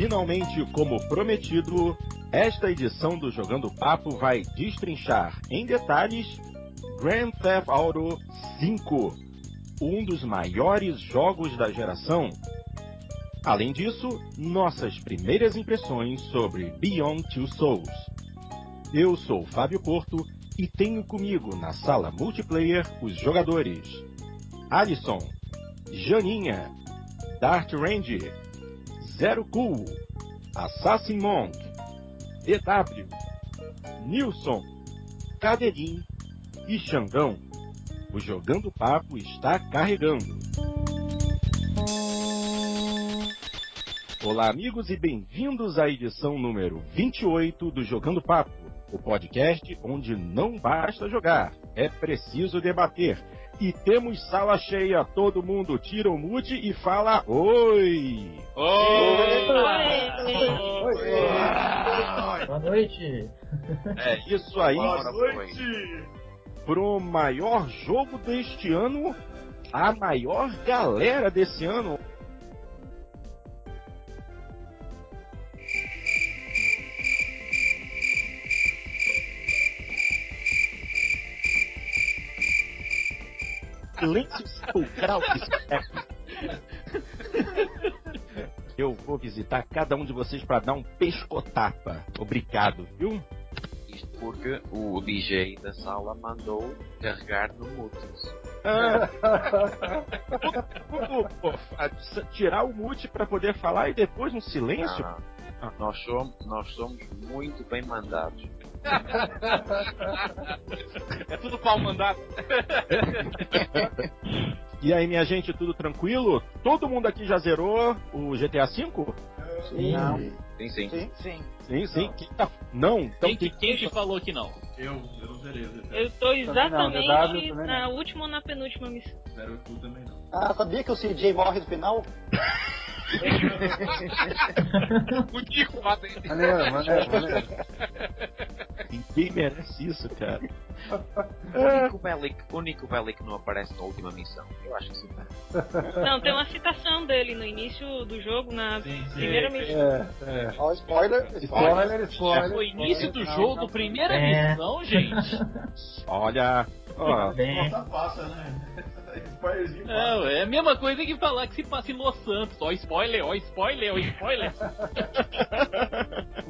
Finalmente, como prometido, esta edição do Jogando Papo vai destrinchar em detalhes Grand Theft Auto 5, um dos maiores jogos da geração. Além disso, nossas primeiras impressões sobre Beyond Two Souls. Eu sou Fábio Porto e tenho comigo na sala multiplayer os jogadores Alisson, Janinha, Dart Range, Zero Cool, Assassin Monk, EW, Nilson, Cadeirinho e Xandão. O Jogando Papo está carregando. Olá, amigos, e bem-vindos à edição número 28 do Jogando Papo, o podcast onde não basta jogar, é preciso debater. E temos sala cheia, todo mundo tira o mute e fala oi! Oi! Boa noite! É isso aí, Boa noite! pro maior jogo deste ano, a maior galera desse ano. Silêncio sepulcral que Eu vou visitar cada um de vocês para dar um pescotapa. Obrigado, viu? Isto porque o DJ da sala mandou carregar no mute. Ah, tirar o mute para poder falar e depois no silêncio? Ah, nós, somos, nós somos muito bem mandados. É tudo pau mandado. E aí, minha gente, tudo tranquilo? Todo mundo aqui já zerou o GTA V? Sim. Sim, sim. Sim, sim. Sim, sim. Quem, tá... Não, então Quem, que- quem que falou que não? Eu, eu zerei, eu zerei. Eu tô exatamente não, DW na última ou na penúltima missão. Zero tu também não. Ah, sabia que o CJ morre no final? O Nico mata ele. Maneiro, maneiro, maneiro. Ninguém merece isso, cara. O Nico Bellic, o Nico Bellic não aparece na última missão. Eu acho que sim. Não, tem uma citação dele no início do jogo, na Sim, sim. primeira missão. É, é. Ó, spoiler. Spoiler. Spoiler, spoiler. Foi início do Não, jogo, não. primeira É. missão, gente. Olha, ó, passa, né? Spoilerzinho. Não, é a mesma coisa que falar que se passa em Los Santos. Ó, spoiler, ó, spoiler, ó, spoiler.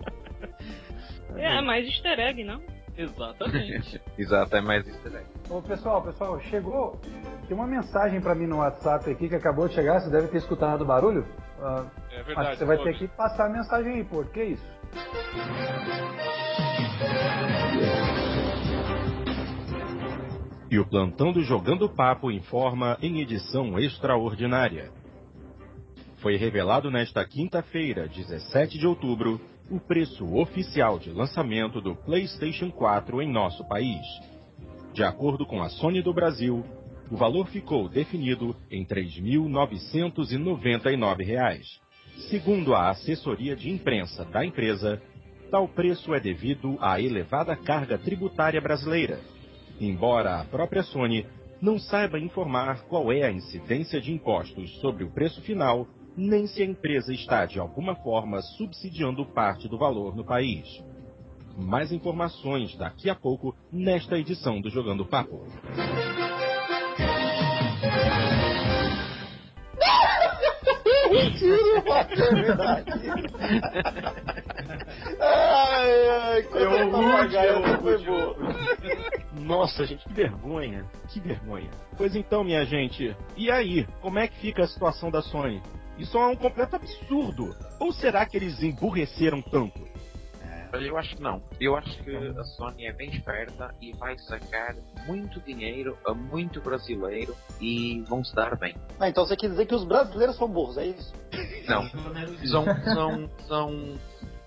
É, mais easter egg, não? Exatamente. Exato, é mais easter egg. Ô, pessoal, pessoal, chegou. Tem uma mensagem pra mim no WhatsApp aqui que acabou de chegar. Você deve ter escutado o barulho. Ah, É acho que você vai ter que passar a mensagem aí, pô. Que isso? E o plantão do Jogando Papo informa em edição extraordinária. Foi revelado nesta quinta-feira, 17 de outubro, o preço oficial de lançamento do PlayStation 4 em nosso país. De acordo com a Sony do Brasil, o valor ficou definido em 3.999 reais. Segundo a assessoria de imprensa da empresa, tal preço é devido à elevada carga tributária brasileira, embora a própria Sony não saiba informar qual é a incidência de impostos sobre o preço final, nem se a empresa está de alguma forma subsidiando parte do valor no país. Mais informações daqui a pouco nesta edição do Jogando Papo. Mentira, mano, é verdade. ai, ai, Eu papagaio, eu foi boa. Nossa, gente, que vergonha. Que vergonha. Pois então, minha gente, e aí? Como é que fica a situação da Sony? Isso é um completo absurdo. Ou será que eles emburreceram tanto? Olha, eu acho que não. Eu acho que a Sony é bem esperta e vai sacar muito dinheiro a muito brasileiro e vão se dar bem. Ah, então você quer dizer que os brasileiros são burros, é isso? Não, são, são, são.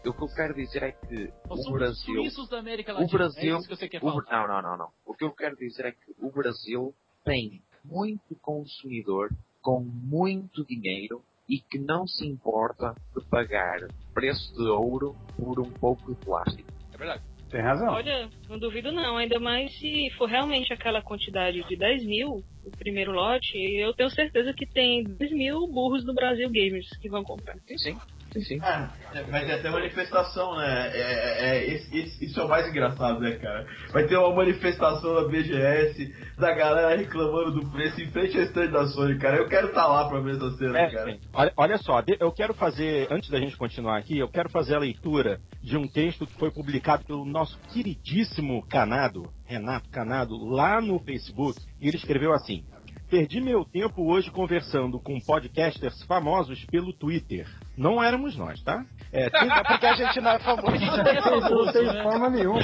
O que eu quero dizer é que Nós o Brasil. suíços da América O Latina. Brasil. É isso que você quer o- falar. não, não, não, não. O que eu quero dizer é que o Brasil tem muito consumidor com muito dinheiro e que não se importa de pagar preço de ouro por um pouco de plástico. É verdade. Tem razão. Olha, não duvido não, ainda mais se for realmente aquela quantidade de 10 mil, o primeiro lote, eu tenho certeza que tem 10 mil burros no Brasil gamers que vão comprar. Sim, sim. Sim, sim. Ah, é, vai ter até manifestação, né? É, é, é, esse- esse- isso é o mais engraçado, né, cara? Vai ter uma manifestação da BGS, da galera reclamando do preço em frente ao stand da Sony, cara. Eu quero estar lá pra ver essa cena, É, cara. olha, olha só, eu quero fazer, antes da gente continuar aqui, eu quero fazer a leitura de um texto que foi publicado pelo nosso queridíssimo Canado, Renato Canado, lá no Facebook, e ele escreveu assim. Perdi meu tempo hoje conversando com podcasters famosos pelo Twitter. Não éramos nós, tá? É, É porque a gente não é famoso. Isso não tem forma nenhuma.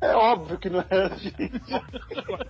É óbvio que não é assim.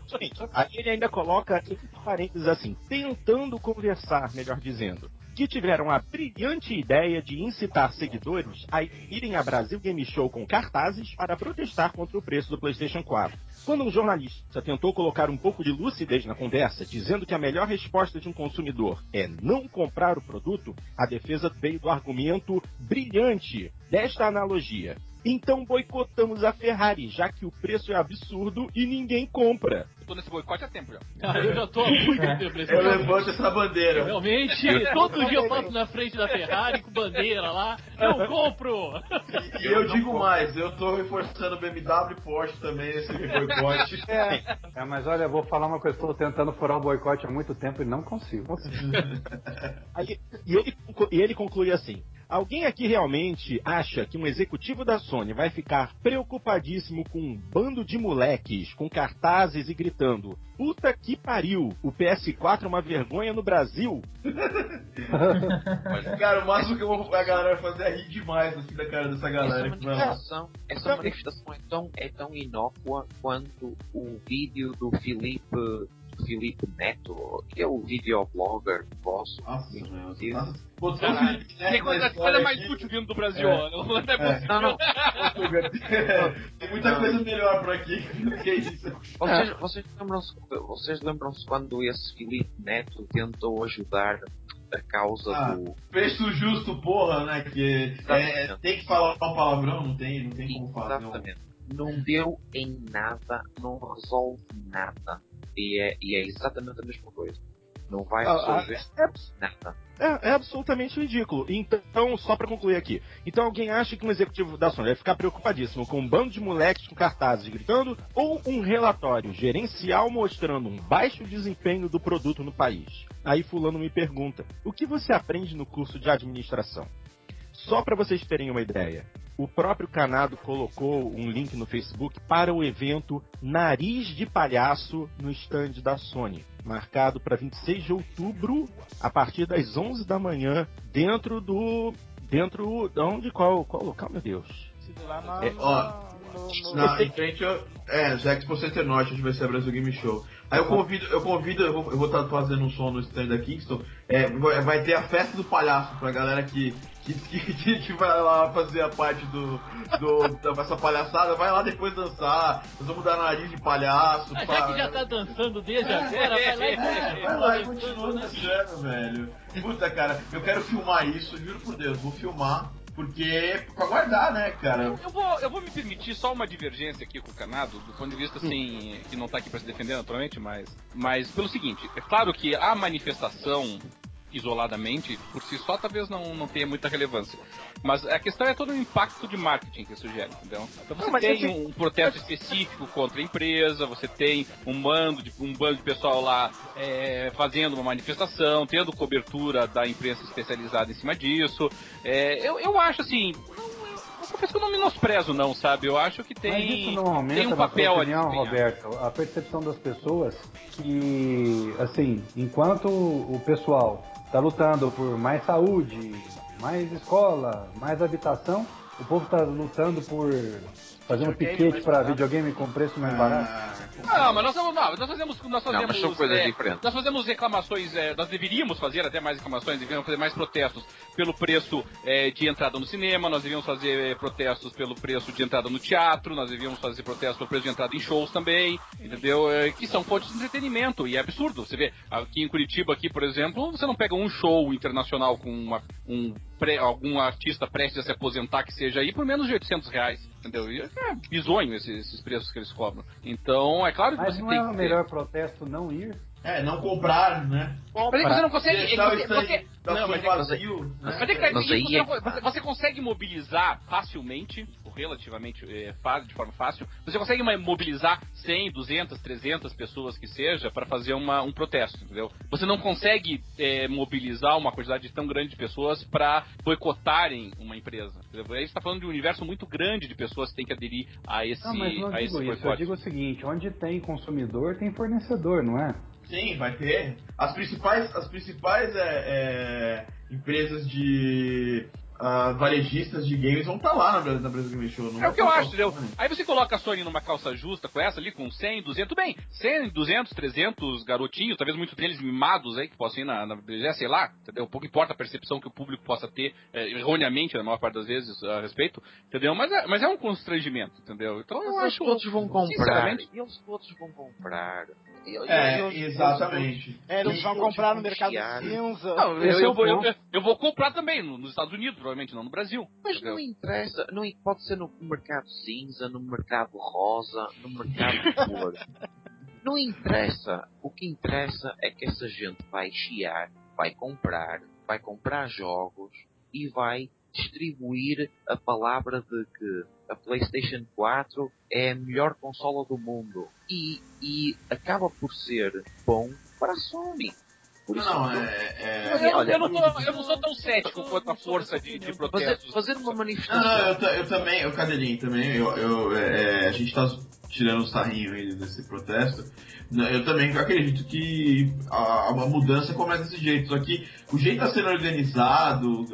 Gente, Aí ele ainda coloca entre parênteses assim, tentando conversar, melhor dizendo, que tiveram a brilhante ideia de incitar seguidores a irem a Brasil Game Show com cartazes para protestar contra o preço do PlayStation 4. Quando um jornalista tentou colocar um pouco de lucidez na conversa, dizendo que a melhor resposta de um consumidor é não comprar o produto, a defesa veio do argumento brilhante desta analogia. Então boicotamos a Ferrari, já que o preço é absurdo e ninguém compra. Eu tô nesse boicote há tempo já. Cara, eu já tô há muito tempo nesse Eu levanto essa bandeira. Realmente, todo dia eu passo na frente da Ferrari com bandeira lá. Não compro! E eu digo mais, eu tô reforçando BMW e Porsche também nesse boicote. É, mas olha, eu vou falar uma coisa, estou tentando furar o boicote há muito tempo e não consigo. Aí- e, ele, e ele conclui assim: Alguém aqui realmente acha que um executivo da Sony vai ficar preocupadíssimo com um bando de moleques com cartazes e gritando: Puta que pariu, o PS4 é uma vergonha no Brasil? Cara, o máximo que eu vou- a galera vai fazer é rir demais assim da cara dessa Essa galera. Não. manifestação, essa manifestação é tão, é tão inócua quanto o vídeo do Felipe, Felipe Neto, que é o videoblogger vosso. Nossa, Meu Deus. Botou. Felipe Neto Tem coisa, coisa mais aqui. útil vindo do Brasil, É. ó. Não é. Não, não. Tem muita coisa melhor por aqui do que isso. Vocês, vocês lembram-se vocês lembram-se quando esse Felipe Neto tentou ajudar a causa Ah. do. Preço justo, porra, né? Que é, é, tem que falar um palavrão, não tem, não tem como um- Exatamente. Não deu em nada, não resolve nada. E é, e é exatamente a mesma coisa. Não vai Ah, ah, resolver é- nada. É, é absolutamente ridículo. Então, só pra concluir aqui. Então, alguém acha que um executivo da Sony vai ficar preocupadíssimo com um bando de moleques com cartazes gritando ou um relatório gerencial mostrando um baixo desempenho do produto no país? Aí fulano me pergunta: "O que você aprende no curso de administração?" Só para vocês terem uma ideia, o próprio Canado colocou um link no Facebook para o evento Nariz de Palhaço no stand da Sony, marcado para 26 de outubro, a partir das 11 da manhã, dentro do dentro de onde qual qual local, meu Deus? Lá na, É, ó, no- no- Na, em frente, eu, é, já Expo Center Norte, onde vai ser a Brasil Game Show. Aí eu convido, eu convido, eu vou, estar fazendo um som no stand da Kingston. É, vai ter a festa do palhaço pra galera que, que, que, que- que vai lá fazer a parte do, do dessa palhaçada, vai lá depois dançar. Nós vamos dar nariz de palhaço. Ah, pá. já que já tá dançando desde agora, vai lá e É, vai lá e continua dançando, velho. Puta, cara, eu quero filmar isso, juro por Deus, vou filmar. Porque, pra guardar, né, cara? Eu, eu vou, eu vou me permitir só uma divergência aqui com o Canado, do ponto de vista assim, que não tá aqui pra se defender naturalmente, mas, mas pelo seguinte, é claro que a manifestação isoladamente, por si só, talvez não, não tenha muita relevância. Mas a questão é todo o impacto de marketing que isso gera, entendeu? Então você Não, mas tem assim- um protesto específico contra a empresa, você tem um bando de, um bando de pessoal lá é, fazendo uma manifestação, tendo cobertura da imprensa especializada em cima disso. É, eu, eu acho assim. não- eu- eu confesso que eu não menosprezo, não, sabe? Eu acho que Mas tem, isso não aumenta, tem um na papel sua a opinião. Roberto, a percepção das pessoas que, assim, enquanto o pessoal está lutando por mais saúde, mais escola, mais habitação, o povo está lutando por fazer um Videogame piquete para videogame com preço mais barato. Ah, Não, mas nós, não, nós fazemos. Nós fazemos Não, mas são coisas é, diferentes. Nós fazemos reclamações, é, nós deveríamos fazer até mais reclamações, deveríamos fazer mais protestos pelo preço é, de entrada no cinema, nós deveríamos fazer é, protestos pelo preço de entrada no teatro, nós deveríamos fazer protestos pelo preço de entrada em shows também, entendeu? É, que são fontes de entretenimento, e é absurdo. Você vê, aqui em Curitiba, aqui, por exemplo, você não pega um show internacional com uma- um pré- algum artista prestes a se aposentar que seja aí por menos de 800 reais. Entendeu? E é bizonho esses, esses preços que eles cobram. Então, é claro que Mas você não tem é o ter- melhor protesto não ir? É, não comprar, né? Mas aí você não consegue. Deixar você- não, mas vazio, né? Mas é que Mas isso você, é consegue mobilizar facilmente, ou relativamente é, de forma fácil, você consegue mobilizar 100, 200, 300 pessoas que seja para fazer uma, um protesto, entendeu? Você não consegue é, mobilizar uma quantidade tão grande de pessoas para boicotarem uma empresa. Entendeu? Aí você está falando de um universo muito grande de pessoas que têm que aderir a esse, Não, mas não a esse digo isso. Eu boicote. digo o seguinte, onde tem consumidor, tem fornecedor, não é? Sim, vai ter. As principais, as principais é, é, empresas de ah, varejistas de games vão estar lá na, na Brasil Game Show. É o que eu acho, entendeu? Aí você coloca a Sony numa calça justa com essa ali, com 100, 200, tudo bem, 100, 200, 300 garotinhos, talvez muitos deles mimados aí, que possam ir na, na sei lá, entendeu? Pouco importa a percepção que o público possa ter, é, erroneamente, na maior parte das vezes, a respeito, entendeu? Mas é, mas é um constrangimento, entendeu? Então eu Mas acho... todos vão comprar. sinceramente, Eles todos vão comprar. Eu- eu- É, eu- exatamente. É, eles vão comprar no vão mercado cinza. Não, eu, é eu vou, eu, eu comprar também no- nos Estados Unidos, provavelmente, não no Brasil. Mas entendeu? não interessa, não, pode ser no mercado cinza, no mercado rosa, no mercado de cor. Não interessa. O que interessa é que essa gente vai chiar, vai comprar, vai comprar jogos e vai distribuir a palavra de que a PlayStation 4 é a melhor consola do mundo. E, e acaba por ser bom para a Sony. Por Não, isso, não, é. é- Eu, olha, eu não tô- eu não sou tão cético quanto a força de, de fazer, protestos. fazer uma Não, manifestação. não, eu, ta- eu também, eu Cadeirinho também, eu, eu, é, a gente tá tirando o sarrinho aí desse protesto. Eu também acredito que a, a mudança começa desse jeito, só que o jeito tá sendo organizado,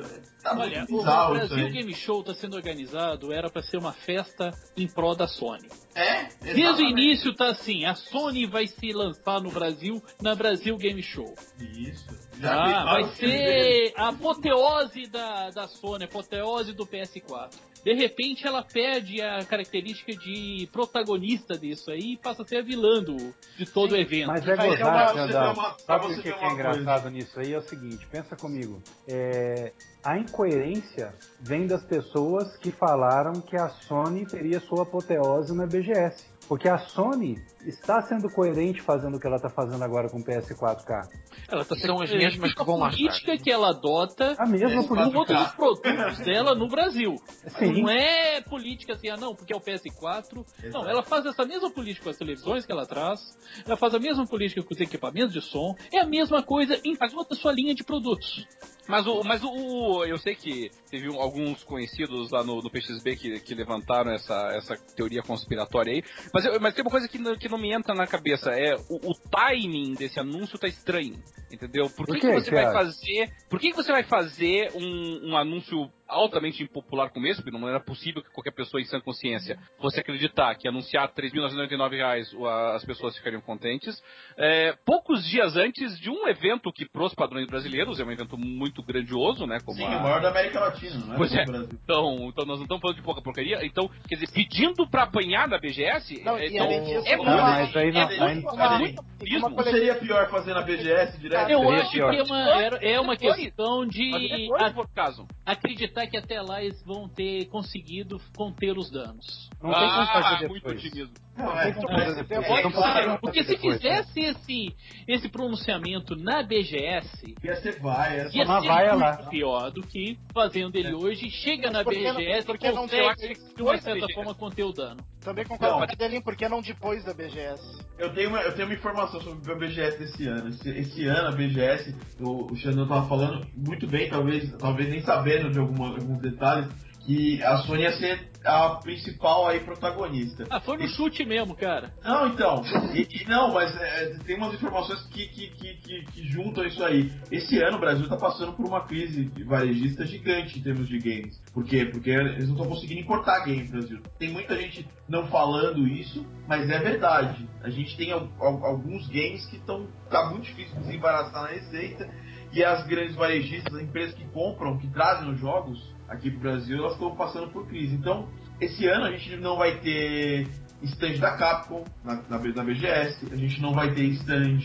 tá Olha, o Brasil. Game Show está sendo organizado, era para ser uma festa em prol da Sony. É, Desde o exatamente. início tá assim, a Sony vai se lançar no Brasil na Brasil Game Show. Isso. Ah, pensaram vai ser a apoteose da, da Sony, a apoteose do PS4. De repente ela perde a característica de protagonista disso aí e passa a ser a vilã do, de todo o evento. Mas é pra Sabe o que, é engraçado nisso aí? É o seguinte, pensa comigo. É, a incoerência vem das pessoas que falaram que a Sony teria sua apoteose na BGS. Porque a Sony está sendo coerente fazendo o que ela está fazendo agora com o PS4K. Ela tá São as sendo mesmas que vão política que ela adota A mesma É, com política. outros produtos dela no Brasil. Sim. Não é política assim, ah não, porque é o PS4. Não, Exato. ela faz essa mesma política com as televisões que ela traz, ela faz a mesma política com os equipamentos de som, é a mesma coisa em toda a sua linha de produtos. Mas o, mas o, eu sei que teve alguns conhecidos lá no, no PXB que, que levantaram essa, essa teoria conspiratória aí. Mas, eu- mas tem uma coisa que não, que não me entra na cabeça é o, o timing desse anúncio tá estranho, entendeu? Por que, Por que que você vai acha? fazer? Por que, que você vai fazer um, um anúncio altamente impopular como esse? Porque não era possível que qualquer pessoa em sã consciência fosse acreditar que anunciar 3.999 reais as pessoas ficariam contentes. É, poucos dias antes de um evento que pros padrões brasileiros é um evento muito grandioso, né? Como Sim, a- o maior da América Latina, não é? Pois é. Então, então nós não estamos falando de pouca porcaria. Então, quer dizer, pedindo pra apanhar da BGS, Não, é, então, disso, é não, muito. mas aí não- é muito- é muito. Não seria pior fazer na BGS direto? Eu acho pior. que é uma, era- é uma Depois- questão Mas de depois, a- por caso. acreditar que até lá eles vão ter conseguido conter os danos. Não tem como fazer Ah, depois. muito otimismo. Não, é, é, é, Porque se né? fizesse esse, esse pronunciamento na BGS, Ia ser vai, ia ser muito lá. pior do que fazendo ele hoje, chega na BGS por que e não de uma certa forma, conter o dano. Também concordo com Cadelinho, por que não depois da BGS? Eu tenho, uma, eu tenho uma informação sobre a BGS desse ano. Esse, esse ano, a BGS, o, o Xandão tava falando muito bem, talvez, talvez nem sabendo de alguma- alguns detalhes, que a Sony ia ser a principal aí protagonista. Ah, foi no chute mesmo, cara. Não, então, e, e não, mas é, tem umas informações que, que, que, que- juntam isso aí. Esse ano o Brasil está passando por uma crise varejista gigante em termos de games. Por quê? Porque eles não estão conseguindo importar game no Brasil. Tem muita gente não falando isso, mas é verdade. A gente tem al- al- alguns games que estão. tá muito difícil desembaraçar na receita. E as grandes varejistas, as empresas que compram, que trazem os jogos aqui pro Brasil, elas estão passando por crise. Então, esse ano a gente não vai ter stand da Capcom na, na, na BGS, a gente não vai ter stand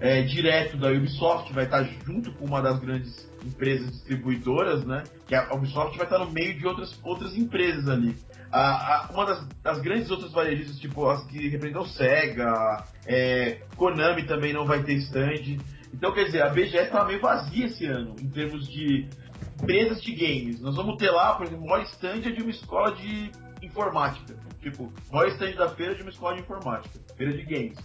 é, direto da Ubisoft, vai estar junto com uma das grandes empresas distribuidoras, né? Que a Ubisoft vai estar no meio de outras, outras empresas ali. A, a, uma das, das, grandes outras varejistas, tipo as que representam Sega, é, Konami também não vai ter stand. Então, quer dizer, a BGS tá meio vazia esse ano, em termos de empresas de games. Nós vamos ter lá, por exemplo, o maior stand é de uma escola de informática. Tipo, o maior stand da feira é de uma escola de informática. Feira de games.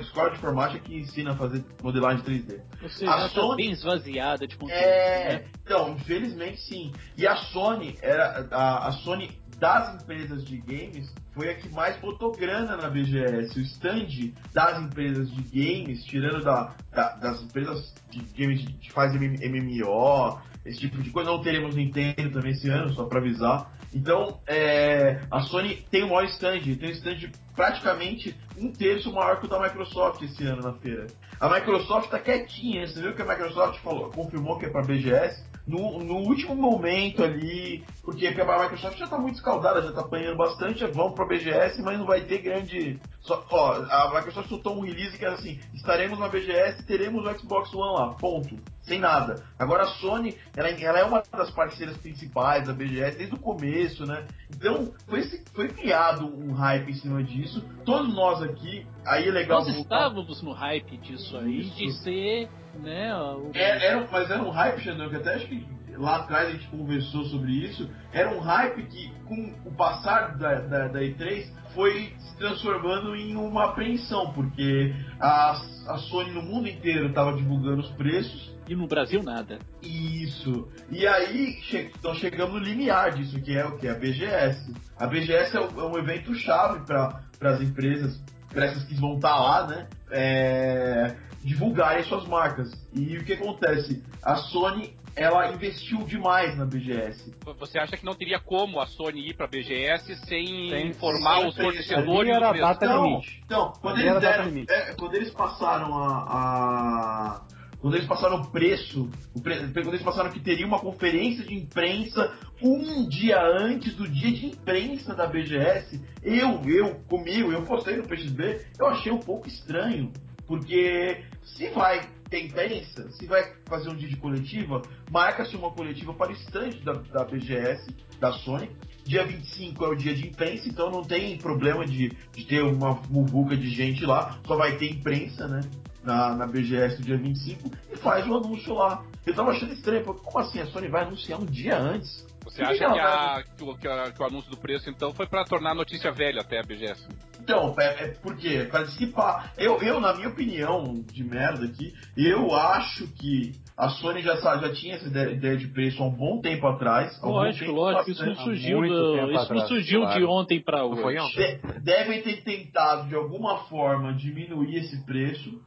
Escola de informática que ensina a fazer modelagem 3D. Ou seja, a Sony tá bem esvaziada de conteúdo. É, né? então, infelizmente sim. E a Sony era a, a Sony das empresas de games foi a que mais botou grana na BGS. O stand das empresas de games, tirando da, da das empresas de games que fazem MMO, esse tipo de coisa, não teremos Nintendo também esse ano, só para avisar. Então, é, a Sony tem o maior stand, tem um stand praticamente um terço maior que o da Microsoft esse ano na feira. A Microsoft tá quietinha, você viu que a Microsoft falou, confirmou que é para BGS, no, no, último momento ali, porque a Microsoft já está muito escaldada, já está apanhando bastante, vamos para a BGS, mas não vai ter grande. Só, ó, a Microsoft soltou um release que era assim: estaremos na BGS e teremos o Xbox One lá, ponto. Sem nada. Agora a Sony, ela, ela, é uma das parceiras principais da BGS desde o começo, né? Então foi, foi criado um hype em cima disso. Todos nós aqui, aí é legal. Nós estávamos no hype disso aí, Isso. de ser né? O... É, era, mas era um hype, Xandão, que até acho que lá atrás a gente conversou sobre isso. Era um hype que, com o passar da, da, da E3, foi se transformando em uma apreensão, porque a, a Sony no mundo inteiro estava divulgando os preços. E no Brasil nada. Isso. E aí che nós chegamos no limiar disso, que é o que? A BGS. A BGS é, é um evento chave para as empresas, para essas que vão estar tá lá, né? É, divulgarem suas marcas. E o que acontece? A Sony ela investiu demais na BGS. Você acha que não teria como a Sony ir para a BGS sem, sem informar sem, os fornecedores era do data não, limite. Então, quando eles, deram, é, quando eles passaram a, a quando eles passaram o preço, o pre... quando eles passaram que teria uma conferência de imprensa um dia antes do dia de imprensa da BGS, eu, eu, comigo, eu postei no PXB, eu achei um pouco estranho. Porque se vai ter imprensa, se vai fazer um dia de coletiva, marca-se uma coletiva para o stand da, da BGS, da Sony. Dia 25 é o dia de imprensa, então não tem problema de, de ter uma muvuca de gente lá, só vai ter imprensa, né? Na, na BGS do dia 25 e faz o anúncio lá. Eu tava achando estranho, como assim a Sony vai anunciar um dia antes? Você acha que, a, que, o, que, a, que, o, anúncio do preço, então, foi para tornar a notícia velha até a BGS? Então, é, é porque, para dissipar. Eu, eu, na minha opinião, de merda aqui, eu acho que a Sony já, já tinha essa ideia de preço há um bom tempo atrás. Lógico, tempo lógico, isso não surgiu, do, isso não surgiu claro. de ontem para hoje. De, devem ter tentado, de alguma forma, diminuir esse preço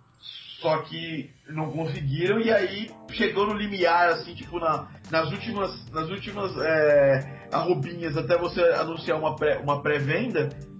só que não conseguiram e aí chegou no limiar, assim, tipo, na, nas últimas, nas últimas é, arrobinhas até você anunciar uma pré-venda, uma pré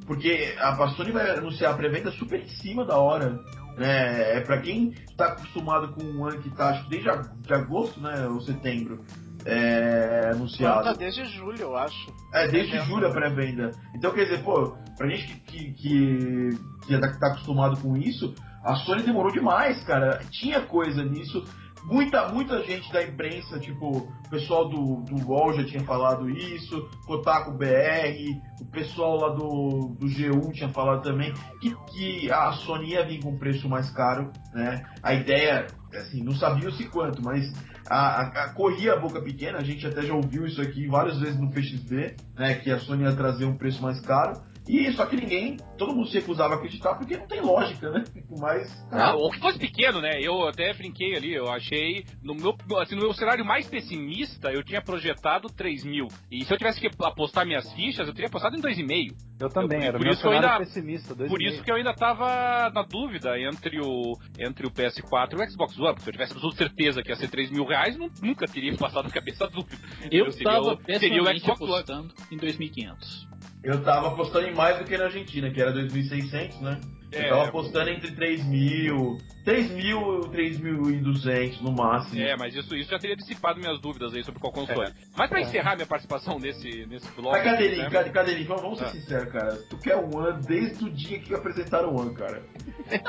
porque a Sony vai anunciar a pré-venda super em cima da hora. Né? É para quem está acostumado com um ano que tá, acho que desde de agosto, né, ou setembro, é, anunciado. Tá desde julho, eu acho. É, desde é julho a pré-venda. Então, quer dizer, pô, pra gente que, que, que, que tá acostumado com isso, a Sony demorou demais, cara. Tinha coisa nisso. Muita, muita gente da imprensa, tipo, o pessoal do, do UOL já tinha falado isso, Kotaku BR, o pessoal lá do, do G1 tinha falado também, que, que a Sony ia vir com um preço mais caro, né? A ideia, assim, não sabia-se quanto, mas a, a, a, corria a boca pequena, a gente até já ouviu isso aqui várias vezes no PXB, né? Que a Sony ia trazer um preço mais caro. E só que ninguém, todo mundo se recusava a acreditar porque não tem lógica, né? Mas. Ah, ou que fosse pequeno, né? Eu até brinquei ali, eu achei. No meu, assim, no meu cenário mais pessimista, eu tinha projetado 3 mil. E se eu tivesse que apostar minhas fichas, eu teria apostado em 2,5. Eu também, eu, era por isso ainda, pessimista. Por isso que eu ainda tava na dúvida entre o, entre o PS4 e o Xbox One. Porque se eu tivesse absoluta certeza que ia ser 3 mil reais, nunca teria passado na cabeça a dúvida. Eu, eu tava seria, seria o Xbox apostando One. em 2.500. Eu tava apostando em mais do que na Argentina, que era 2.600, né? É, eu tava apostando entre 3 mil, 3.000, 3.200 no máximo. É, mas isso, isso já teria dissipado minhas dúvidas aí sobre qual console. Mas pra É. encerrar minha participação nesse, nesse bloco. Mas Cadeirinho, né, Cade- Cadeirinho, vamos, vamos ser Ah. sinceros, cara. Tu quer o One desde o dia que apresentaram o One, cara.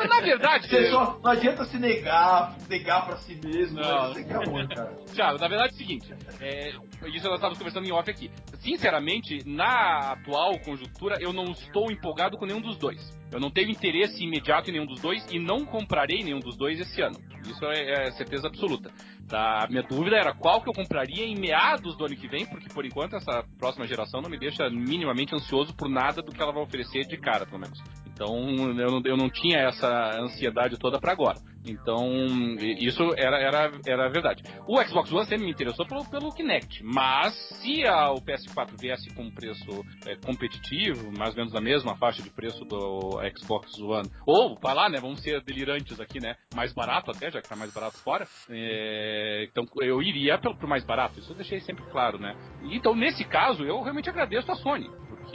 Na verdade, Você só, não adianta se negar, negar pra si mesmo, Não. mas você quer o One, cara. Thiago, na verdade é o seguinte, é, isso nós estávamos conversando em off aqui. Sinceramente, na atual conjuntura, eu não estou empolgado com nenhum dos dois. Eu não tenho interesse imediato em nenhum dos dois e não comprarei nenhum dos dois esse ano. Isso é, é certeza absoluta. Tá? Minha dúvida era qual que eu compraria em meados do ano que vem, porque por enquanto essa próxima geração não me deixa minimamente ansioso por nada do que ela vai oferecer de cara, pelo menos. Então eu não, eu não tinha essa ansiedade toda pra agora. Então, isso era, era, era a verdade. O Xbox One sempre me interessou pelo, pelo Kinect, mas se a- o PS4 viesse com um preço é, competitivo, mais ou menos na mesma faixa de preço do Xbox One, ou, vai lá, né, vamos ser delirantes aqui, né, mais barato até, já que tá mais barato fora, é, então eu iria pelo, pro mais barato, isso eu deixei sempre claro, né. Então, nesse caso, eu realmente agradeço a Sony,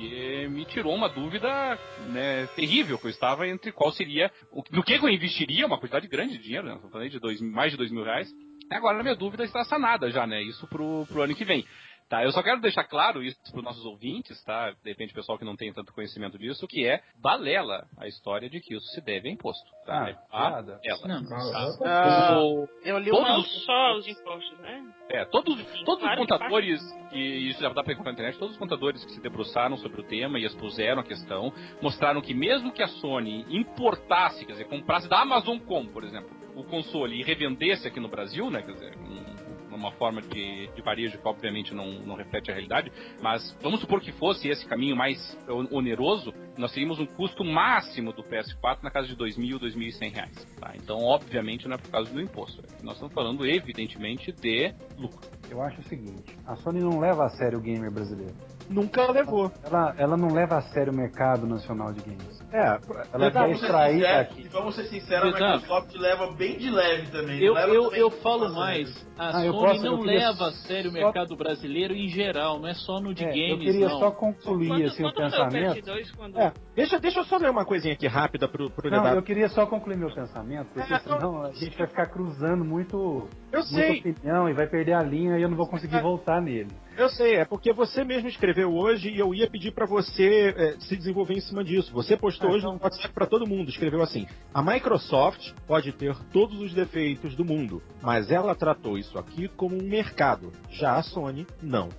porque me tirou uma dúvida né, terrível que eu estava entre qual seria, no que eu investiria, uma quantidade grande de dinheiro, né? De dois, mais de dois mil reais. Agora minha dúvida está sanada já, né? Isso pro, pro ano que vem. Tá, eu só quero deixar claro isso para os nossos ouvintes, tá? De repente, pessoal que não tem tanto conhecimento disso, que é balela a história de que isso se deve a imposto. Tá? Ah, É a piada. ela. Não, Tá? Ah, O- eu li Todos uma. Só os impostos, né? é, todos, Sim, todos claro os que contadores, e isso já dá pra encontrar na internet, todos os contadores que se debruçaram sobre o tema e expuseram a questão, mostraram que mesmo que a Sony importasse, quer dizer, comprasse da Amazon Com, por exemplo, o console e revendesse aqui no Brasil, né, quer dizer, um- uma forma de, de varejo que obviamente não, não reflete a realidade, mas vamos supor que fosse esse caminho mais oneroso, nós teríamos um custo máximo do PS4 na casa de 2.000, 2.100 reais. Tá? Então, obviamente, não é por causa do imposto. Nós estamos falando, evidentemente, de lucro. Eu acho o seguinte, a Sony não leva a sério o gamer brasileiro. Nunca levou. Ela, ela não leva a sério o mercado nacional de games. É, Ela quer extrair sinceros, daqui. vamos ser sinceros, a Exato. Microsoft leva bem de leve também. Eu, leva eu, também eu falo a sério. mais, a Ah, eu Sony posso- eu não queria leva a sério o só- mercado brasileiro em geral, não é só no de É, eu games, queria não. só concluir Quando, assim, o quando o pensamento. PS2? Quando... É, deixa, deixa eu só ler uma coisinha aqui rápida pro, pro Não, Leonardo. eu queria só concluir meu pensamento, porque É, senão a gente vai ficar cruzando muito, Eu muita sei, opinião e vai perder a linha e eu não vou conseguir É. voltar nele. eu sei, é porque você mesmo escreveu hoje e eu ia pedir pra você é, se desenvolver em cima disso. Você postou Ah, hoje então- no WhatsApp pra todo mundo, escreveu assim: a Microsoft pode ter todos os defeitos do mundo, mas ela tratou isso aqui como um mercado. Já a Sony, não.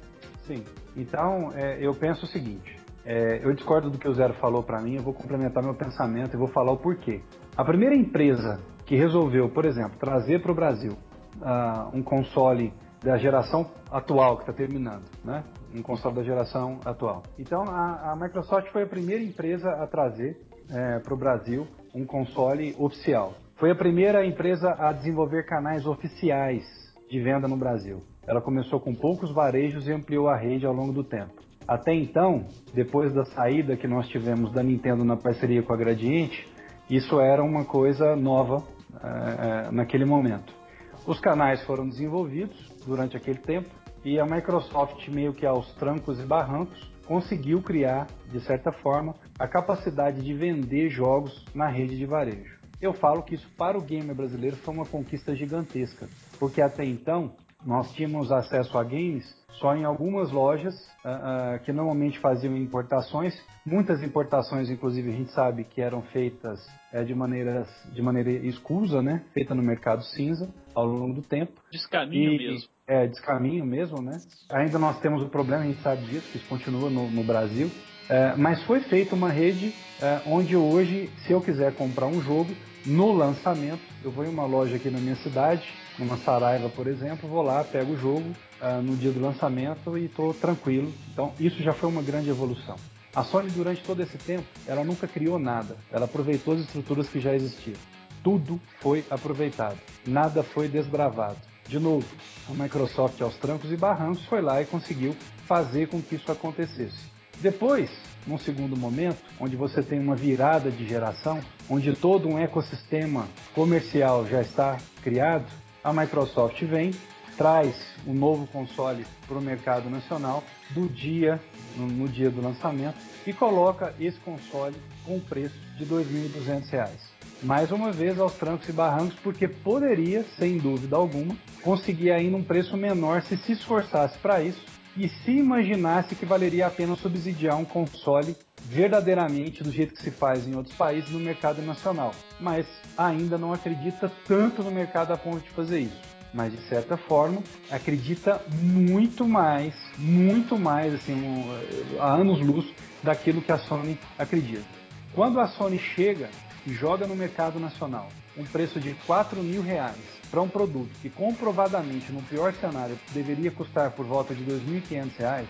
Sim. Então, é, eu penso o seguinte: é, eu discordo do que o Zero falou para mim, eu vou complementar meu pensamento e vou falar o porquê. A primeira empresa que resolveu, por exemplo, trazer para o Brasil ah, um console da geração atual que está terminando, né? Um console da geração atual. Então, a, a Microsoft foi a primeira empresa a trazer para o Brasil um console oficial. Foi a primeira empresa a desenvolver canais oficiais de venda no Brasil. Ela começou com poucos varejos e ampliou a rede ao longo do tempo. Até então, depois da saída que nós tivemos da Nintendo na parceria com a Gradiente, isso era uma coisa nova eh, naquele momento. Os canais foram desenvolvidos durante aquele tempo e a Microsoft, meio que aos trancos e barrancos, conseguiu criar, de certa forma, a capacidade de vender jogos na rede de varejo. Eu falo que isso para o gamer brasileiro foi uma conquista gigantesca, porque até então nós tínhamos acesso a games só em algumas lojas ah, ah, que normalmente faziam importações. Muitas importações, inclusive, a gente sabe que eram feitas eh, de, maneiras, de maneira escusa, né? Feita no mercado cinza ao longo do tempo. Descaminho E- mesmo. É, descaminho mesmo, né? Ainda nós temos o problema, a gente sabe disso, que isso continua no, no Brasil. É, mas foi feita uma rede é, onde hoje, se eu quiser comprar um jogo, no lançamento, eu vou em uma loja aqui na minha cidade, numa Saraiva, por exemplo, vou lá, pego o jogo é, no dia do lançamento e estou tranquilo. Então, isso já foi uma grande evolução. A Sony, durante todo esse tempo, ela nunca criou nada. Ela aproveitou as estruturas que já existiam. Tudo foi aproveitado. Nada foi desbravado. De novo, a Microsoft aos trancos e barrancos foi lá e conseguiu fazer com que isso acontecesse. Depois, num segundo momento, onde você tem uma virada de geração, onde todo um ecossistema comercial já está criado, a Microsoft vem, traz um novo console para o mercado nacional do dia, no, no dia do lançamento, e coloca esse console com um preço de R$ 2.200. mais uma vez aos trancos e barrancos, porque poderia, sem dúvida alguma, conseguir ainda um preço menor se se esforçasse para isso e se imaginasse que valeria a pena subsidiar um console verdadeiramente do jeito que se faz em outros países no mercado nacional. Mas ainda não acredita tanto no mercado a ponto de fazer isso mas de certa forma acredita muito mais, muito mais, assim, um, a anos luz daquilo que a Sony acredita. Quando a Sony chega e joga no mercado nacional um preço de 4 mil reais para um produto que comprovadamente no pior cenário deveria custar por volta de 2.500 reais,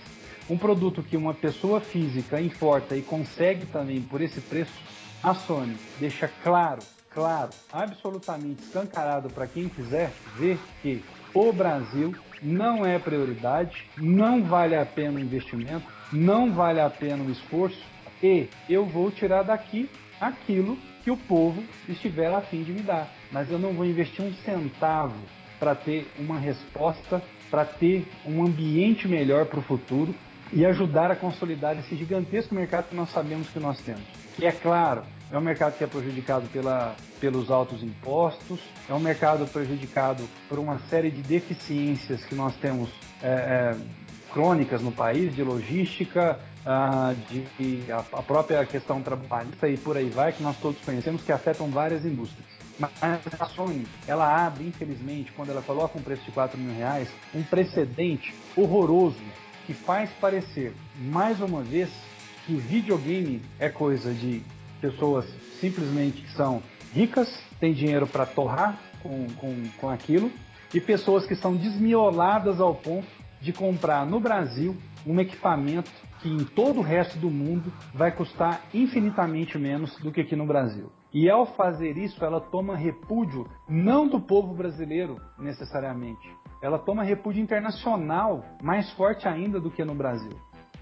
um produto que uma pessoa física importa e consegue também por esse preço, a Sony deixa claro claro, absolutamente escancarado para quem quiser ver que o Brasil não é prioridade, não vale a pena o investimento, não vale a pena o esforço e eu vou tirar daqui aquilo que o povo estiver a fim de me dar. Mas eu não vou investir um centavo para ter uma resposta, para ter um ambiente melhor para o futuro e ajudar a consolidar esse gigantesco mercado que nós sabemos que nós temos. E é claro, é um mercado que é prejudicado pela, pelos altos impostos, é um mercado prejudicado por uma série de deficiências que nós temos é, é, crônicas no país, de logística, ah, de, a própria questão trabalhista e por aí vai, que nós todos conhecemos, que afetam várias indústrias. Mas a Sony, ela abre, infelizmente, quando ela coloca um preço de 4 mil reais, um precedente horroroso que faz parecer, mais uma vez, que videogame é coisa de pessoas simplesmente que são ricas, têm dinheiro para torrar com, com, com aquilo, e pessoas que são desmioladas ao ponto de comprar no Brasil um equipamento que em todo o resto do mundo vai custar infinitamente menos do que aqui no Brasil. E ao fazer isso, ela toma repúdio não do povo brasileiro necessariamente, ela toma repúdio internacional mais forte ainda do que no Brasil.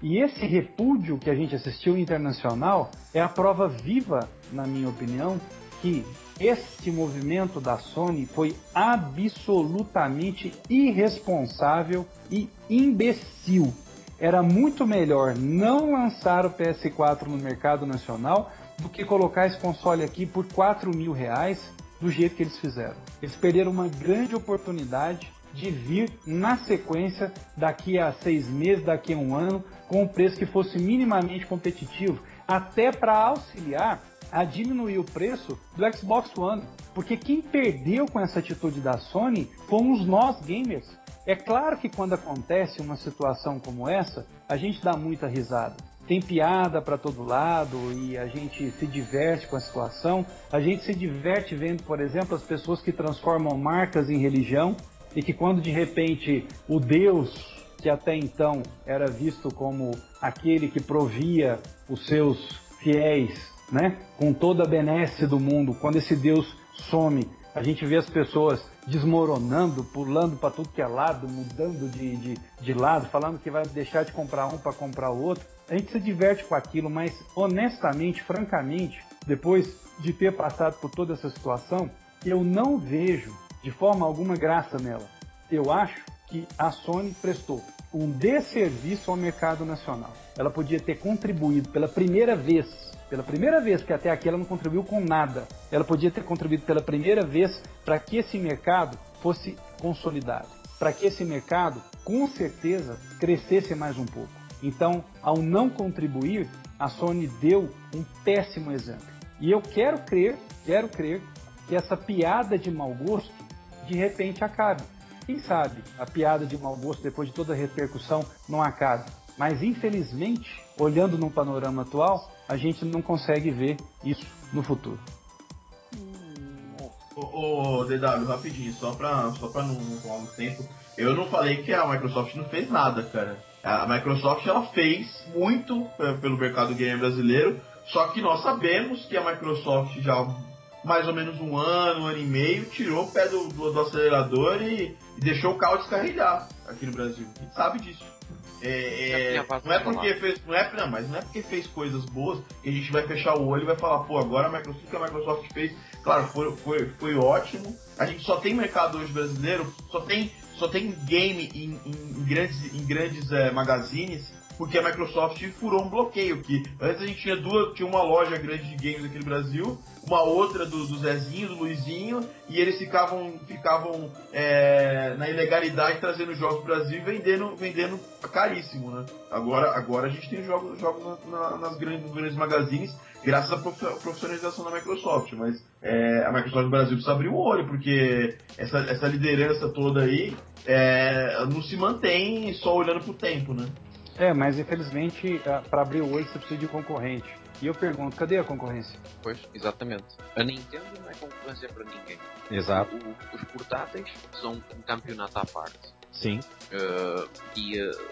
E esse repúdio que a gente assistiu internacional é a prova viva, na minha opinião, que este movimento da Sony foi absolutamente irresponsável e imbecil. Era muito melhor não lançar o PS4 no mercado nacional do que colocar esse console aqui por 4 mil reais do jeito que eles fizeram. Eles perderam uma grande oportunidade de vir na sequência daqui a seis meses, daqui a um ano, com um preço que fosse minimamente competitivo, até para auxiliar a diminuir o preço do Xbox One. Porque quem perdeu com essa atitude da Sony fomos nós gamers. É claro que quando acontece uma situação como essa, a gente dá muita risada. Tem piada para todo lado e a gente se diverte com a situação. A gente se diverte vendo, por exemplo, as pessoas que transformam marcas em religião e que quando de repente o Deus que até então era visto como aquele que provia os seus fiéis, né, com toda a benesse do mundo, quando esse Deus some, a gente vê as pessoas desmoronando, pulando para tudo que é lado, mudando de, de, de lado, falando que vai deixar de comprar um para comprar o outro. A gente se diverte com aquilo, mas honestamente, francamente, depois de ter passado por toda essa situação, eu não vejo de forma alguma graça nela. Eu acho que a Sony prestou um desserviço ao mercado nacional. Ela podia ter contribuído pela primeira vez, pela primeira vez que até aqui ela não contribuiu com nada, ela podia ter contribuído pela primeira vez para que esse mercado fosse consolidado, para que esse mercado, com certeza, crescesse mais um pouco. Então, ao não contribuir, a Sony deu um péssimo exemplo. E eu quero crer, quero crer que essa piada de mau gosto de repente acabe. Quem sabe a piada de mau gosto, depois de toda a repercussão, não acabe. Mas infelizmente, olhando no panorama atual, a gente não consegue ver isso no futuro. Ô, ô DW, rapidinho, só pra, só pra não, tomar muito tempo. Eu não falei que a Microsoft não fez nada, cara. A Microsoft ela fez muito é, pelo mercado game brasileiro, só que nós sabemos que a Microsoft já mais ou menos um ano, um ano e meio, tirou o pé do, do, do acelerador e, e, deixou o carro descarregar aqui no Brasil. A gente sabe disso. É, é, não é porque fez, não é, não, mas não é porque fez coisas boas que a gente vai fechar o olho e vai falar, pô, agora a Microsoft, que a Microsoft fez, claro, foi, foi, foi ótimo. A gente só tem mercado hoje brasileiro, só tem, só tem game em, em, em grandes, em grandes é, magazines porque a Microsoft furou um bloqueio, que antes a gente tinha duas, tinha uma loja grande de games aqui no Brasil, uma outra do, do Zezinho, do Luizinho, e eles ficavam, ficavam é, na ilegalidade trazendo jogos pro Brasil e vendendo, vendendo caríssimo, né? Agora, agora a gente tem jogos, jogos na, na, nas grandes, nos grandes magazines, graças à prof- profissionalização da Microsoft, mas é, a Microsoft no Brasil precisa abrir o olho, porque essa, essa liderança toda aí é, não se mantém só olhando pro tempo, né? É, mas infelizmente, para abrir o olho você precisa de concorrente. E eu pergunto, cadê a concorrência? Pois, exatamente. A Nintendo não é concorrência para ninguém. Exato. O- os portáteis são um campeonato à parte. Sim. Uh, e uh,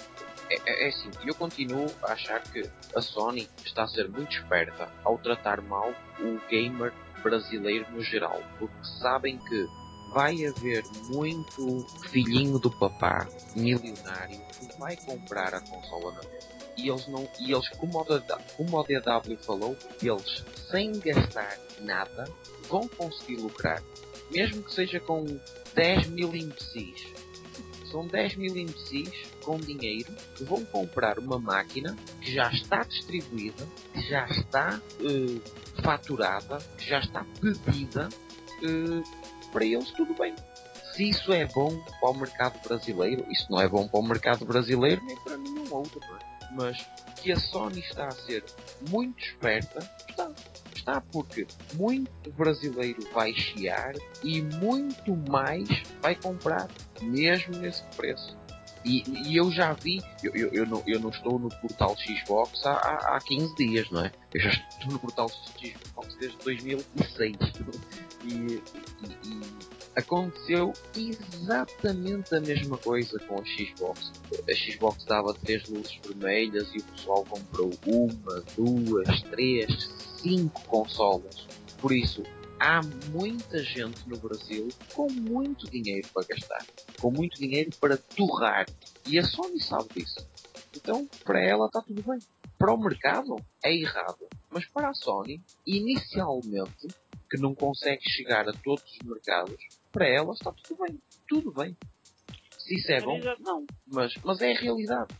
é, é- é assim, eu continuo a achar que a Sony está a ser muito esperta ao tratar mal o gamer brasileiro no geral, porque sabem que vai haver muito filhinho do papá milionário que vai comprar a consola na mesa. E eles não, e eles, como o, como DW falou, eles sem gastar nada vão conseguir lucrar, mesmo que seja com 10 mil imbecis são 10 mil imbecis com dinheiro que vão comprar uma máquina que já está distribuída, que já está eh, faturada, que já está pedida. eh, para eles, tudo bem. Se isso é bom para o mercado brasileiro, isso não é bom para o mercado brasileiro nem para nenhum outro, é? Mas que a Sony está a ser muito esperta, está. Está porque muito brasileiro vai chiar e muito mais vai comprar, mesmo nesse preço. E, e eu já vi, eu, eu, eu, não, eu não estou no portal Xbox há, há, há 15 dias, não é? Eu já estou no portal Xbox desde 2006. E, e, aconteceu exatamente a mesma coisa com a Xbox. A Xbox dava três luzes vermelhas e o pessoal comprou uma, duas, três, cinco consolas. Por isso, há muita gente no Brasil com muito dinheiro para gastar, com muito dinheiro para torrar. E a Sony sabe disso. Então, para ela está tudo bem. Para o mercado é errado. Mas para a Sony, inicialmente, que não consegue chegar a todos os mercados, para ela está tudo bem. Tudo bem. Se isso é bom, não. Mas, mas é a realidade.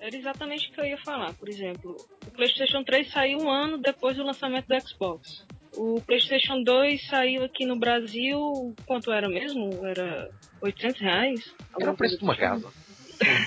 Era exatamente o que eu ia falar. Por exemplo, o PlayStation 3 saiu um ano depois do lançamento do Xbox. O PlayStation 2 saiu aqui no Brasil, quanto era mesmo? Era 800 reais? Era o preço de uma casa.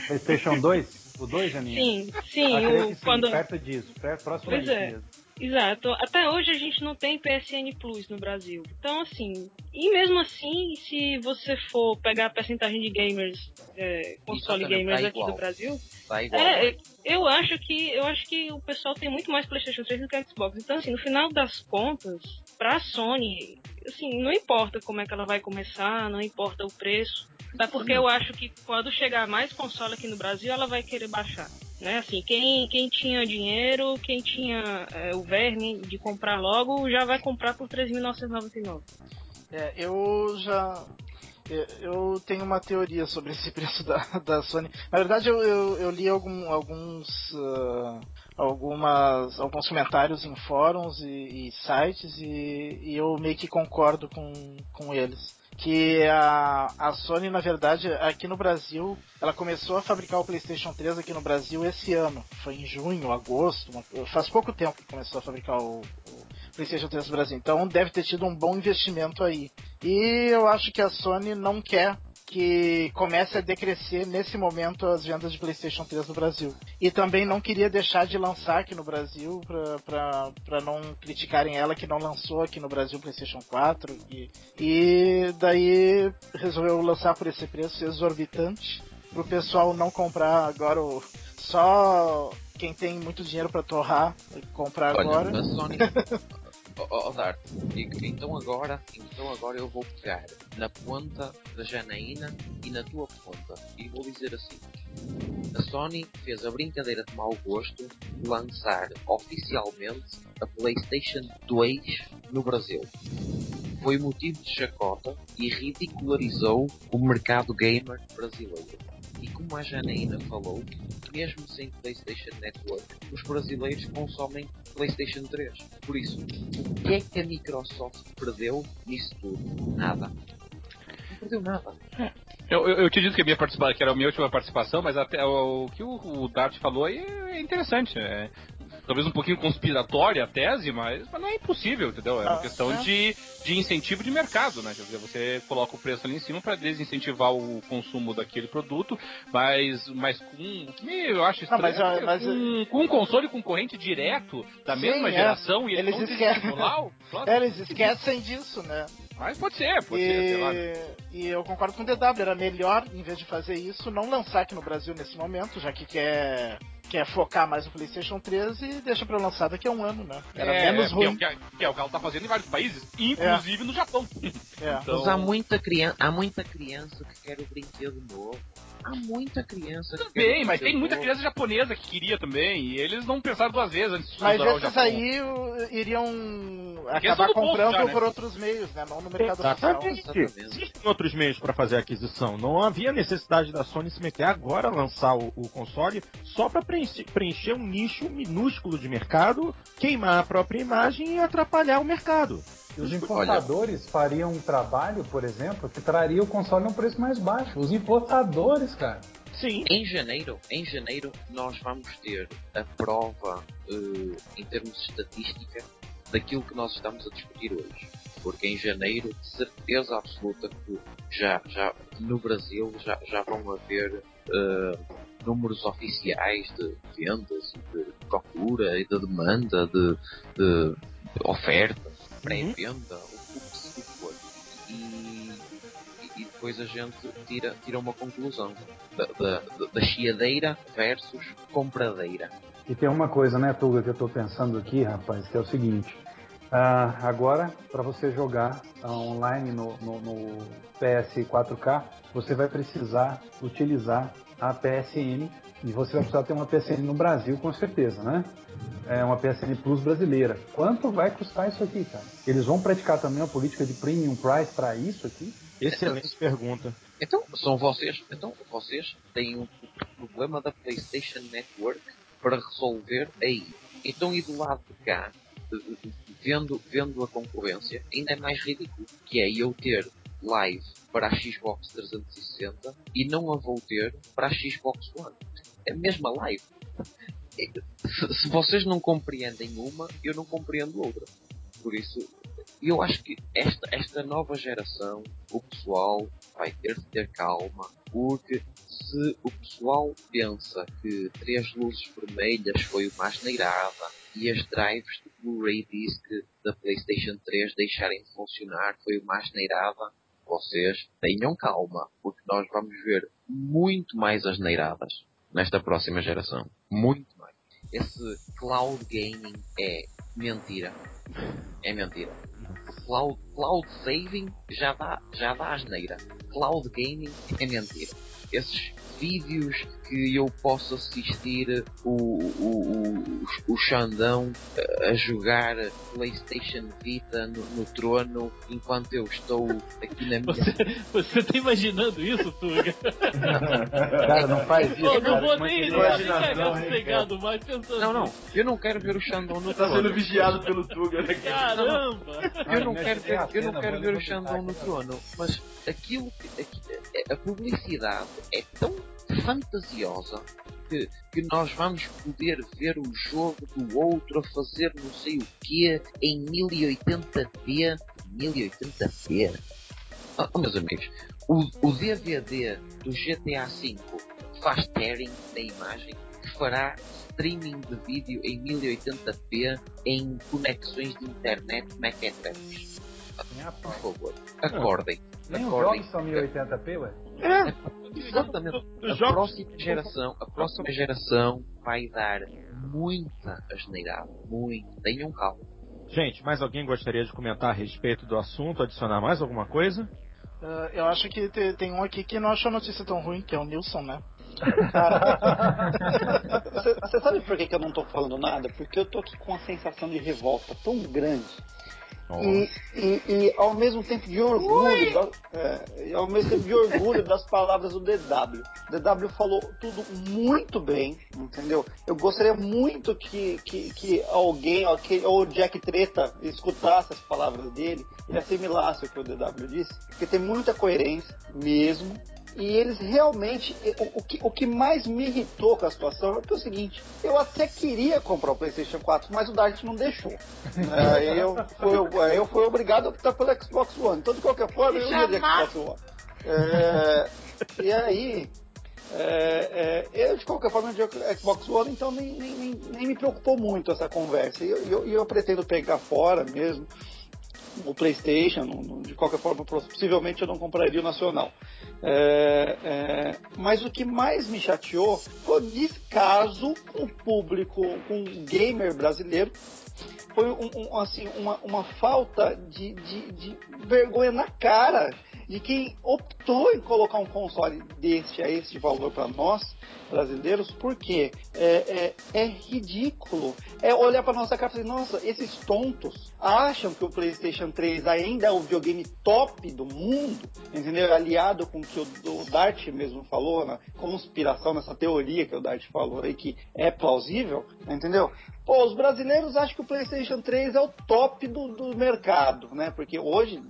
PlayStation 2? O 2, Janinha? Sim, sim. O, que sim, quando... perto disso, perto, próximo Pois é. mesmo. Exato. Até hoje a gente não tem PSN Plus no Brasil. Então, assim, e mesmo assim, se você for pegar a percentagem de gamers, é, console Exatamente, gamers tá aqui do Brasil, Está igual. é, eu acho que eu acho que o pessoal tem muito mais PlayStation 3 do que Xbox. Então, assim, no final das contas, pra Sony, assim, não importa como é que ela vai começar, não importa o preço. Até porque eu acho que quando chegar mais console aqui no Brasil, ela vai querer baixar. Né? Assim, quem, quem tinha dinheiro, quem tinha é, o verme de comprar logo, já vai comprar por 3.999. É, eu já. eu- Eu tenho uma teoria sobre esse preço da, da Sony. Na verdade, eu, eu, eu li algum- alguns, ah, algumas, alguns comentários em fóruns e, e sites e, e eu meio que concordo com, com eles. Que a, a Sony, na verdade, aqui no Brasil, ela começou a fabricar o PlayStation 3 aqui no Brasil esse ano. Foi em junho, agosto, faz pouco tempo que começou a fabricar o, o PlayStation 3 no Brasil. Então deve ter tido um bom investimento aí. E eu acho que a Sony não quer que comece a decrescer nesse momento as vendas de PlayStation 3 no Brasil. E também não queria deixar de lançar aqui no Brasil para não criticarem ela que não lançou aqui no Brasil o PlayStation 4. E, e daí resolveu lançar por esse preço exorbitante para o pessoal não comprar agora o, só quem tem muito dinheiro para torrar comprar Olha, agora. Ó, então agora, então agora eu vou pegar na ponta da Janaína e na tua ponta e vou dizer assim: a Sony fez a brincadeira de mau gosto de lançar oficialmente a PlayStation 2 no Brasil. Foi motivo de chacota e ridicularizou o mercado gamer brasileiro. E como a Janaína falou, mesmo sem PlayStation Network, os brasileiros consomem PlayStation 3. Por isso, o que é que a Microsoft perdeu nisso tudo? Nada. Não perdeu nada. Eu, eu, eu te disse que, a minha participação, que era a minha última participação, mas até o, o que o, o Dart falou aí é interessante. É, talvez um pouquinho conspiratória a tese, mas, mas não é impossível, entendeu? É uma Ah, questão é. de, de incentivo de mercado, né? Quer dizer, você coloca o preço ali em cima para desincentivar o consumo daquele produto, mas, mas com. que Eu acho Não, estranho. mas, é que mas- com, com um console concorrente direto da Sim, mesma é. geração e eles, Eles esquecem. É, Eles esquecem disso, né? Mas pode ser, pode ser, sei lá. E, e eu concordo com o DW, era melhor, em vez de fazer isso, não lançar aqui no Brasil nesse momento, já que quer, quer focar mais no PlayStation 3 e deixa pra lançar daqui a um ano, né? Era É, menos é, ruim. Que é, o que, que é o que ela tá fazendo em vários países, inclusive no Japão. É. Então- Mas há muita, criança, há muita criança que quer o brinquedo novo. Há muita criança que quer o Bem, mas tem muita novo. criança japonesa que queria também, e eles não pensaram duas vezes antes de Mas esses aí iriam Porque acabar comprando já, né? por outros meios, né? Não no mercado oficial. Exatamente. Exatamente. Existem outros meios para fazer a aquisição. Não havia necessidade da Sony se meter agora a lançar o, o console só para preencher, um nicho minúsculo de mercado, queimar a própria imagem e atrapalhar o mercado. E os importadores fariam um trabalho, por exemplo, que traria o console a um preço mais baixo. Os importadores, cara. Sim. Em janeiro, em janeiro nós vamos ter a prova eh, em termos de estatística daquilo que nós estamos a discutir hoje. Porque em janeiro, de certeza absoluta que já, já no Brasil já, já vão haver eh, números oficiais de vendas e de procura e de demanda, de, de oferta, pré-venda, o que se- o que for. E, e- e depois a gente tira, tira uma conclusão da, da, da- chiadeira versus compradeira. E tem uma coisa, né, Tuga, que eu tô pensando aqui, rapaz, que é o seguinte. Ah, agora, para você jogar ah, online no, no, no PS 4K, você vai precisar utilizar a PSN e você vai precisar ter uma PSN no Brasil, com certeza, né? É uma PSN Plus brasileira. Quanto vai custar isso aqui, cara? Eles vão praticar também uma política de premium price para isso aqui? Excelente pergunta. Então, são vocês, então vocês têm um problema da PlayStation Network para resolver aí. Então, e do lado de cá, vendo, vendo a concorrência, ainda é mais ridículo, que é eu ter live para a Xbox 360 e não a vou ter para a Xbox One. É a mesma live. Se, vocês não compreendem uma, eu não compreendo outra. Por isso, eu acho que esta, esta nova geração, o pessoal vai ter de ter calma, porque se o pessoal pensa que três luzes vermelhas foi uma asneirada e as drives de Blu-ray Disc da PlayStation 3 deixarem de funcionar foi uma asneirada, vocês tenham calma, porque nós vamos ver muito mais asneiradas nesta próxima geração. Muito mais. Esse cloud gaming é mentira. É mentira. Cloud, cloud saving já dá, já dá asneira. Cloud gaming é mentira. Esses vídeos que eu posso assistir o, o, o, o Xandão a jogar PlayStation Vita no, no trono enquanto eu estou aqui na minha. Você, você tá imaginando isso, Tuga? Cara, não faz isso, Eu não cara. vou é nem, que não vou ele- nem cagar Imaginação, hein, sossegado mais pensando Não, não, eu não quero ver o Xandão no Tá trono. sendo vigiado pelo Tuga, né? cara? Caramba! Eu não quero a ver, eu não quero ver o Xandão no trono, mas aquilo que é- a publicidade é tão fantasiosa que, que nós vamos poder ver o jogo do outro a fazer não sei o quê em 1080p. 1080p? Ah, oh, meus amigos, o, o DVD do GTA V faz tearing na imagem que fará streaming de vídeo em 1080p em conexões de internet a Por favor, acordem. Nem os acordem. jogos são 1080p, ué? Exatamente. Os A jogos- próxima geração, a próxima geração vai dar muita asneirada. Muito. Tenham calma. Gente, mais alguém gostaria de comentar a respeito do assunto, adicionar mais alguma coisa? Ah, eu acho que te- tem um aqui que não achou a notícia tão ruim, que é o Nilson, né? Você sabe por que, que eu não tô falando nada? Porque eu tô aqui com uma sensação de revolta tão grande. E, e, e ao mesmo tempo de orgulho, da- é, ao mesmo tempo de orgulho das palavras do DW. O DW falou tudo muito bem, entendeu? Eu gostaria muito que, que, que alguém, ó, que- ou Jack Treta, escutasse as palavras dele e assimilasse o que o DW disse, porque tem muita coerência mesmo. E eles realmente. O, o, que, o que mais me irritou com a situação é, é o seguinte: eu até queria comprar o PlayStation 4, mas o Dart não deixou. Aí eu fui, eu fui obrigado a optar pelo Xbox One. Então, de qualquer forma, eu ia de Xbox One. É, e aí, é, é, eu, de qualquer forma, eu Xbox One, então nem, nem, nem, me preocupou muito essa conversa. E eu, eu, eu, pretendo pegar fora mesmo o PlayStation, de qualquer forma, possivelmente eu não compraria o Nacional. É, é, mas o que mais me chateou foi o descaso com o público, com o gamer brasileiro, foi um, um, assim, uma, uma falta de, de, de, vergonha na cara de quem optou em colocar um console desse a esse valor para nós brasileiros, porque é, é, é ridículo. É olhar para nossa cara e falar, nossa, esses tontos acham que o PlayStation 3 ainda é o videogame top do mundo, entendeu? Aliado com o que o, o Dart mesmo falou, na conspiração, nessa teoria que o Dart falou aí, que é plausível, entendeu? Pô, os brasileiros acham que o PlayStation 3 é o top do, do mercado, né? Porque hoje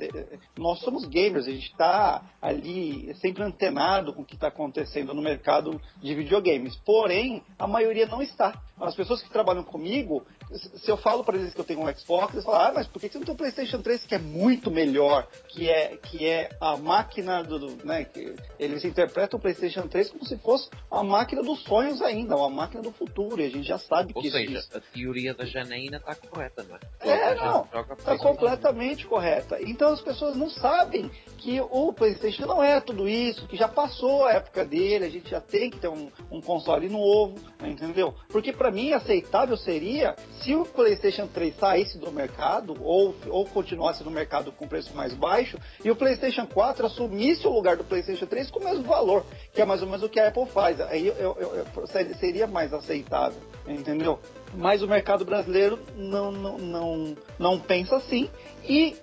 nós somos gamers, a gente está ali sempre antenado com o que está acontecendo no mercado de videogames. Porém, a maioria não está. As pessoas que trabalham comigo, se eu falo para eles que eu tenho um Xbox, eles falam, ah, mas por que você não tem um PlayStation 3 que é muito melhor, que é, que é a máquina do, né, que eles interpretam o PlayStation 3 como se fosse a máquina dos sonhos ainda, uma máquina do futuro, e a gente já sabe Ou que seja, isso, a teoria da Janaína está correta, não é? É, não, está completamente correta. Então as pessoas não sabem que o PlayStation não é tudo isso, que já passou a época dele, a gente já tem que ter um, um console novo, entendeu? Porque para mim aceitável seria se o PlayStation 3 saísse do mercado ou, ou continuasse no mercado com preço mais baixo e o PlayStation 4 assumisse o lugar do PlayStation 3 com o mesmo valor, que é mais ou menos o que a Apple faz. Aí eu, eu, eu, seria mais aceitável, entendeu? Mas o mercado brasileiro não, não, não, não pensa assim. E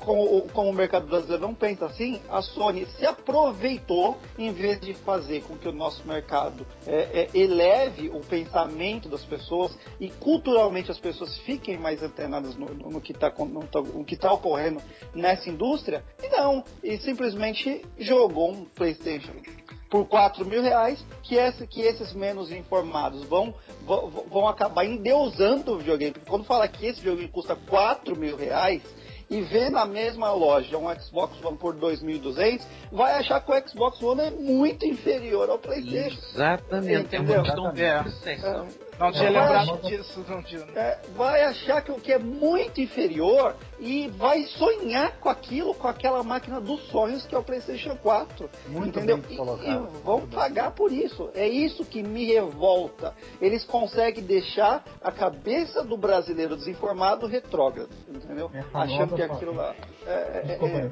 como, como, o mercado brasileiro não pensa assim, a Sony se aproveitou em vez de fazer com que o nosso mercado é, é, eleve o pensamento das pessoas e culturalmente as pessoas fiquem mais antenadas no, no, no que está tá ocorrendo nessa indústria. Não, e simplesmente jogou um PlayStation por 4 mil reais, que, esse, que esses menos informados vão, vão, vão acabar endeusando o videogame. Porque quando fala que esse videogame custa 4 mil reais, e vê na mesma loja um Xbox One por 2.200, vai achar que o Xbox One é muito inferior ao PlayStation. Exatamente, Entendeu? uma questão de É. Não tinha É, lembrado vai- disso, não tinha. É, vai achar que o que é muito inferior e vai sonhar com aquilo, com aquela máquina dos sonhos que é o PlayStation 4. Muito entendeu? bem E, e vão pagar por isso. É isso que me revolta. Eles conseguem deixar a cabeça do brasileiro desinformado retrógrado, entendeu? É Achando que aquilo lá. É, é- Desculpa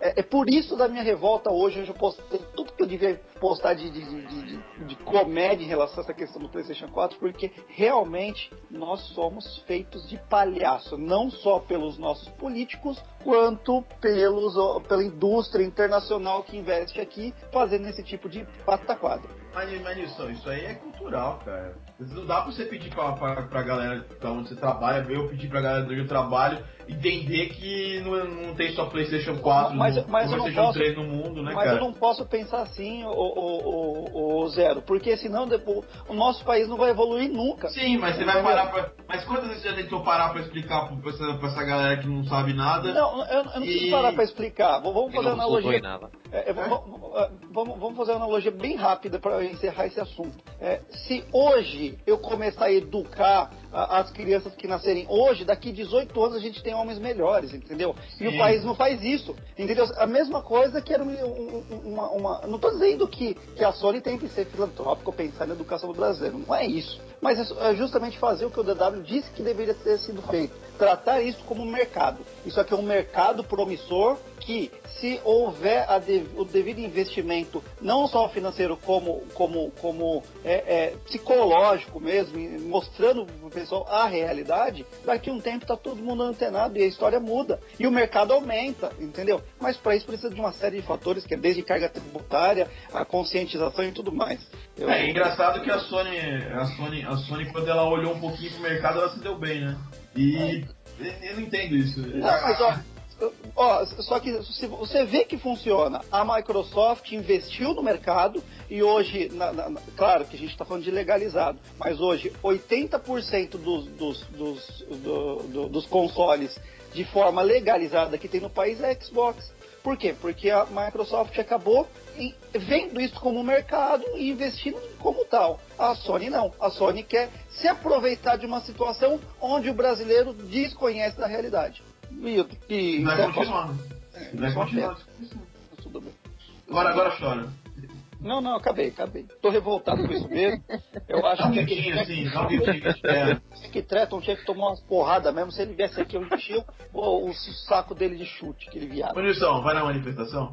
é- é, por isso da minha revolta hoje. Hoje eu postei tudo que eu devia postar de, de, de- de comédia em relação a essa questão do PlayStation 4, porque realmente nós somos feitos de palhaço, não só pelos nossos políticos, quanto pelos, pela indústria internacional que investe aqui fazendo esse tipo de pataquada. Mas, mas Nilson, isso aí é cultural, cara. Não dá pra você pedir pra, pra, pra galera da onde você trabalha, eu pedir pra galera do onde eu trabalho, entender que não, não tem só PlayStation 4, Mas- no, mas PlayStation posso- 3 no mundo, né, Mas cara? eu não posso pensar assim, o, o, o, o Zero, porque senão depois, o nosso país não vai evoluir nunca. Sim, mas você vai parar pra. Mas quantas vezes você já tentou parar pra explicar pra essa, pra essa galera que não sabe nada? Não, eu, eu não preciso E- parar para explicar. Vamos fazer não uma analogia. nada. É, é, vamos, vamos, fazer uma analogia bem rápida para encerrar esse assunto. É, se hoje eu começar a educar a- as crianças que nascerem hoje, daqui 18 anos a gente tem homens melhores, entendeu? E o Sim. país não faz isso, entendeu? A mesma coisa que era um- um- uma. uma- não estou dizendo que, que a Sony tem que ser filantrópica ou pensar na educação do brasileiro, não é isso. Mas é justamente fazer o que o DW disse que deveria ter sido feito. Tratar isso como um mercado. Isso aqui é um mercado promissor que, se houver de- o devido investimento, não só financeiro, como, como, como é, é, psicológico mesmo, mostrando para o pessoal a realidade, daqui a um tempo está todo mundo antenado e a história muda. E o mercado aumenta, entendeu? Mas para isso precisa de uma série de fatores, que é desde carga tributária, a conscientização e tudo mais. Eu- É engraçado que a Sony, a Sony, a Sony quando ela olhou um pouquinho pro mercado, ela se deu bem, né? E eu não entendo isso. Não, mas ó, ó, só que se você vê que funciona, a Microsoft investiu no mercado e hoje, na, na, claro que a gente está falando de legalizado, mas hoje 80% dos, dos, dos, do, do, dos consoles de forma legalizada que tem no país é Xbox. Por quê? Porque a Microsoft acabou vendo isso como mercado e investindo como tal. A Sony não. A Sony quer se aproveitar de uma situação onde o brasileiro desconhece da realidade. E, e, vai é continuar. É, vai continuar. Tudo bem. Agora, agora chora. Não, não, acabei, acabei. Tô revoltado com isso mesmo. Eu acho dá um que. Assim, dá um é. que Treton tinha que tomar umas porradas mesmo. Se ele viesse aqui, eu enchia o, o saco dele de chute, que ele viado. Nilson, vai na manifestação?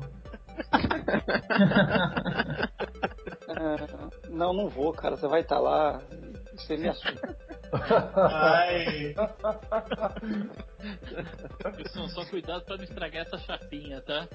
não, não vou, cara. Você vai estar tá lá. Você me assusta. Ai. Pessoal, só cuidado pra não estragar essa chapinha, tá?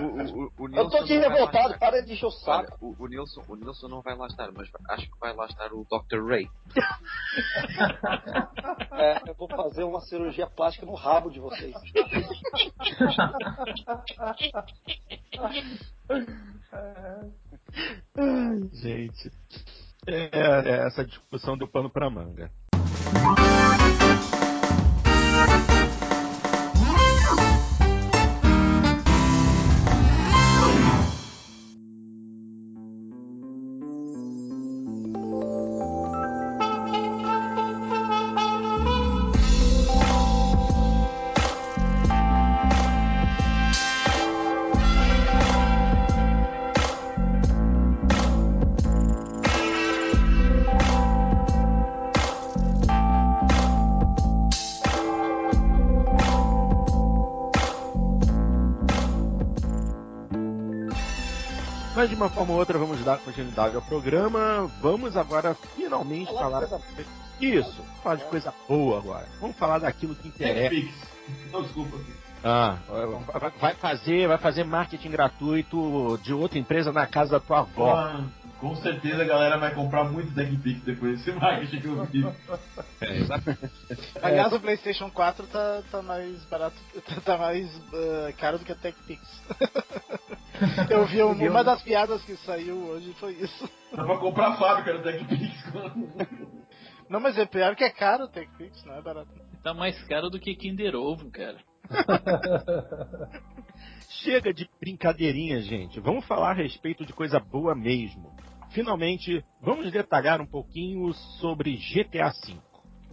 o, o, o eu tô aqui revoltado, para de encher o saco. Olha, o, o, Nilson, o Nilson não vai lá estar, mas acho que vai lá estar o Dr. Ray. É, eu vou fazer uma cirurgia plástica no rabo de vocês. Gente, é, é, essa discussão deu pano pra manga. Ou outra vamos dar continuidade ao programa. Vamos agora finalmente falar. falar... Isso, falar de coisa boa agora. Vamos falar daquilo que interessa. Não, desculpa. Ah, vai fazer, vai fazer marketing gratuito de outra empresa na casa da tua avó. Ah, com certeza a galera vai comprar muito TechPix depois desse marketing que eu vi. É, exatamente. Aliás, o PlayStation 4 tá, tá mais barato, tá mais uh, caro do que a TechPix. Eu vi uma, uma das piadas que saiu hoje foi isso. Dá pra comprar a fábrica do TechPix. Não, mas é pior que é caro o TechPix, não é barato. Tá mais caro do que Kinder Ovo, cara. Chega de brincadeirinha, gente. Vamos falar a respeito de coisa boa mesmo. Finalmente, vamos detalhar um pouquinho sobre GTA V.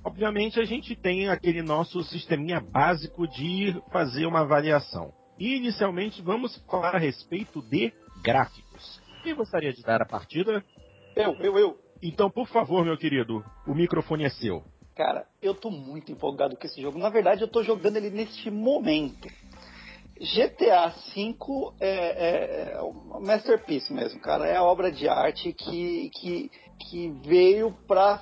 Obviamente, a gente tem aquele nosso sisteminha básico de fazer uma avaliação. E inicialmente vamos falar a respeito de gráficos. Quem gostaria de dar a partida? Eu, eu, eu. Então, por favor, meu querido, o microfone é seu. Cara, eu tô muito empolgado com esse jogo. Na verdade, eu tô jogando ele neste momento. GTA V é, é, é uma masterpiece mesmo, cara. É a obra de arte que, que, que veio para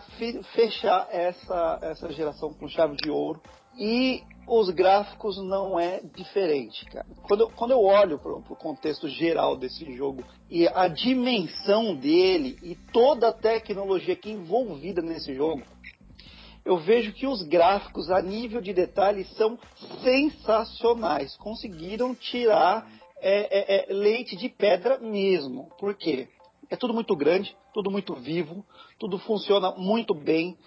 fechar essa, essa geração com chave de ouro. E os gráficos não é diferente, cara. Quando eu, quando eu olho para o contexto geral desse jogo e a dimensão dele e toda a tecnologia que é envolvida nesse jogo, eu vejo que os gráficos a nível de detalhes são sensacionais. Conseguiram tirar é, é, é, leite de pedra mesmo. Por quê? É tudo muito grande, tudo muito vivo, tudo funciona muito bem.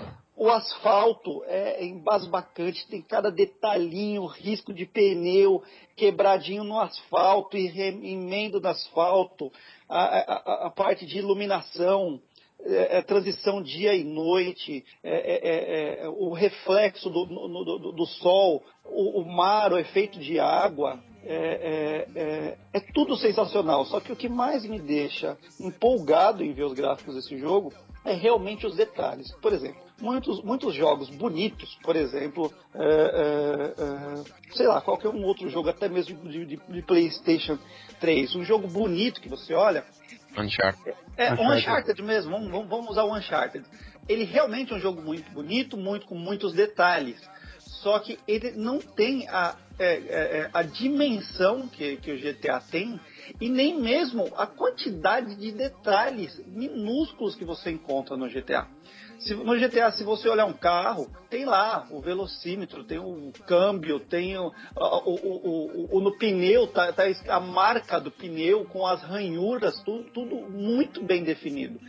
O asfalto é embasbacante, tem cada detalhinho, risco de pneu, quebradinho no asfalto e emendo no asfalto, a, a, a parte de iluminação, é, é, transição dia e noite, é, é, é, é o reflexo do, no, do, do sol, o, o, mar, o efeito de água, é, tudo sensacional. Só que o que mais me deixa empolgado em ver os gráficos desse jogo é realmente os detalhes. Por exemplo, muitos, muitos jogos bonitos, por exemplo, sei lá, qualquer um outro jogo, até mesmo de, de, de PlayStation 3, um jogo bonito que você olha, Uncharted. É, Uncharted. Uncharted mesmo, vamos, vamos usar o Uncharted. Ele realmente é um jogo muito bonito, muito com muitos detalhes. Só que ele não tem a, é, é, é a dimensão que, que o GTA tem e nem mesmo a quantidade de detalhes minúsculos que você encontra no GTA. Se, no GTA, se você olhar um carro, tem lá o velocímetro, tem o câmbio, tem o, o, o, o no pneu, tá, tá, a marca do pneu com as ranhuras, tudo, tudo muito bem definido.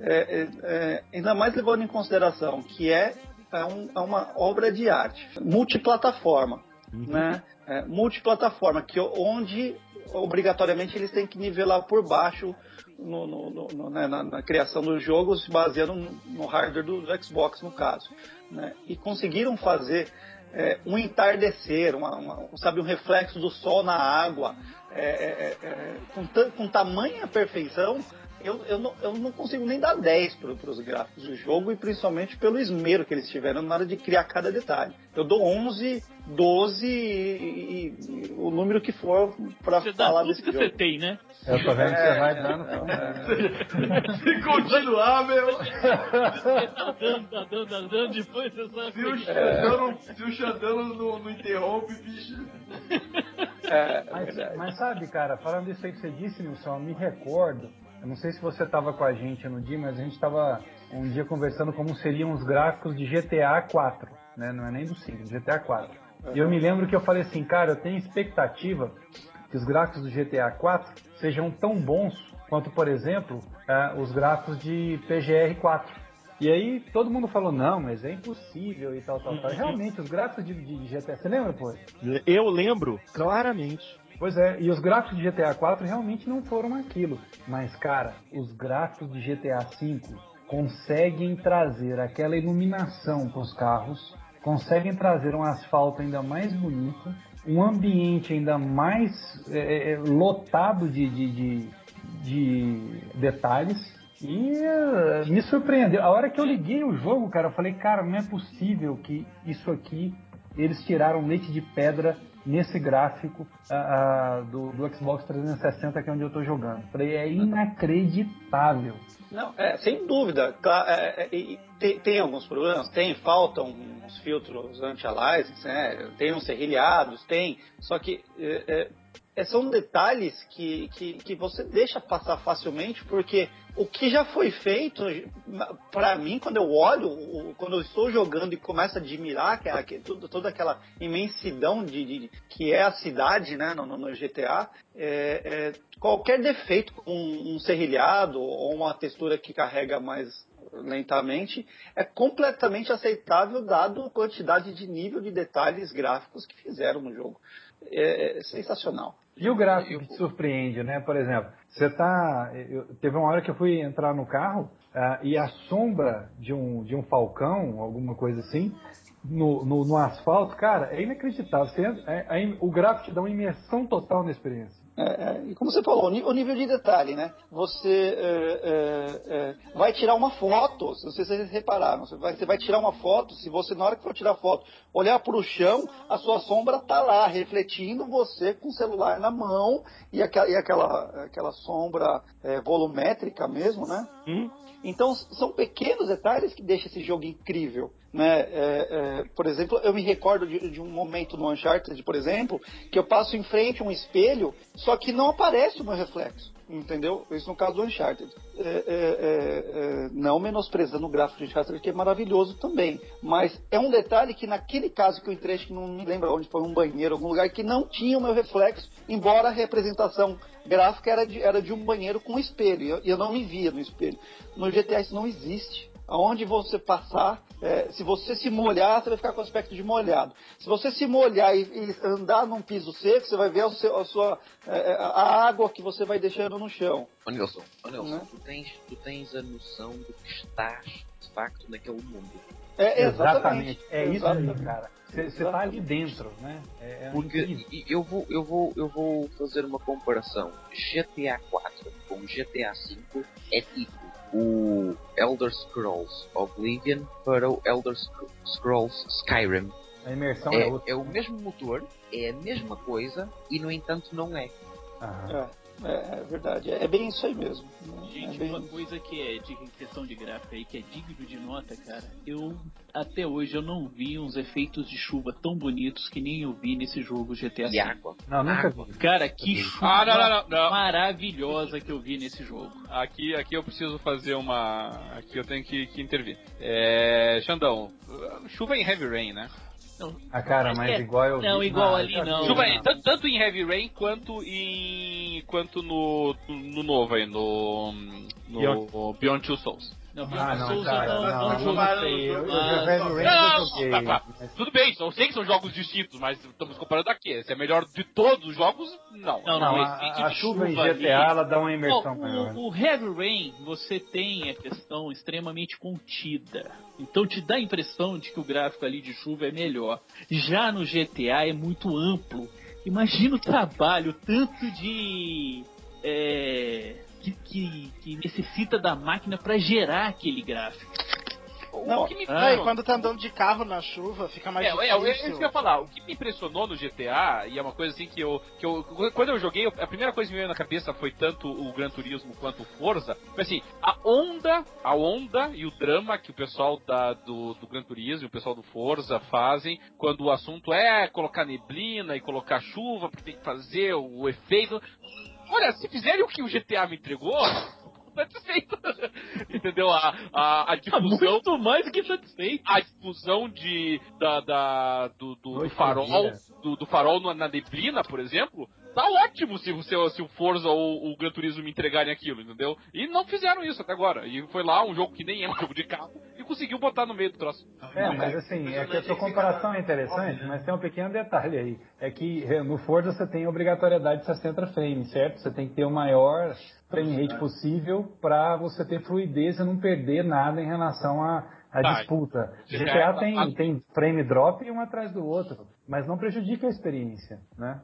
É, é, é, ainda mais levando em consideração que é, é, um, é uma obra de arte, multiplataforma. Uhum. Né? É, multiplataforma, que onde obrigatoriamente eles têm que nivelar por baixo no, no, no, né, na, na, criação dos jogos, baseando no, hardware do, do, Xbox, no caso. Né? E conseguiram fazer é, um entardecer, uma, uma, sabe, um reflexo do sol na água, é, é, é com, com tamanha perfeição eu, eu, não, eu não consigo nem dar 10 para os gráficos do jogo e principalmente pelo esmero que eles tiveram na hora de criar cada detalhe. Eu dou 11, 12 e, e, e o número que for para falar desse que jogo. você tem, né? Eu tô vendo que você vai dando. Se continuar, meu. tá dando, tá dando, tá dando, depois você sabe. Se o Xandão, se o Xandão não, não interrompe, bicho. É, mas, mas, sabe, cara, falando isso aí que você disse, Nilson, eu me recordo eu não sei se você estava com a gente no dia, mas a gente estava um dia conversando como seriam os gráficos de GTA 4, né? Não é nem do 5, do GTA 4. E eu me lembro que eu falei assim, cara, eu tenho expectativa que os gráficos do GTA 4 sejam tão bons quanto, por exemplo, uh, os gráficos de PGR 4. E aí todo mundo falou, não, mas é impossível e tal, tal, tal. Realmente, os gráficos de, de GTA, você lembra, pô? Eu lembro, claramente. Pois é, e os gráficos de GTA 4 realmente não foram aquilo. Mas, cara, os gráficos de GTA 5 conseguem trazer aquela iluminação para os carros, conseguem trazer um asfalto ainda mais bonito, um ambiente ainda mais é, é, lotado de, de, de, de detalhes. E uh, me surpreendeu. A hora que eu liguei o jogo, cara, eu falei, cara, não é possível que isso aqui eles tiraram leite de pedra nesse gráfico uh, do, do, Xbox 360 que é onde eu estou jogando. Falei, é inacreditável. Não, é, sem dúvida. É, é, tem, tem, alguns problemas, tem, faltam uns filtros anti-aliasing, né? tem uns serrilhados, tem. Só que é, é é, são detalhes que, que, que você deixa passar facilmente, porque o que já foi feito, para mim, quando eu olho, quando eu estou jogando e começo a admirar que, é, que toda aquela imensidão de, de, que é a cidade né, no, no GTA, é, é, qualquer defeito com um, um serrilhado ou uma textura que carrega mais lentamente, é completamente aceitável dado a quantidade de nível de detalhes gráficos que fizeram no jogo. É, é sensacional. E o gráfico que surpreende, né? Por exemplo, você tá. Eu, teve uma hora que eu fui entrar no carro uh, e a sombra de um, de um falcão, alguma coisa assim, no, no, no asfalto, cara, é inacreditável. Você, é, é, o gráfico te dá uma imersão total na experiência. É, é, e como você falou, o nível de detalhe, né? Você é, é, é, vai tirar uma foto, se vocês repararam, você vai, você vai, tirar uma foto, se você, na hora que for tirar foto, olhar para o chão, a sua sombra tá lá, refletindo você com o celular na mão e aquela, e aquela, aquela sombra volumétrica mesmo, né? Hum? Então, são pequenos detalhes que deixam esse jogo incrível. Né? É, é, por exemplo, eu me recordo de, de, um momento no Uncharted, por exemplo, que eu passo em frente a um espelho, só que não aparece o meu reflexo. Entendeu? Isso no caso do Uncharted. É, é, é, é não menosprezando o gráfico do Uncharted, que é maravilhoso também. Mas é um detalhe que naquele caso que eu entrei, acho que não me lembro onde foi, um banheiro, algum lugar, que não tinha o meu reflexo, embora a representação gráfica era de, era de um banheiro com espelho. E eu, eu não me via no espelho. No GTA isso não existe aonde você passar, é, se você se molhar, você vai ficar com aspecto de molhado. Se você se molhar e, e andar num piso seco, você vai ver seu, a, sua, é, a água que você vai deixando no chão. Ô Nilson, ô Nilson né? tu, tens, tu tens a noção do que estás, de facto, naquele mundo. É, exatamente. exatamente. É isso aí, cara. Você está ali dentro, né? É, é Porque eu vou, eu, vou, eu vou fazer uma comparação. GTA 4 com GTA 5 é tipo o Elder Scrolls Oblivion para o Elder Scrolls Skyrim. A imersão é, é, outra. é o mesmo motor, é a mesma coisa e no entanto não é. Aham. É. É, é verdade. É bem isso aí mesmo. Gente, é bem... uma coisa que é de questão de gráfico aí, que é digno de nota, cara. Eu, até hoje, eu não vi uns efeitos de chuva tão bonitos que nem eu vi nesse jogo GTA V. água. Não, nunca vi. Cara, que chuva Ah, não, não, não, não. maravilhosa que eu vi nesse jogo. Aqui, aqui eu preciso fazer uma. Aqui eu tenho que, que intervir. É. Xandão, chuva em Heavy Rain, né? Ah, cara, mas É, igual eu vi. não, igual ali já não. Chuva tanto, tanto em Heavy Rain quanto em. quanto no, no novo aí, no. no Beyond Two Souls. Não, Ah, não, Souls cara, eu não, não, eu, já Não, joguei. pá, pá. mas- Tudo bem, eu sei que são jogos distintos, mas estamos comparando aqui. Se é melhor de todos os jogos, não. Não, Não, não, a, a de chuva em chuva GTA ali. ela dá uma imersão Bom, maior. o, o Heavy Rain, você tem a questão extremamente contida. Então te dá a impressão de que o gráfico ali de chuva é melhor. Já no GTA é muito amplo. Imagina o trabalho, tanto de. é, que, que- que necessita da máquina para gerar aquele gráfico. Não, o que me e não, quando tá andando de carro na chuva, fica mais É, é, é isso difícil. que eu ia falar. O que me impressionou no GTA, e é uma coisa assim que eu. Que eu quando eu joguei, a primeira coisa que me veio na cabeça foi tanto o Gran Turismo quanto o Forza. Foi assim, a onda, a onda e o drama que o pessoal da, do, do Gran Turismo e o pessoal do Forza fazem quando o assunto é colocar neblina e colocar chuva, porque tem que fazer o efeito. Olha, se fizerem o que o GTA me entregou, satisfeito. Entendeu? A, a, a difusão Muito mais do que satisfeito. a difusão de da, da- do, do- do farol do, do farol na, na neblina, por exemplo, tá ótimo se, o- se, se o Forza ou o Gran Turismo me entregarem aquilo, entendeu? E não fizeram isso até agora. E foi lá um jogo que nem é um jogo de carro e conseguiu botar no meio do troço. É, mas assim, é que a sua comparação é interessante, mas tem um pequeno detalhe aí. É que eh, no Forza você tem a obrigatoriedade de 60 frames, certo? Você tem que ter o maior frame rate possível para você ter fluidez e não perder nada em relação à, à Tá. disputa. GTA GTA tem, tá- tem frame drop um atrás do outro, mas não prejudica a experiência, né?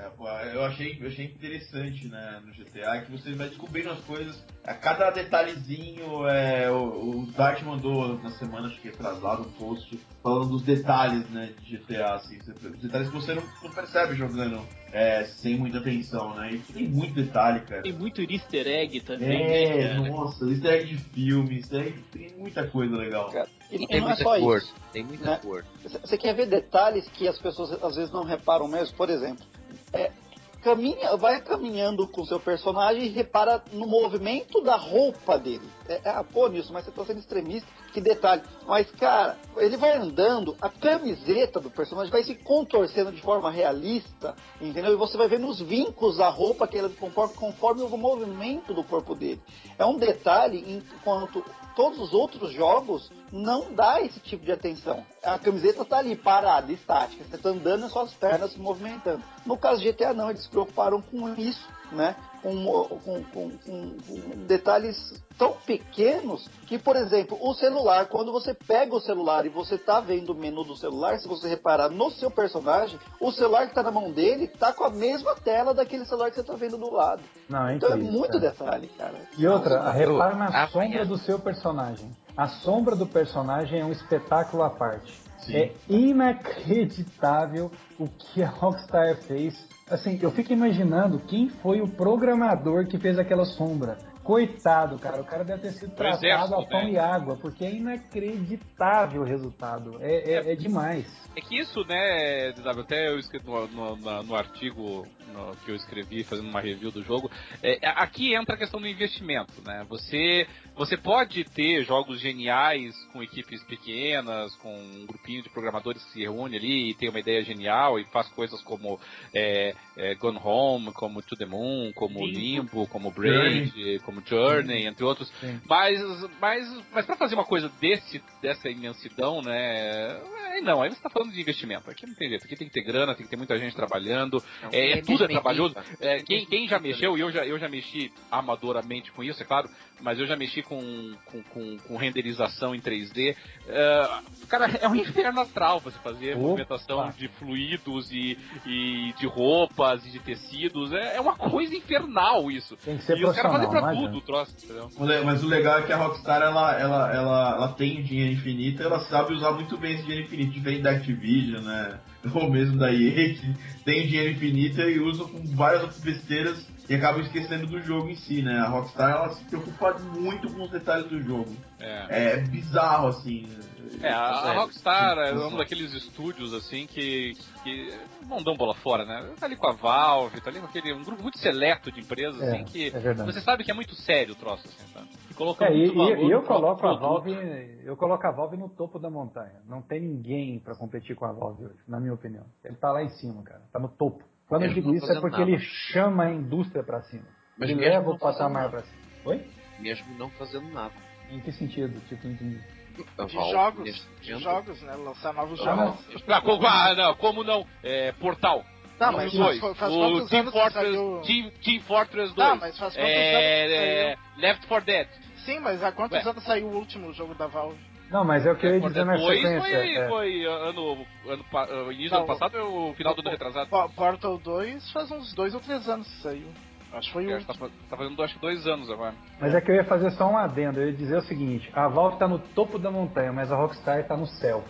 É, eu achei, eu achei interessante né, no GTA que você vai descobrindo as coisas. A cada detalhezinho, é, o, o Dart mandou na semana, acho que atrasado, um post falando dos detalhes né, de GTA, assim, os detalhes que você não, não percebe jogando é, sem muita atenção, né? E tem muito detalhe, cara. Tem muito easter egg também, né, É, cara? nossa, easter egg de filme, easter egg, tem muita coisa legal. Cara, E, E e tem não é muita só cor. isso. Tem muita né? cor. Você quer ver detalhes que as pessoas às vezes não reparam mesmo? Por exemplo, é, caminha, vai caminhando com o seu personagem e repara no movimento da roupa dele. É, é, ah, pô, Nilson, mas você tá sendo extremista, que detalhe. Mas, cara, ele vai andando, a camiseta do personagem vai se contorcendo de forma realista, entendeu? E você vai ver nos vincos da roupa que ele conforme, conforme o movimento do corpo dele. É um detalhe enquanto todos os outros jogos não dá esse tipo de atenção. A camiseta tá ali, parada, estática. Você tá andando e suas pernas se movimentando. No caso de GTA, não, eles se preocuparam com isso, né? Com, com- com- com- com detalhes tão pequenos que, por exemplo, o celular, quando você pega o celular e você tá vendo o menu do celular, se você reparar no seu personagem, o celular que tá na mão dele tá com a mesma tela daquele celular que você tá vendo do lado. Não, é Então é muito cara. detalhe, cara. E outra, Nossa, repara na Ah, sombra é. do seu personagem. A sombra do personagem é um espetáculo à parte. Sim. É inacreditável o que a Rockstar fez. Assim, eu fico imaginando quem foi o programador que fez aquela sombra. Coitado, cara. O cara deve ter sido tratado exército, a pão né? e água, porque é inacreditável o resultado. É, é- é demais. É que isso, né, até eu escrevi no, no- no artigo no- que eu escrevi fazendo uma review do jogo, é, aqui entra a questão do investimento, né? Você, você pode ter jogos geniais com equipes pequenas, com um grupinho de programadores que se reúne ali e tem uma ideia genial e faz coisas como é, é, Gone Home, como To The Moon, como Limbo, como Braid, como Journey, entre outros. Sim. Mas, mas, mas para fazer uma coisa desse, dessa imensidão, né? Aí não, aí você tá falando de investimento. Aqui não tem jeito, aqui tem que ter grana, tem que ter muita gente trabalhando. Não, É, tem tudo é trabalhoso. É, quem, quem já mexeu, e eu já, eu já mexi amadoramente com isso, é claro, mas eu já mexi com, com, com, com renderização em 3D. É, cara, é um inferno astral você fazer Opa! movimentação de fluidos e, e de roupas e de tecidos. É, é uma coisa infernal isso. Tem que ser e os caras fazem pra não tudo o troço, entendeu? Le- Mas o legal é que a Rockstar ela, ela, ela, ela tem dinheiro infinito, ela sabe usar muito bem esse dinheiro infinito, diferente da Activision, né? Ou mesmo da EA, que tem dinheiro infinito e usa com várias outras besteiras e acabam esquecendo do jogo em si, né? A Rockstar ela se preocupa muito com os detalhes do jogo. É. É bizarro, assim. É, a, a É, Rockstar é um daqueles estúdios assim que, que não dão bola fora, né? Tá ali com a Valve, tá ali com aquele um grupo muito seleto de empresas É, assim que é verdade. você sabe que é muito sério o troço, assim, sabe? E coloca É, e, muito valor e- e eu coloco a. Valve, eu coloco a Valve no topo da montanha. Não tem ninguém pra competir com a Valve hoje, na minha opinião. Ele tá lá em cima, cara. Tá no topo. Quando eu digo não isso é porque nada. ele chama a indústria pra cima. Mas ele mesmo leva não o fazendo patamar nada. pra cima. Oi? Mesmo não fazendo nada. Em que sentido? Tipo, não entendi. De jogos, de jogos, né? Lançar novos Ah, jogos. Ah, como, ah, não, como não? É, Portal. Tá, mas dois. faz, faz o quantos Team Fortress, saiu... Team, Team Fortress 2. Tá, mas faz quantos anos que é, é, Left 4 Dead. Sim, mas há quantos Ué. anos saiu o último jogo da Valve? Não, mas é o que eu ia Left dizer 4 na Dead 2 sequência. foi, é. foi ano, ano, uh, início do Não, ano passado ou final do ano retrasado? Po- Portal 2 faz uns dois ou três anos que saiu. Acho que foi acho que tá, tá fazendo acho que dois anos agora. Mas é que eu ia fazer só um adendo. Eu ia dizer o seguinte: a Valve tá no topo da montanha, mas a Rockstar tá no céu.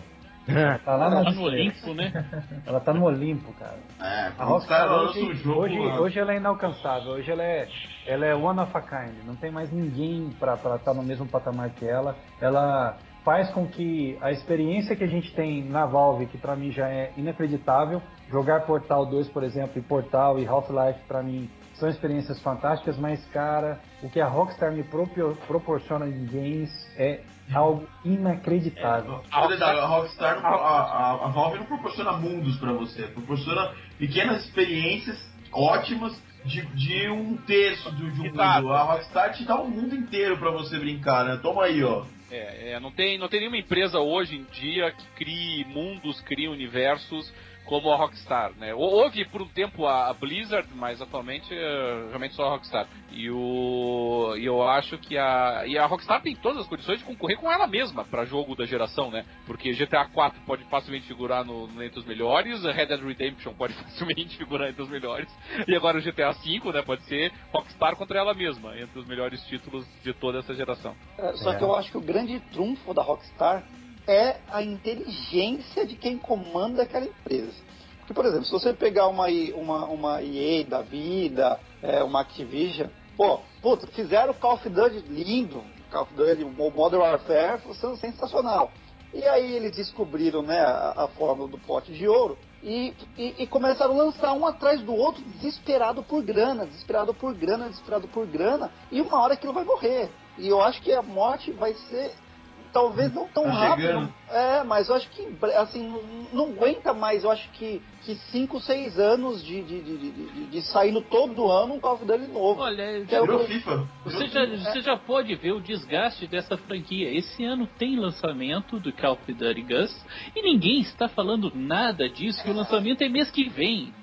Tá lá Tá nas no. Olimpo, né? Ela tá no Olimpo, cara. É, A Rockstar hoje, um jogo. hoje, hoje ela é inalcançável. Hoje ela é, ela é one of a kind. Não tem mais ninguém pra estar no mesmo patamar que ela. Ela faz com que a experiência que a gente tem na Valve, que pra mim já é inacreditável, jogar Portal 2, por exemplo, e Portal e Half-Life pra mim são experiências fantásticas, mas cara, o que a Rockstar me propio- proporciona em games é algo inacreditável. A, verdade, a Rockstar, a, a, a Valve não proporciona mundos pra você, proporciona pequenas experiências ótimas de, de um terço do, de um mundo. A Rockstar te dá um mundo inteiro pra você brincar, né? Toma aí, ó. É, é, não, tem, não tem nenhuma empresa hoje em dia que crie mundos, crie universos como a Rockstar, né? Hou- Houve por um tempo a, a Blizzard, mas atualmente é realmente só a Rockstar. E o e eu acho que a e a Rockstar tem todas as condições de concorrer com ela mesma para jogo da geração, né? Porque GTA 4 pode facilmente figurar no, no- entre os melhores, Red Dead Redemption pode facilmente figurar entre os melhores, e agora o GTA 5, né, pode ser Rockstar contra ela mesma, entre os melhores títulos de toda essa geração. É, Só É. que eu acho que o grande trunfo da Rockstar é a inteligência de quem comanda aquela empresa. Porque, por exemplo, se você pegar uma, uma, uma EA da vida, é, uma Activision, pô, puta, fizeram o Call of Duty lindo, Call of Duty, o Modern Warfare, foi sensacional. E aí eles descobriram né, a, a fórmula do pote de ouro e, e, e começaram a lançar um atrás do outro, desesperado por grana, desesperado por grana, desesperado por grana, e uma hora aquilo vai morrer. E eu acho que a morte vai ser talvez não tão Tá rápido. chegando. É, mas eu acho que assim, não, não aguenta mais, eu acho que, que 5, 6 anos de, de, de, de, de- de saindo todo ano um Call of Duty novo. Olha, Que é o Virou FIFA. Você Virou já, FIFA. você já pode ver o desgaste dessa franquia. Esse ano tem lançamento do Call of Duty Gus e ninguém está falando nada disso, que o lançamento é mês que vem.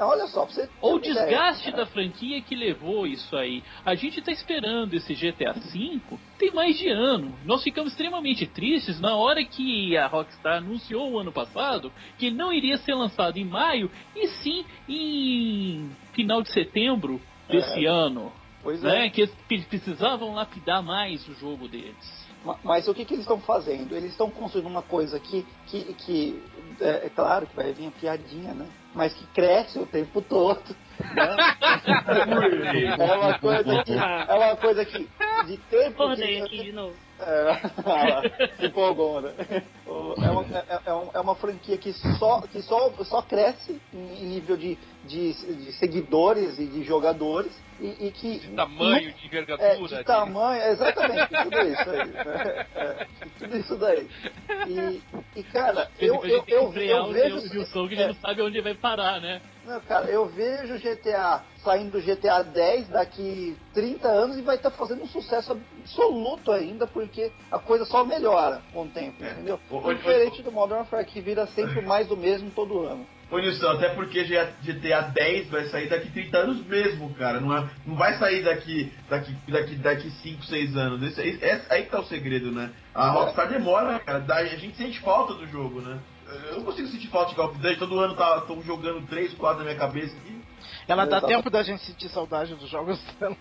Olha só, você Ou o ideia, desgaste cara. da franquia que levou isso aí. A gente tá esperando esse GTA V tem mais de ano. Nós ficamos extremamente tristes na hora que a Rockstar anunciou o ano passado que não iria ser lançado em maio, e sim em final de setembro desse É. ano. Pois Né? é. Que eles precisavam lapidar mais o jogo deles. Ma- Mas o que, que eles estão fazendo? Eles estão construindo uma coisa que, que, que é, é claro que vai vir a piadinha, né? Mas que cresce o tempo todo. Né? é uma coisa que. É uma coisa que. De tempo. Acordei que- aqui de novo. É, se empolgou, né? O- É uma, é, é um- é uma franquia que só, que só, só cresce em nível de, de, de seguidores e de jogadores e, e que. De tamanho, de É, envergadura. de de- tamanho, exatamente, tudo isso aí. né? É, tudo isso daí. E, e cara, eu, eu, eu, que frear eu o vejo. Gilson que já é, não sabe onde vai parar, né? Não, cara, eu vejo GTA saindo do GTA 10 daqui 30 anos e vai estar fazendo um sucesso absoluto ainda, porque a coisa só melhora com o tempo, É. entendeu? Ô, Diferente do Modern Warfare, que vira sempre mais do mesmo todo ano. Ô Nilson, até porque GTA 10 vai sair daqui 30 anos mesmo, cara. Não, é, não vai sair daqui daqui, daqui, daqui 5, 6 anos. Esse, esse, esse- aí que tá o segredo, né? A Rockstar demora, cara. Dá- A gente sente falta do jogo, né? Eu não consigo sentir falta de Call of Duty. Todo ano tá, tô jogando 3, 4 na minha cabeça aqui. Ela dá tempo da gente sentir saudade dos jogos dela.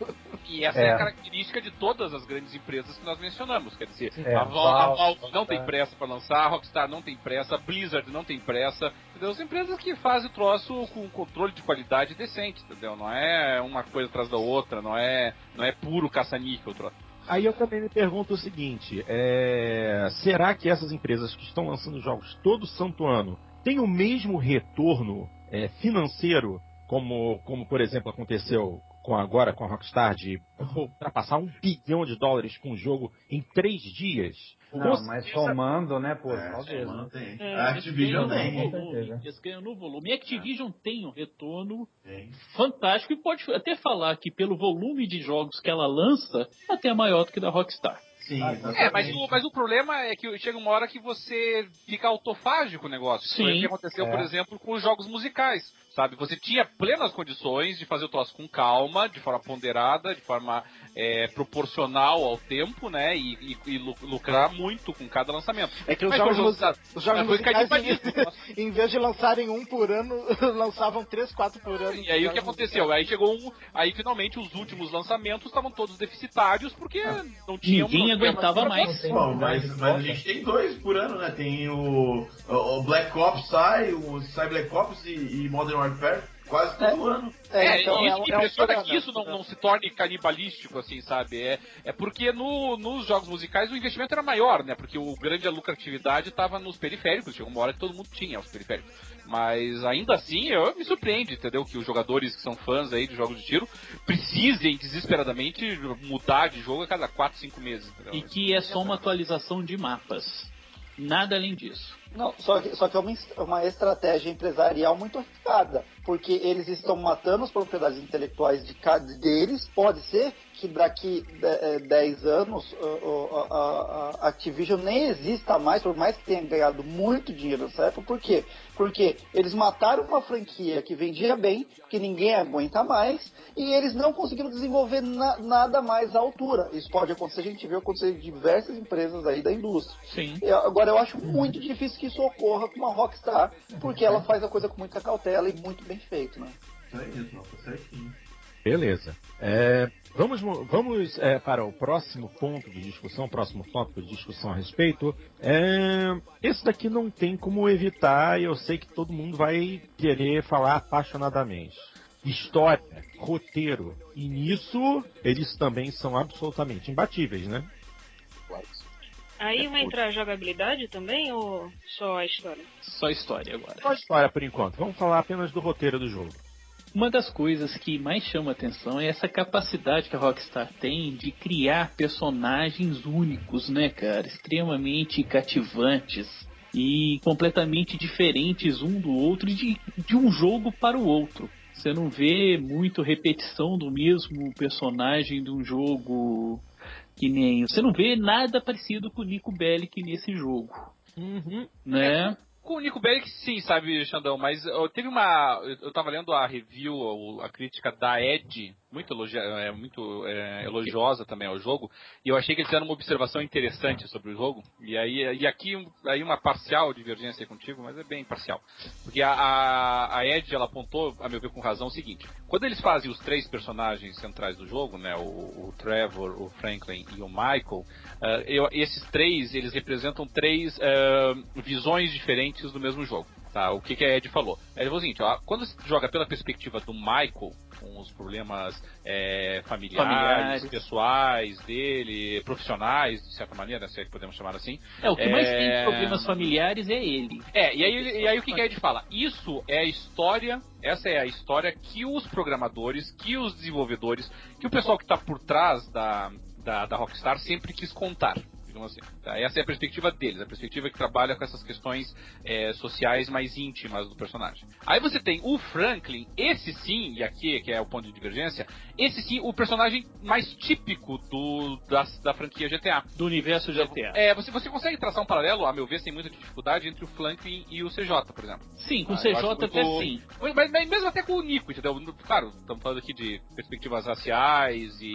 E essa é. É. a característica de todas as grandes empresas que nós mencionamos. Quer dizer, É, a, Val, Valve, Valve não tem pressa para lançar, a Rockstar não tem pressa, a Blizzard não tem pressa. Entendeu? As empresas que fazem o troço com controle de qualidade decente, entendeu? Não é uma coisa atrás da outra, não é, não é puro caça-níquel o troço. Aí eu também me pergunto o seguinte: é, será que essas empresas que estão lançando jogos todo santo ano têm o mesmo retorno é, financeiro, como, como por exemplo aconteceu com agora com a Rockstar de ultrapassar um bilhão de dólares com um jogo em três dias? Não, mas somando, né, pô, É, talvez. mano, né? tem. É, a Activision tem. no volume, certeza. Eles ganham no volume. E a Activision tem um retorno Tem. fantástico e pode até falar que pelo volume de jogos que ela lança, é até maior do que da Rockstar. Sim, Ah, exatamente. É, mas o, mas o problema é que chega uma hora que você fica autofágico o negócio. Sim. Foi o que aconteceu, por É. exemplo, com os jogos musicais. Sabe? Você tinha plenas condições de fazer o troço com calma, de forma ponderada, de forma é, proporcional ao tempo, né? E, e- e lu- lucrar muito com cada lançamento. É que os Mas jogos, os musicais, em, em vez de lançarem um por ano, lançavam três, quatro por ano. E aí o que aconteceu? Aí chegou um. Aí finalmente os últimos lançamentos estavam todos deficitários porque não tinham. Ninguém não tinha aguentava mais. Bom, mas, mas a gente tem dois por ano, né? Tem o, o o Black Ops sai, o sai Black Ops e, e Modern Warfare quase todo ano. É, então e isso um- me um impressiona por ano, que isso não, né? não se torne canibalístico, assim, sabe? É, é porque no- nos jogos musicais o investimento era maior, né? Porque o grande a lucratividade estava nos periféricos. Chegou uma hora que todo mundo tinha os periféricos. Mas ainda assim, eu me surpreende, entendeu? Que os jogadores que são fãs aí de jogos de tiro precisem desesperadamente mudar de jogo a cada 4, 5 meses, entendeu? E que é só uma atualização de mapas. Nada além disso. Não, só que, só que é uma, uma estratégia empresarial muito arriscada, porque eles estão matando as propriedades intelectuais de cada deles. Pode ser que daqui eh, 10 anos uh, uh, a, Activision nem exista mais, por mais que tenha ganhado muito dinheiro nessa época. Por quê? Porque eles mataram uma franquia que vendia bem, que ninguém aguenta mais, e eles não conseguiram desenvolver na- nada mais à altura. Isso pode acontecer, a gente viu acontecer em diversas empresas aí da indústria. Sim. E Agora, eu acho muito difícil que isso ocorra com uma Rockstar, porque ela faz a coisa com muita cautela e muito bem feito, né? Isso tá certinho. Beleza. É, vamos mo- vamos é, para o próximo ponto de discussão, próximo tópico de discussão a respeito. É, esse daqui não tem como evitar, e eu sei que todo mundo vai querer falar apaixonadamente. História, roteiro, e nisso eles também são absolutamente imbatíveis, né? Aí vai entrar a jogabilidade também ou só a história? Só história agora. Só história por enquanto. Vamos falar apenas do roteiro do jogo. Uma das coisas que mais chama atenção é essa capacidade que a Rockstar tem de criar personagens únicos, né, cara? Extremamente cativantes e completamente diferentes um do outro e de, de um jogo para o outro. Você não vê muito repetição do mesmo personagem de um jogo que nem. Você não vê nada parecido com o Nico Bellic nesse jogo. Né? Com o Nico Bellic, sim, sabe, Xandão, mas ó, teve uma. Eu eu tava lendo a review, a crítica da Ed, muito, elogia, é, muito é, elogiosa também ao jogo, e eu achei que eles fizeram uma observação interessante sobre o jogo, e aí e aqui aí uma parcial divergência contigo, mas é bem parcial. Porque a, a, a Ed, ela apontou, a meu ver com razão, o seguinte: quando eles fazem os três personagens centrais do jogo, né, o, o Trevor, o Franklin e o Michael, ah, eu- esses três, eles representam três ah, visões diferentes do mesmo jogo. Tá, o que, que a Ed falou? Ela falou o seguinte, ó, quando você joga pela perspectiva do Michael, com os problemas é, familiares, Familiares. pessoais dele, profissionais, de certa maneira, se é que podemos chamar assim. É, o que mais É, tem problemas familiares é ele. É, e aí, e aí o que, que a Ed fala? Isso é a história, essa é a história que os programadores, que os desenvolvedores, que o pessoal que está por trás da, da, da Rockstar sempre quis contar. Digamos Assim, tá? Essa é a perspectiva deles, a perspectiva que trabalha com essas questões é, sociais mais íntimas do personagem. Aí você tem o Franklin, esse sim, e aqui que é o ponto de divergência, esse sim, o personagem mais típico do, da, da franquia GTA. Do universo GTA. É, você, você consegue traçar um paralelo, a meu ver, sem muita dificuldade, entre o Franklin e o CJ, por exemplo. Sim, com Ah, o CJ até muito- sim. Mas, mas mesmo até com o Nico, entendeu? Claro, estamos falando aqui de perspectivas raciais e,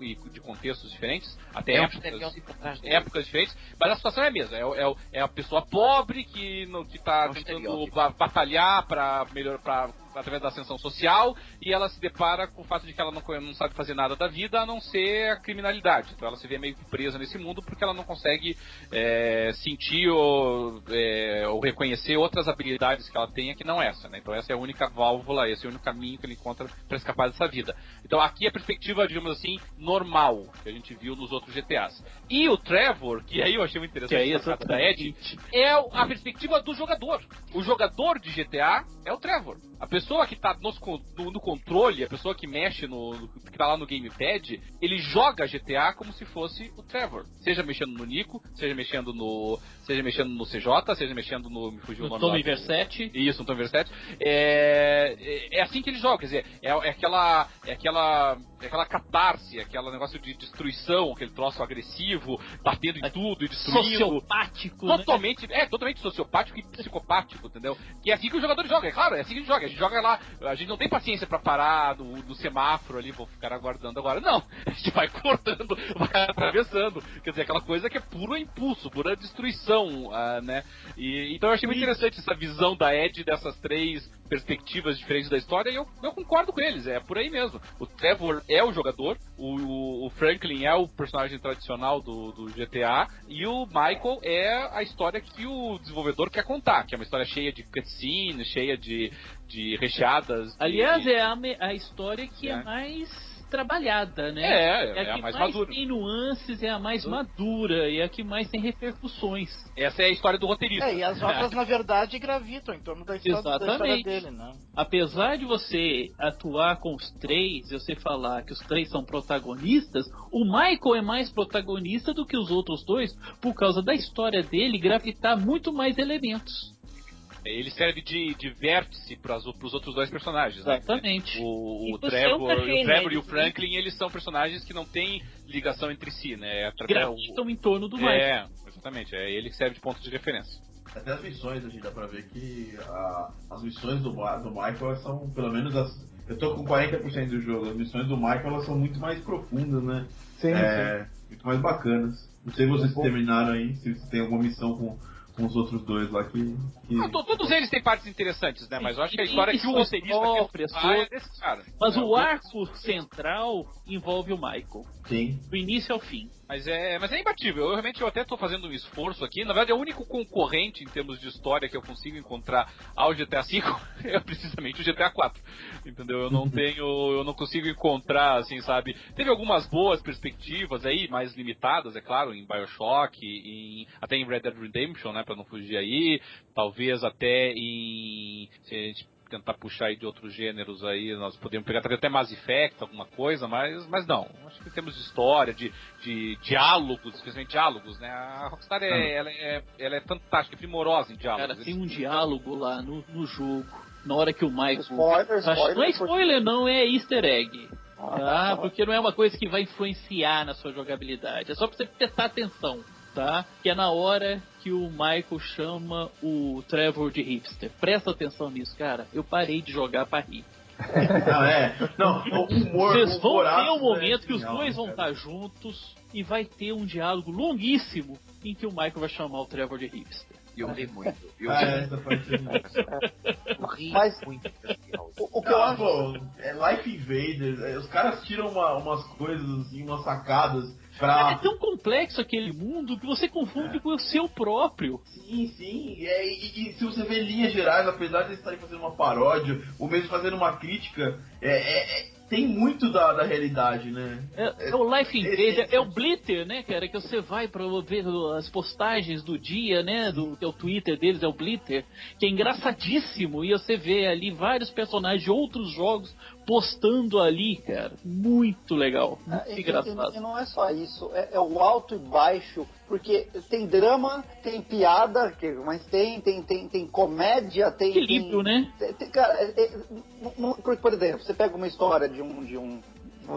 e- e de contextos diferentes, até É épocas, épocas diferentes, mas a situação é a mesma. É, é, é a pessoa pobre que, no, que tá É um tentando batalhar para melhor, para através da ascensão social e ela se depara com o fato de que ela não, não sabe fazer nada da vida a não ser a criminalidade. Então ela se vê meio que presa nesse mundo porque ela não consegue é, sentir ou, é, ou, reconhecer outras habilidades que ela tenha que não essa, né? Então essa é a única válvula, esse é o único caminho que ele encontra para escapar dessa vida. Então aqui a perspectiva, digamos assim, normal que a gente viu nos outros GTAs. E o Trevor, que aí eu achei muito interessante Que aí essa da Ed, é a perspectiva do jogador. O jogador de GTA é o Trevor. A pessoa que tá nos, no, no, controle, a pessoa que mexe no, no, que tá lá no gamepad, ele joga GTA como se fosse o Trevor. Seja mexendo no Nico, seja mexendo no, seja mexendo no CJ, seja mexendo no, me fugiu No o nome Tommy Versetti. isso, um Tom Versetti. É, é, é assim que ele joga, quer dizer, é, é aquela, é aquela, aquela catarse, aquele negócio de destruição, aquele troço agressivo, batendo em tudo e destruindo. Sociopático, né? Totalmente, é, totalmente sociopático e psicopático, entendeu? E é assim que o jogador joga, é claro, é assim que a gente joga. A gente joga lá, a gente não tem paciência pra parar no, no semáforo ali, vou ficar aguardando agora. Não, a gente vai cortando, vai atravessando. Quer dizer, aquela coisa que é puro impulso, pura destruição, ah, né? E, então eu achei muito interessante essa visão da Ed dessas três perspectivas diferentes da história e eu, eu concordo com eles, é por aí mesmo. O Trevor é o jogador, o, o- Franklin é o personagem tradicional do, do GTA e o Michael é a história que o desenvolvedor quer contar, que é uma história cheia de cutscenes, cheia de, de recheadas. de- Aliás, é a, a história que é, É. mais trabalhada, né? É, é a a que mais mais madura. tem nuances, é a mais madura e é a que mais tem repercussões. Essa é a história do roteirista. É, e as outras, na verdade, gravitam em torno da história, da história Exatamente. dele, né? Apesar de você atuar com os três, e você falar que os três são protagonistas, o Michael é mais protagonista do que os outros dois por causa da história dele gravitar muito mais elementos. Ele serve de, de vértice para os outros dois personagens, né? Exatamente. O, E Trevor, perfil o Trevor e o inédito, Franklin, eles são personagens que não têm ligação entre si, né? É através- Gravitam em torno do Michael. É, exatamente. É ele que serve de ponto de referência. Até as missões a gente dá pra ver que a- as missões do, do Michael elas são, pelo menos as. Eu tô com 40% do jogo, as missões do Michael elas são muito mais profundas, né? Sim, é, muito mais bacanas. Não sei se vocês terminaram aí, se você tem alguma missão com, com os outros dois lá que. que... Não, to- todos eles têm partes interessantes, né? Mas eu acho que a história que o roteirista próprias, quer contar é desse cara. Mas É, o arco central envolve o Michael, Sim. do início ao fim. Mas é, mas é imbatível. Eu realmente eu até estou fazendo um esforço aqui. Na verdade, é o único concorrente em termos de história que eu consigo encontrar ao GTA V é precisamente o GTA 4. Entendeu? Eu não tenho, eu não consigo encontrar, assim, sabe? Teve algumas boas perspectivas aí, mais limitadas, é claro, em BioShock, em, até em Red Dead Redemption, né, para não fugir aí. Talvez até em se a gente tentar puxar aí de outros gêneros aí, nós podemos pegar talvez até Mass Effect, alguma coisa, mas, mas não. Acho que em termos de história, de, de diálogos, especialmente diálogos, né? A Rockstar é, ela é, ela é fantástica, é primorosa em diálogos. Cara, tem um diálogo lá no, no jogo, na hora que o Michael. Spoiler, Acho- spoiler. Não é spoiler, não, é easter egg. Ah, Tá? tá. Porque não é uma coisa que vai influenciar na sua jogabilidade. É só pra você prestar atenção, tá? Que é na hora que o Michael chama o Trevor de hipster. Presta atenção nisso, cara. Eu parei de jogar pra rir. Não, é. Não, o humor. Vocês vão ter um é momento que os genial, dois vão cara. estar juntos e vai ter um diálogo longuíssimo em que o Michael vai chamar o Trevor de hipster. E eu ri muito. Eu Ah, ri é, essa parte é Eu ri Mas- muito. O, o que eu Ah, acho. pô, é Life Invaders. é, Os caras tiram uma- umas coisas assim, umas sacadas É pra. tão complexo aquele mundo que você confunde com o seu próprio. Sim, sim. é, e, e se você vê linhas gerais, apesar de eles estarem fazendo uma paródia, ou mesmo fazendo uma crítica, é, é- é- tem muito da, da realidade, né? É, é o Life Invader, é o Blitter, né, cara? Que você vai pra ver as postagens do dia, né? Do que é o Twitter deles, é o Blitter, que é engraçadíssimo. E você vê ali vários personagens de outros jogos postando ali, cara. Muito legal. Muito É, e- e- engraçado. E, não é só isso, é, é o alto e baixo, porque tem drama, tem piada, mas tem, tem, tem, tem comédia, tem. Equilíbrio, né? tem- cara, é- é- não- por, por exemplo, você pega uma história de um. De um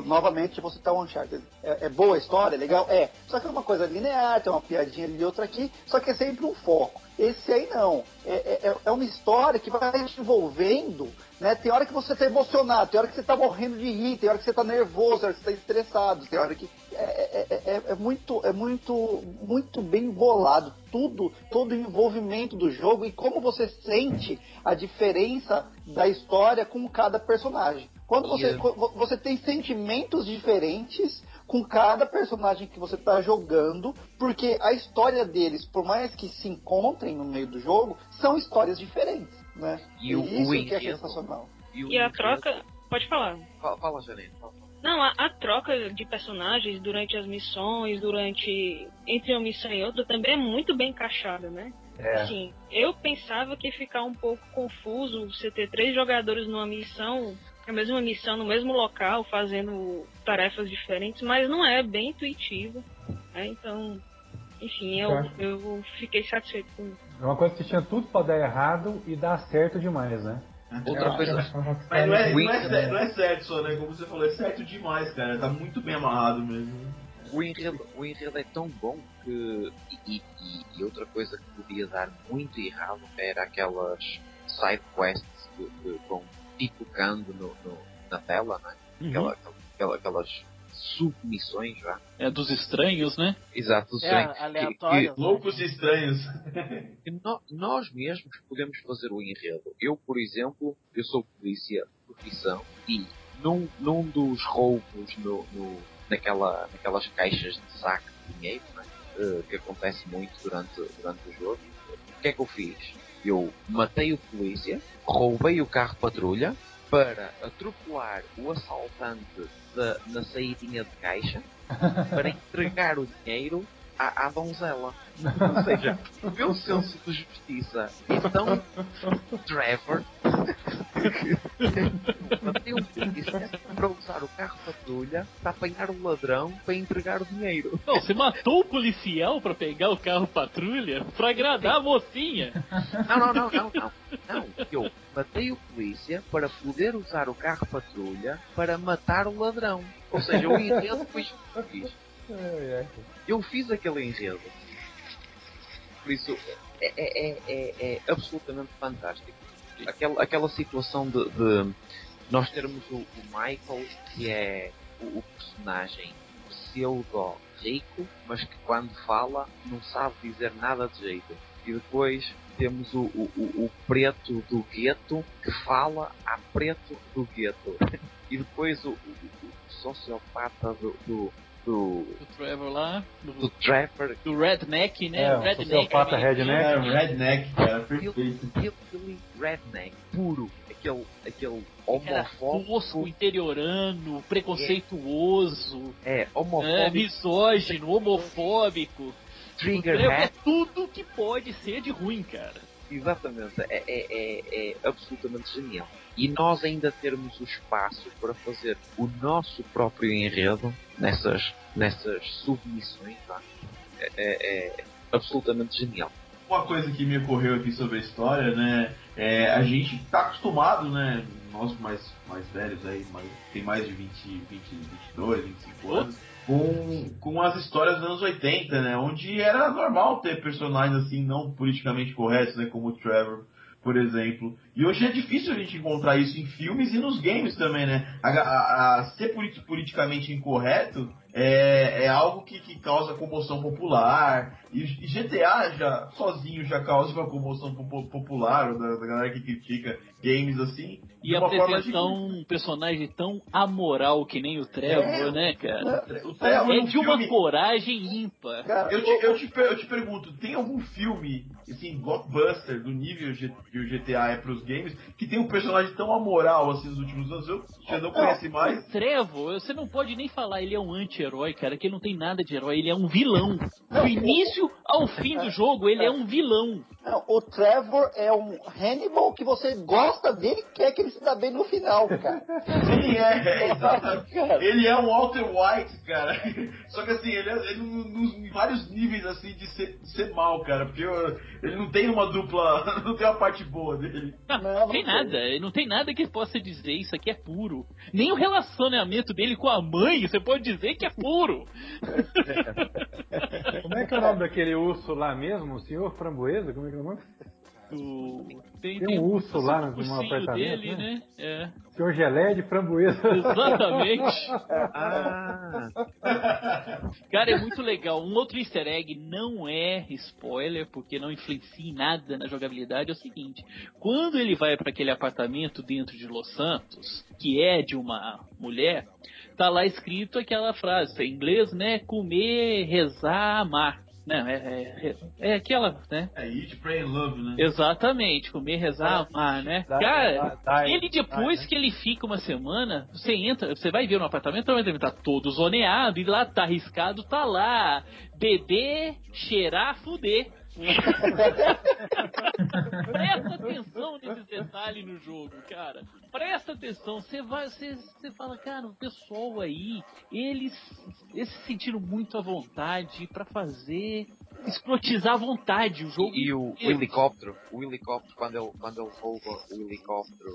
novamente você tá Uncharted. É, é boa a história, é legal? É. Só que é uma coisa linear, tem uma piadinha ali e outra aqui, só que é sempre um foco. Esse aí não. É, é, é uma história que vai te envolvendo, né? Tem hora que você tá emocionado, tem hora que você tá morrendo de rir, tem hora que você tá nervoso, tem hora que você tá estressado, tem hora que. É, é, é, é muito, é muito, muito bem bolado. Tudo, todo o envolvimento do jogo e como você sente a diferença da história com cada personagem. Quando você, Yeah. vo- você tem sentimentos diferentes com cada personagem que você está jogando, porque a história deles, por mais que se encontrem no meio do jogo, são histórias diferentes, né? E o- isso o que é sensacional. E, o E a troca. Pode falar. Fala, fala Janine. Fala. Não, a, a troca de personagens durante as missões, durante. entre uma missão e outra, também é muito bem encaixada, né? É. Assim, eu pensava que ia ficar um pouco confuso você ter três jogadores numa missão, a mesma missão no mesmo local, fazendo tarefas diferentes, mas não é, é bem intuitivo. Né? Então, enfim, eu, Tá. eu fiquei satisfeito com isso. É uma coisa que tinha tudo pra dar errado e dar certo demais, né? Outra coisa. Mas não é, não, é certo, não é certo só, né? Como você falou, é certo demais, cara. Tá muito bem amarrado mesmo. O enredo, o enredo é tão bom que. E, e- e outra coisa que podia dar muito errado era aquelas side quests que, que vão pipocando no, no- na tela, né? Uhum. Aquela, aquela- aquelas submissões já. É dos estranhos, né? Exato, É, sim. Que- aleatórias. que- né? Loucos e estranhos. no- nós mesmos podemos fazer o enredo. Eu, por exemplo, eu sou polícia de profissão e num, num dos roubos no, no- naquela, naquelas caixas de saco de dinheiro, né, eh, que acontece muito durante, durante o jogo, o que é que eu fiz? Eu matei o polícia, roubei o carro patrulha para atropelar o assaltante da, na saídinha de caixa para entregar o dinheiro à, à donzela. Ou seja, o meu senso de justiça é tão Trevor matei um polícia para usar o carro patrulha para apanhar o ladrão para entregar o dinheiro. Não, você matou o policial pra pegar o carro patrulha pra agradar a mocinha. Não, não, não, não, não. Não, eu matei o polícia para poder usar o carro patrulha para matar o ladrão. Ou seja, o enredo foi isso que eu fiz. Eu fiz aquele enredo. Por isso, é, é, é, é, é absolutamente fantástico. Aquela, aquela situação de, de nós termos o, o Michael, que é o, o personagem pseudo rico, mas que quando fala não sabe dizer nada de jeito. E depois temos o, o, o, o preto do gueto que fala a preto do gueto. E depois o, o, o sociopata do, do, do, O Trevor lá, do do, Trevor do Redneck, né? É, o Redneck. sociopata americano. redneck. É, redneck, cara, perfeito. Hillbilly Redneck puro. Aquele, aquele Cara, homofóbico. tosco, interiorano, preconceituoso, É, é, homofóbico. misógino, homofóbico. Trigger é tudo que pode ser de ruim, cara. Exatamente, é, é, é, é absolutamente genial. E nós ainda termos o espaço para fazer o nosso próprio enredo nessas, nessas submissões, vá, é, é, é absolutamente genial. Uma coisa que me ocorreu aqui sobre a história, né? É, a gente tá acostumado, né? Nós mais, mais velhos aí, mais, tem mais de 20, 20, 22, 25 anos, com, com as histórias dos anos 80, né? Onde era normal ter personagens assim não politicamente corretos, né? Como o Trevor, por exemplo. E hoje é difícil a gente encontrar isso em filmes e nos games também, né? A, a- a ser politi- politicamente incorreto é, é algo que, que causa comoção popular. E, e GTA já, sozinho, já causa uma comoção po- popular, da, da galera que critica games assim. E de uma forma apresentar um personagem tão amoral que nem o Trevor, É, né, cara? O Trevor É no de uma filme- coragem ímpar. Cara, Eu te, eu, te, eu te pergunto, tem algum filme, assim, blockbuster do nível que o GTA é pros games, que tem um personagem tão amoral assim nos últimos anos? Eu já não conhece mais. O Trevor, você não pode nem falar, ele é um anti-herói, cara, que ele não tem nada de herói, ele é um vilão. Do início ao fim do jogo, ele é um vilão. Não, o Trevor é um Hannibal que você gosta dele e quer que ele se dá bem no final, cara. Ele é, é, exatamente. Cara. Ele é um Walter White, cara. Só que assim, ele é ele, em vários níveis assim de ser, de ser mal, cara. Porque eu- ele não tem uma dupla. Não tem uma parte boa dele. Não, não, não tem nada. Não tem nada que possa dizer isso aqui é puro. Nem o relacionamento dele com a mãe, você pode dizer que é puro. Como é que é o nome daquele urso lá mesmo? O senhor Framboesa? Como é que é o nome? O- Tem, Tem um urso lá no- ursinho apartamento, dele, né? né? É, Senhor Gelé de Framboesa. exatamente. Ah, Cara, é muito legal. Um outro easter egg não é spoiler, porque não influencia em nada na jogabilidade. É o seguinte: quando ele vai para aquele apartamento dentro de Los Santos, que é de uma mulher, tá lá escrito aquela frase, em inglês, né? Comer, rezar, amar. Não, é, é, é aquela, né? É Eat, Pray and Love, né? Exatamente, comer, rezar, amar, né? Dá- Cara, dá- dá- ele depois né? que ele fica uma semana, você entra, você vai ver no apartamento, ele tá todo zoneado, e lá tá arriscado, tá lá, beber, cheirar, fuder. Presta atenção nesses detalhes no jogo, cara. Presta atenção. Você vai, você, fala, cara, o pessoal aí, eles, eles se sentiram muito à vontade pra fazer, escrotizar à vontade o jogo. e o, o inteiro. helicóptero, o helicóptero, quando ele, quando ele rouba o helicóptero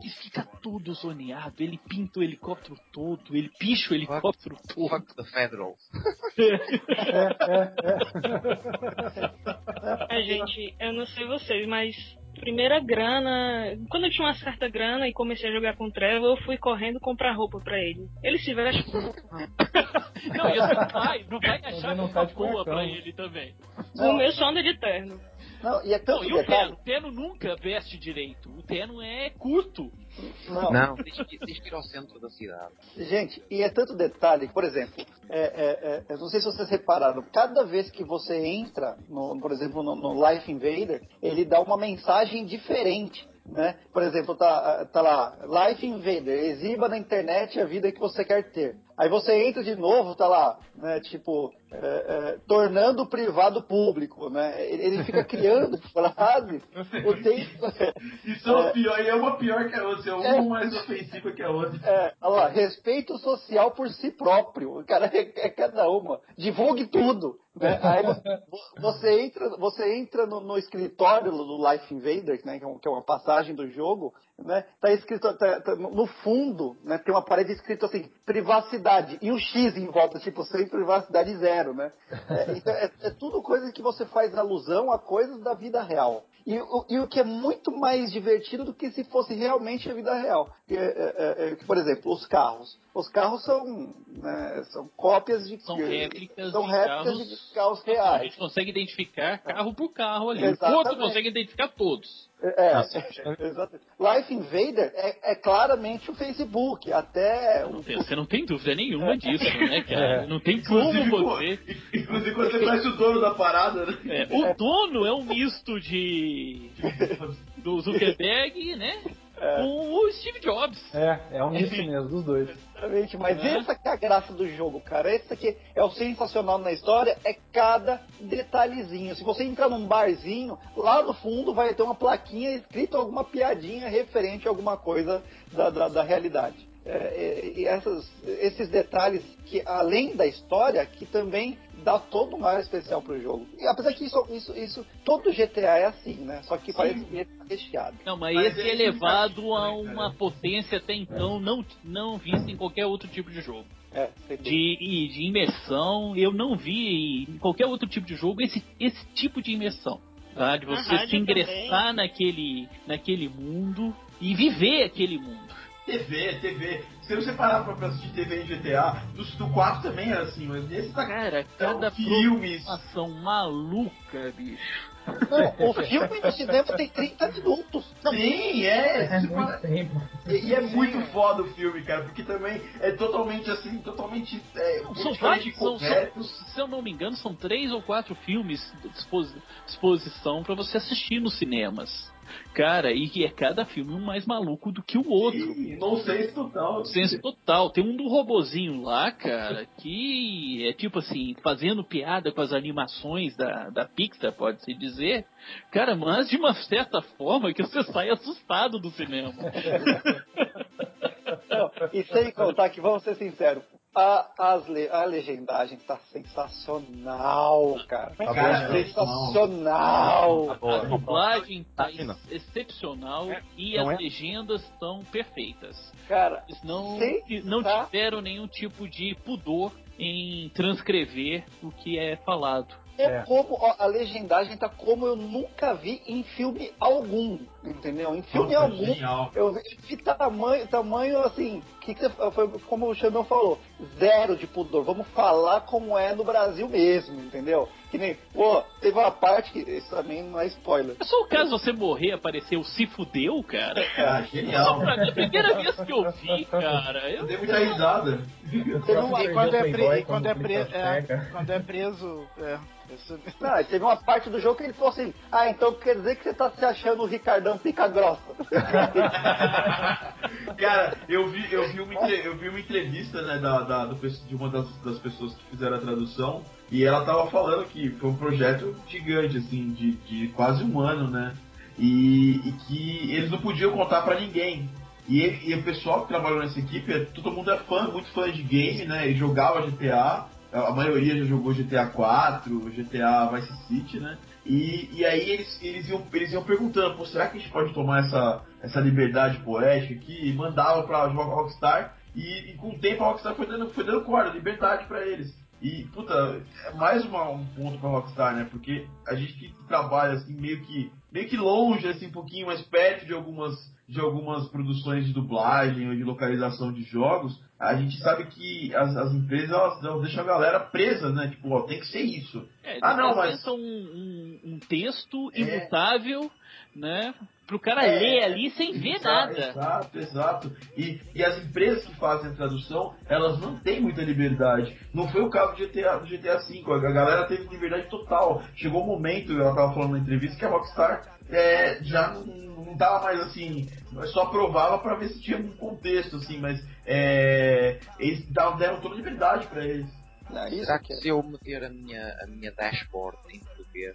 Ele fica todo zoneado, ele pinta o helicóptero todo, ele picha o helicóptero todo. Fuck the Federal. É, gente, eu não sei vocês, mas primeira grana. Quando eu tinha uma certa grana e comecei a jogar com o Trevor, eu fui correndo comprar roupa pra ele. Ele se veste com Não, e você vai, não vai achar não roupa tá boa pra ele também. o meu só anda de terno. Não, e é Não, tanto e o. Teno? O Teno nunca veste direito. O Teno é curto. Não, Não, que ir ao centro da cidade. Gente, e é tanto detalhe, por exemplo, é, é, é, eu não sei se vocês repararam, cada vez que você entra, no, por exemplo, no, no Life Invader, ele dá uma mensagem diferente. Né? Por exemplo, tá, tá lá, Life Invader, exiba na internet a vida que você quer ter. Aí você entra de novo, tá lá, né, tipo, é, é, tornando o privado público, né? Ele, fica criando frases o tempo. Isso é uma pior, e é uma pior que a outra, é uma mais ofensiva que a outra. É, olha lá, respeito social por si próprio. Cara, é, é cada uma. Divulgue tudo. Né? Aí vo- você entra, você entra no, no escritório do Life Invader, né, que, é que é uma passagem do jogo, né? Tá escrito tá- tá no fundo, né, tem uma parede escrito assim, privacidade e um X em volta, tipo sem privacidade zero, né? É, então é, é tudo coisa que você faz alusão a coisas da vida real. E, o- e o que é muito mais divertido do que se fosse realmente a vida real. É, é, é, por exemplo, os carros. Os carros são, né, são cópias de São réplicas são de réplicas carros. de carros A reais. gente consegue identificar carro por carro ali. O Exatamente. outro consegue identificar todos. É, exatamente. Life Invader é, é claramente o Facebook, até Não o tem- você não tem dúvida nenhuma disso, né, cara? É. Não tem como Inclusive, você. co- inclusive quando você conhece o dono da parada, né? É, o dono é um misto de. do Zuckerberg, né? Com o Steve Jobs. É, é um misto mesmo, dos dois. Exatamente, mas Né? essa que é a graça do jogo, cara. Esse aqui é o sensacional na história, é cada detalhezinho. Se você entrar num barzinho, lá no fundo vai ter uma plaquinha escrita alguma piadinha referente a alguma coisa da, da, da realidade. É, é, e essas, esses detalhes que, além da história, que também dá todo um ar especial pro jogo. E apesar que isso, isso, isso todo GTA é assim, né? Só que parece que ele tá recheado. Não, mas, Mas esse é esse elevado a uma potência até então não, não vista em qualquer outro tipo de jogo. É. De, de imersão, eu não vi em qualquer outro tipo de jogo esse, esse tipo de imersão. Tá? De você se ingressar naquele, naquele mundo e viver aquele mundo. TV, TV. Se você parar pra assistir TV em GTA, do, do 4 também era assim, mas esse tá Cara, cada filmes. programação maluca, bicho. Não, o filme no cinema tem 30 minutos. Sim, é. É tipo, muito tempo. E, e é muito foda o filme, cara, porque também é totalmente assim, totalmente. É, São politicamente vários, são, são- se eu não me engano, são três ou quatro filmes de disposi- disposição pra você assistir nos cinemas. Cara, e que é cada filme um mais maluco do que o outro. Sim, não sei se total. Senso total. Tem um do robozinho lá, cara, que é tipo assim, fazendo piada com as animações da, da Pixar, pode-se dizer. Cara, mas de uma certa forma que você sai assustado do cinema. Não, e sem contar que, vamos ser sinceros, a, as le- a legendagem tá sensacional, cara. Tá Tá bom, sensacional. A dublagem tá Tá excepcional e Não as é? legendas estão perfeitas. Cara, Eles não, não tá. tiveram nenhum tipo de pudor em transcrever o que é falado. É, É. como ó, a legendagem tá como eu nunca vi em filme algum, entendeu? Em filme Nossa, algum. genial. Eu vi tamanho, tamanho assim, que que você, foi como o Xandão falou, zero de pudor. Vamos falar como é no Brasil mesmo, entendeu? Que nem, pô, teve uma parte que isso também não é spoiler. É só o caso você morrer e aparecer o se fudeu, cara. Ah, Só genial. pra mim, a primeira vez que eu vi, cara, eu Eu dei muita risada. E quando é, pre- Playboy, quando é, pre- é, quando é preso, é, não, e teve uma parte do jogo que ele falou assim, ah, então quer dizer que você tá se achando o Ricardão pica grossa. Cara, eu vi, eu vi, uma, eu vi uma entrevista né, da, da- do de uma das, das pessoas que fizeram a tradução e ela tava falando que foi um projeto gigante, assim, de, de quase um ano, né? E, e que eles não podiam contar pra ninguém. E, ele- e o pessoal que trabalhou nessa equipe, é- todo mundo é fã, muito fã de game, né? E jogava GTA. A maioria já jogou GTA 4, GTA Vice City, né? E, e aí eles, eles, iam, eles iam perguntando, pô, será que a gente pode tomar essa, essa liberdade poética aqui? E mandava pra Rockstar. E, e com o tempo a Rockstar foi dando, foi dando corda, liberdade pra eles. E, puta, é mais uma, um ponto pra Rockstar, né? Porque a gente que trabalha assim, meio que, meio que longe, assim, um pouquinho mais perto de algumas, de algumas produções de dublagem ou de localização de jogos, a gente sabe que as, as empresas elas, elas deixam a galera presa, né? Tipo, ó, tem que ser isso. É, Ah, não, mas- um, um, um texto É. imutável, né? Pro cara É, ler ali sem ver nada. Exato, exato. E, e as empresas que fazem a tradução, elas não têm muita liberdade. Não foi o caso do GTA, do GTA V. A a galera teve liberdade total. Chegou um momento, ela tava falando na entrevista, que a Rockstar é, já não, não tava mais assim, só provava pra ver se tinha algum contexto, assim, mas é, eles davam- deram toda a liberdade pra eles. Não, isso Será que que é. se eu meter a minha, a minha dashboard em português,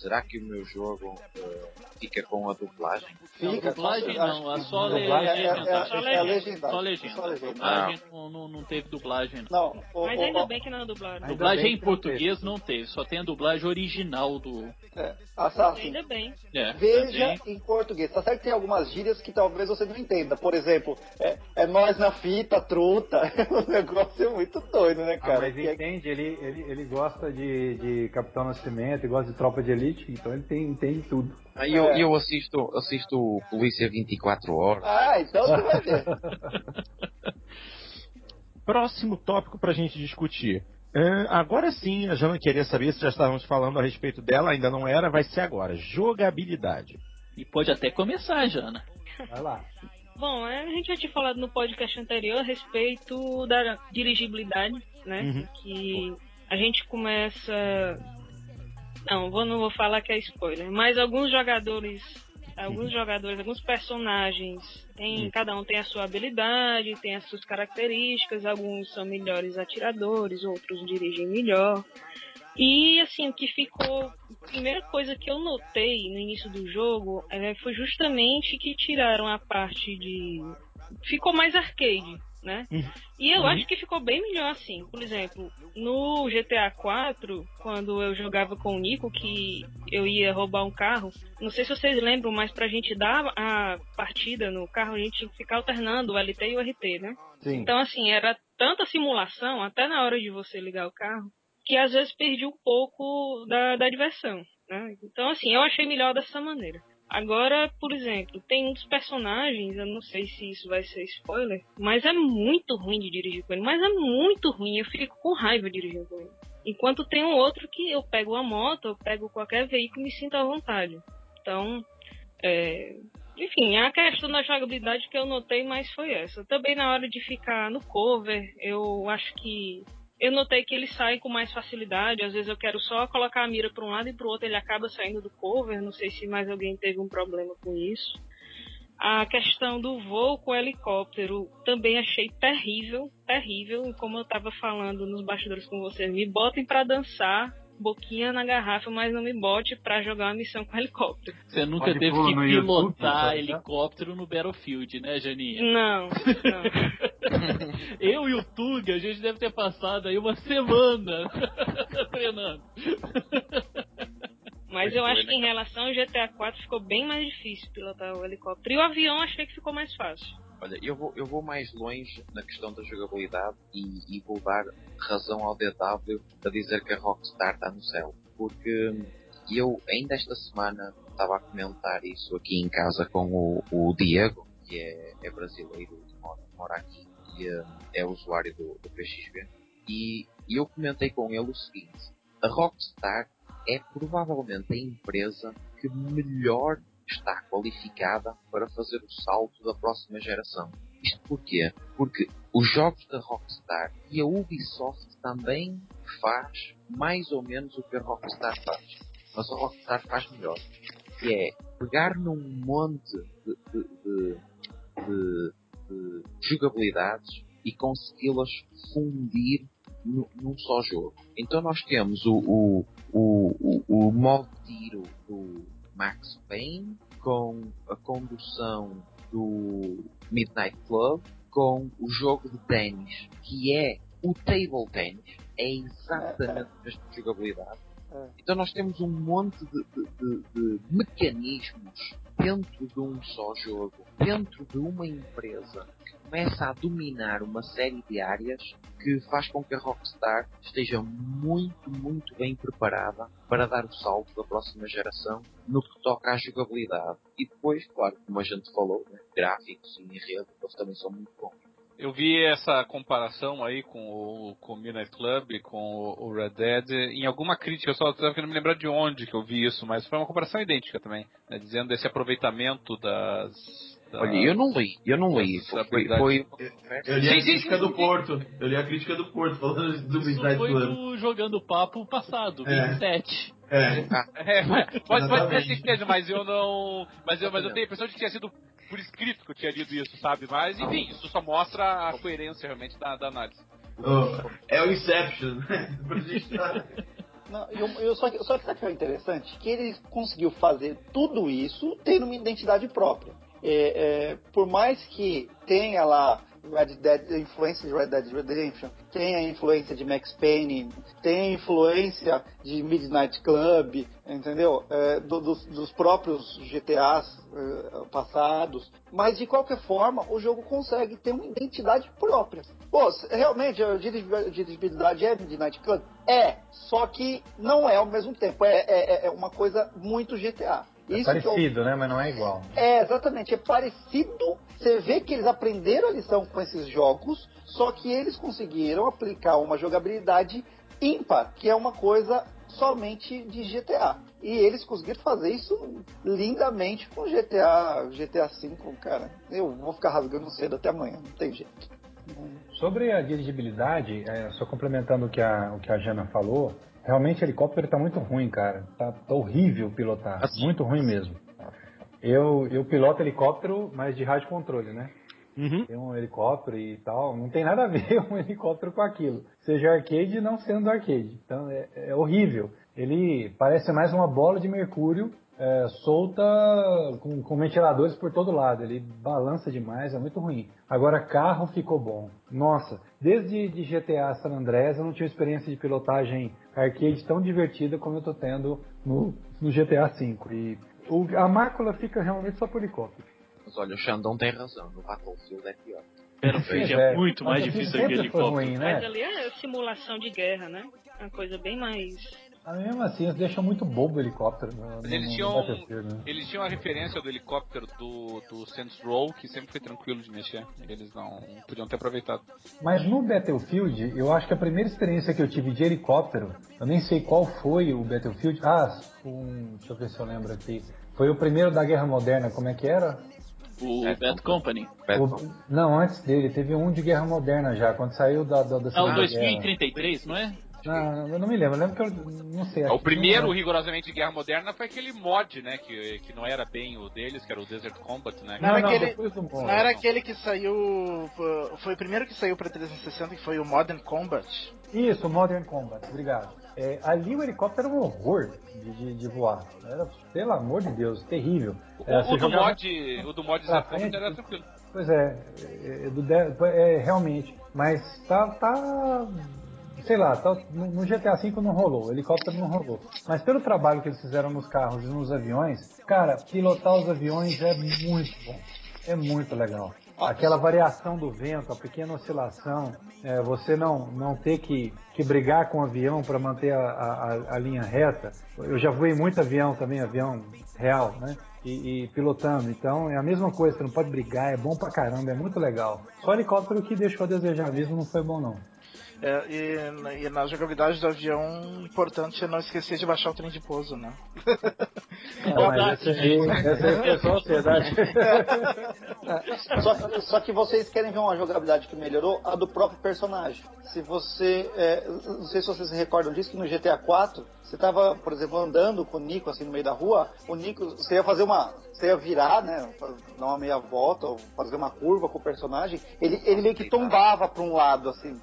será que o meu jogo eh, fica com a dublagem? Não, Fica, dublagem não, é só que- le- dublagem é- legenda. é- Só é legenda. Só legenda. Dublagem não, não, não teve dublagem, não. Não, o, Mas ainda o- bem que não é dublado. Ainda dublagem em não português não teve, só tem a dublagem original do. é, Assassin, Ainda bem. É, Veja também. em português. Tá certo que tem algumas gírias que talvez você não entenda. Por exemplo, é, é nós na fita, truta. o negócio é muito doido, né, Ah, cara? mas Que é- entende, ele, ele, ele gosta de, de Capitão Nascimento, ele gosta de Tropa de Elite, então ele tem, entende tudo. Ah, eu, É. eu assisto, assisto Polícia 24 Horas. Ah, então você vai ver. Próximo tópico pra gente discutir. É, agora sim, a Jana queria saber se já estávamos falando a respeito dela, ainda não era, vai ser agora. Jogabilidade. E pode até começar, Jana. Vai lá. Bom, é, a gente já tinha falado no podcast anterior a respeito da dirigibilidade, né? Uhum. Que a gente começa. Não, vou, não vou falar que é spoiler, mas alguns jogadores. Alguns jogadores, alguns personagens, tem, cada um tem a sua habilidade, tem as suas características, alguns são melhores atiradores, outros dirigem melhor. E assim, o que ficou. A primeira coisa que eu notei no início do jogo é, foi justamente que tiraram a parte de. Ficou mais arcade, né? E eu acho que ficou bem melhor assim. Por exemplo, no GTA 4, quando eu jogava com o Nico, que eu ia roubar um carro, não sei se vocês lembram, mas pra gente dar a partida no carro, a gente tinha que ficar alternando o LT e o RT, né? Sim. Então, assim, era tanta simulação, até na hora de você ligar o carro, que às vezes perdi um pouco da, da diversão. Né? Então, assim, eu achei melhor dessa maneira. Agora, por exemplo, tem dos personagens, eu não sei se isso vai ser spoiler, mas é muito ruim de dirigir com ele, mas é muito ruim, eu fico com raiva dirigindo com ele. Enquanto tem um outro que eu pego uma moto, eu pego qualquer veículo e me sinto à vontade. Então, é, enfim, a questão da jogabilidade que eu notei mais foi essa. Também na hora de ficar no cover, eu acho que eu notei que ele sai com mais facilidade. Às vezes eu quero só colocar a mira para um lado e para o outro ele acaba saindo do cover. Não sei se mais alguém teve um problema com isso. A questão do voo com o helicóptero também achei terrível, terrível. Como eu estava falando nos bastidores com vocês, me botem para dançar, boquinha na garrafa, mas não me bote para jogar uma missão com helicóptero. Você nunca Pode teve que YouTube, pilotar tá? helicóptero no Battlefield, né, Janinha? Não, não. Eu e o Tug, a gente deve ter passado aí uma semana treinando. Mas eu acho que em relação ao GTA 4 ficou bem mais difícil pilotar o helicóptero. E o avião achei que ficou mais fácil. Olha, eu vou, eu vou mais longe na questão da jogabilidade e, e vou dar razão ao DW a dizer que a Rockstar está no céu. Porque eu ainda esta semana estava a comentar isso aqui em casa com o, o Diego, que é, é brasileiro mora, mora aqui e é, é usuário do, do PXB. E, e eu comentei com ele o seguinte: a Rockstar é provavelmente a empresa que melhor está qualificada para fazer o salto da próxima geração. Isto porquê? Porque os jogos da Rockstar e a Ubisoft também faz mais ou menos o que a Rockstar faz. Mas a Rockstar faz melhor. Que é pegar num monte de, de, de, de, de jogabilidades e consegui-las fundir num só jogo. Então nós temos o, o, o, o, o modo tiro do Max Payne com a condução do Midnight Club com o jogo de ténis que é o table tennis é exatamente a mesma jogabilidade. Então nós temos um monte de, de, de, de, mecanismos dentro de um só jogo, dentro de uma empresa começa a dominar uma série de áreas que faz com que a Rockstar esteja muito, muito bem preparada para dar o salto da próxima geração no que toca à jogabilidade. E depois, claro, como a gente falou, né, gráficos e enredo, eles também são muito bons. Eu vi essa comparação aí com o, com o Midnight Club, com o, o Red Dead, em alguma crítica, eu só estava querendo me lembrar de onde que eu vi isso, mas foi uma comparação idêntica também, né, dizendo esse aproveitamento das, da- Olha, eu não li, eu não li. Foi, foi, Eu li a crítica sim, do. Porto. Eu li a crítica do Porto, falando do Isso Midnight foi Club. do Jogando Papo passado, É. 27. É. É, mas- pode, pode ser que seja, mas eu não. Mas eu, mas eu tenho a impressão de que tinha sido por escrito que eu tinha lido isso, sabe? Mas enfim, isso só mostra a coerência realmente da, da análise. Oh, é o Inception, né? Tá- Não, eu, eu- só, que, só que sabe o que é interessante? Que ele conseguiu fazer tudo isso tendo uma identidade própria. É, é, por mais que tenha lá Red Dead, a influência de Red Dead Redemption, tenha a influência de Max Payne, tenha a influência de Midnight Club, entendeu? É, do- dos, dos próprios GTAs é, passados. Mas de qualquer forma, o jogo consegue ter uma identidade própria. Pô, realmente a dirigi- dirigibilidade é Midnight Club? É, só que não é ao mesmo tempo. É, é- é uma coisa muito GTA. É Isso que eu- parecido, né? Mas não é igual. é, exatamente. É parecido. Você vê que eles aprenderam a lição com esses jogos, só que eles conseguiram aplicar uma jogabilidade ímpar, que é uma coisa somente de GTA. E eles conseguiram fazer isso lindamente com GTA, GTA V, cara. Eu vou ficar rasgando cedo até amanhã, não tem jeito. Sobre a dirigibilidade, é, só complementando o que a, o que a Jana falou, realmente o helicóptero tá muito ruim, cara. Tá, tá horrível pilotar. Assim. Muito ruim mesmo. Eu, eu piloto helicóptero, mas de rádio controle, né? Uhum. Tem um helicóptero e tal. Não tem nada a ver um helicóptero com aquilo. Seja arcade não sendo arcade. Então é, é horrível. Ele parece mais uma bola de mercúrio é, solta com, com ventiladores por todo lado. Ele balança demais, é muito ruim. Agora carro ficou bom. Nossa, desde de GTA San Andreas eu não tive experiência de pilotagem arcade tão divertida como eu tô tendo no, no GTA V. E o- a mácula fica realmente só por helicóptero. mas olha, o Xandão tem razão, no Battlefield é pior. Battlefield É, é muito mais Battlefield difícil que sempre foi helicóptero. ruim, né? Mas ali é simulação de guerra, né? É uma coisa bem mais. Mas mesmo assim, eles deixam muito bobo o helicóptero. No, Mas eles tinham, né? eles tinham a referência do helicóptero do, do Saints Row, que sempre foi tranquilo de mexer. Eles não podiam ter aproveitado. Mas no Battlefield, eu acho que a primeira experiência que eu tive de helicóptero, eu nem sei qual foi o Battlefield. Ah, um, deixa eu ver se eu lembro aqui. Foi o primeiro da Guerra Moderna, como é que era? O É, Bad Company. O- não, antes dele, teve um de Guerra Moderna já, quando saiu da, da, da Ah, o Segunda Guerra. 2033, não é? Não, eu não me lembro, eu lembro que eu não sei. É, o primeiro, rigorosamente, de Guerra Moderna foi aquele mod, né? Que, que não era bem o deles, que era o Desert Combat, né? Não, Não, era não, aquele- depois do Não era aquele que saiu. Foi o primeiro que saiu pra 360, que foi o Modern Combat. Isso, Modern Combat, obrigado. É, ali o helicóptero era um horror de, de, de voar. Era, pelo amor de Deus, terrível. É, O, o do mod, o do mod Desert Combat era tranquilo. Pois é, é, de- é, realmente. Mas tá, tá sei lá, no GTA V não rolou, helicóptero não rolou. Mas pelo trabalho que eles fizeram nos carros e nos aviões, cara, pilotar os aviões é muito bom. É muito legal. Aquela variação do vento, a pequena oscilação, é, você não, não ter que, que brigar com o avião para manter a, a- a linha reta. Eu já voei muito avião também, avião real, né? E, e pilotando. Então é a mesma coisa, você não pode brigar, é bom pra caramba, é muito legal. Só o helicóptero que deixou a desejar mesmo não foi bom não. É, e, na- e na jogabilidade do avião, o importante é não esquecer de baixar o trem de pouso, né? Não, mas essa foi só ansiedade. Só, só que vocês querem ver uma jogabilidade que melhorou, a do próprio personagem. Se você. é, não sei se vocês se recordam disso, que no GTA 4, você tava, por exemplo, andando com o Nico assim no meio da rua, o Nico, você ia fazer uma. Você ia virar, né? Dar uma meia volta, ou fazer uma curva com o personagem, ele, ele meio que tombava para um lado, assim.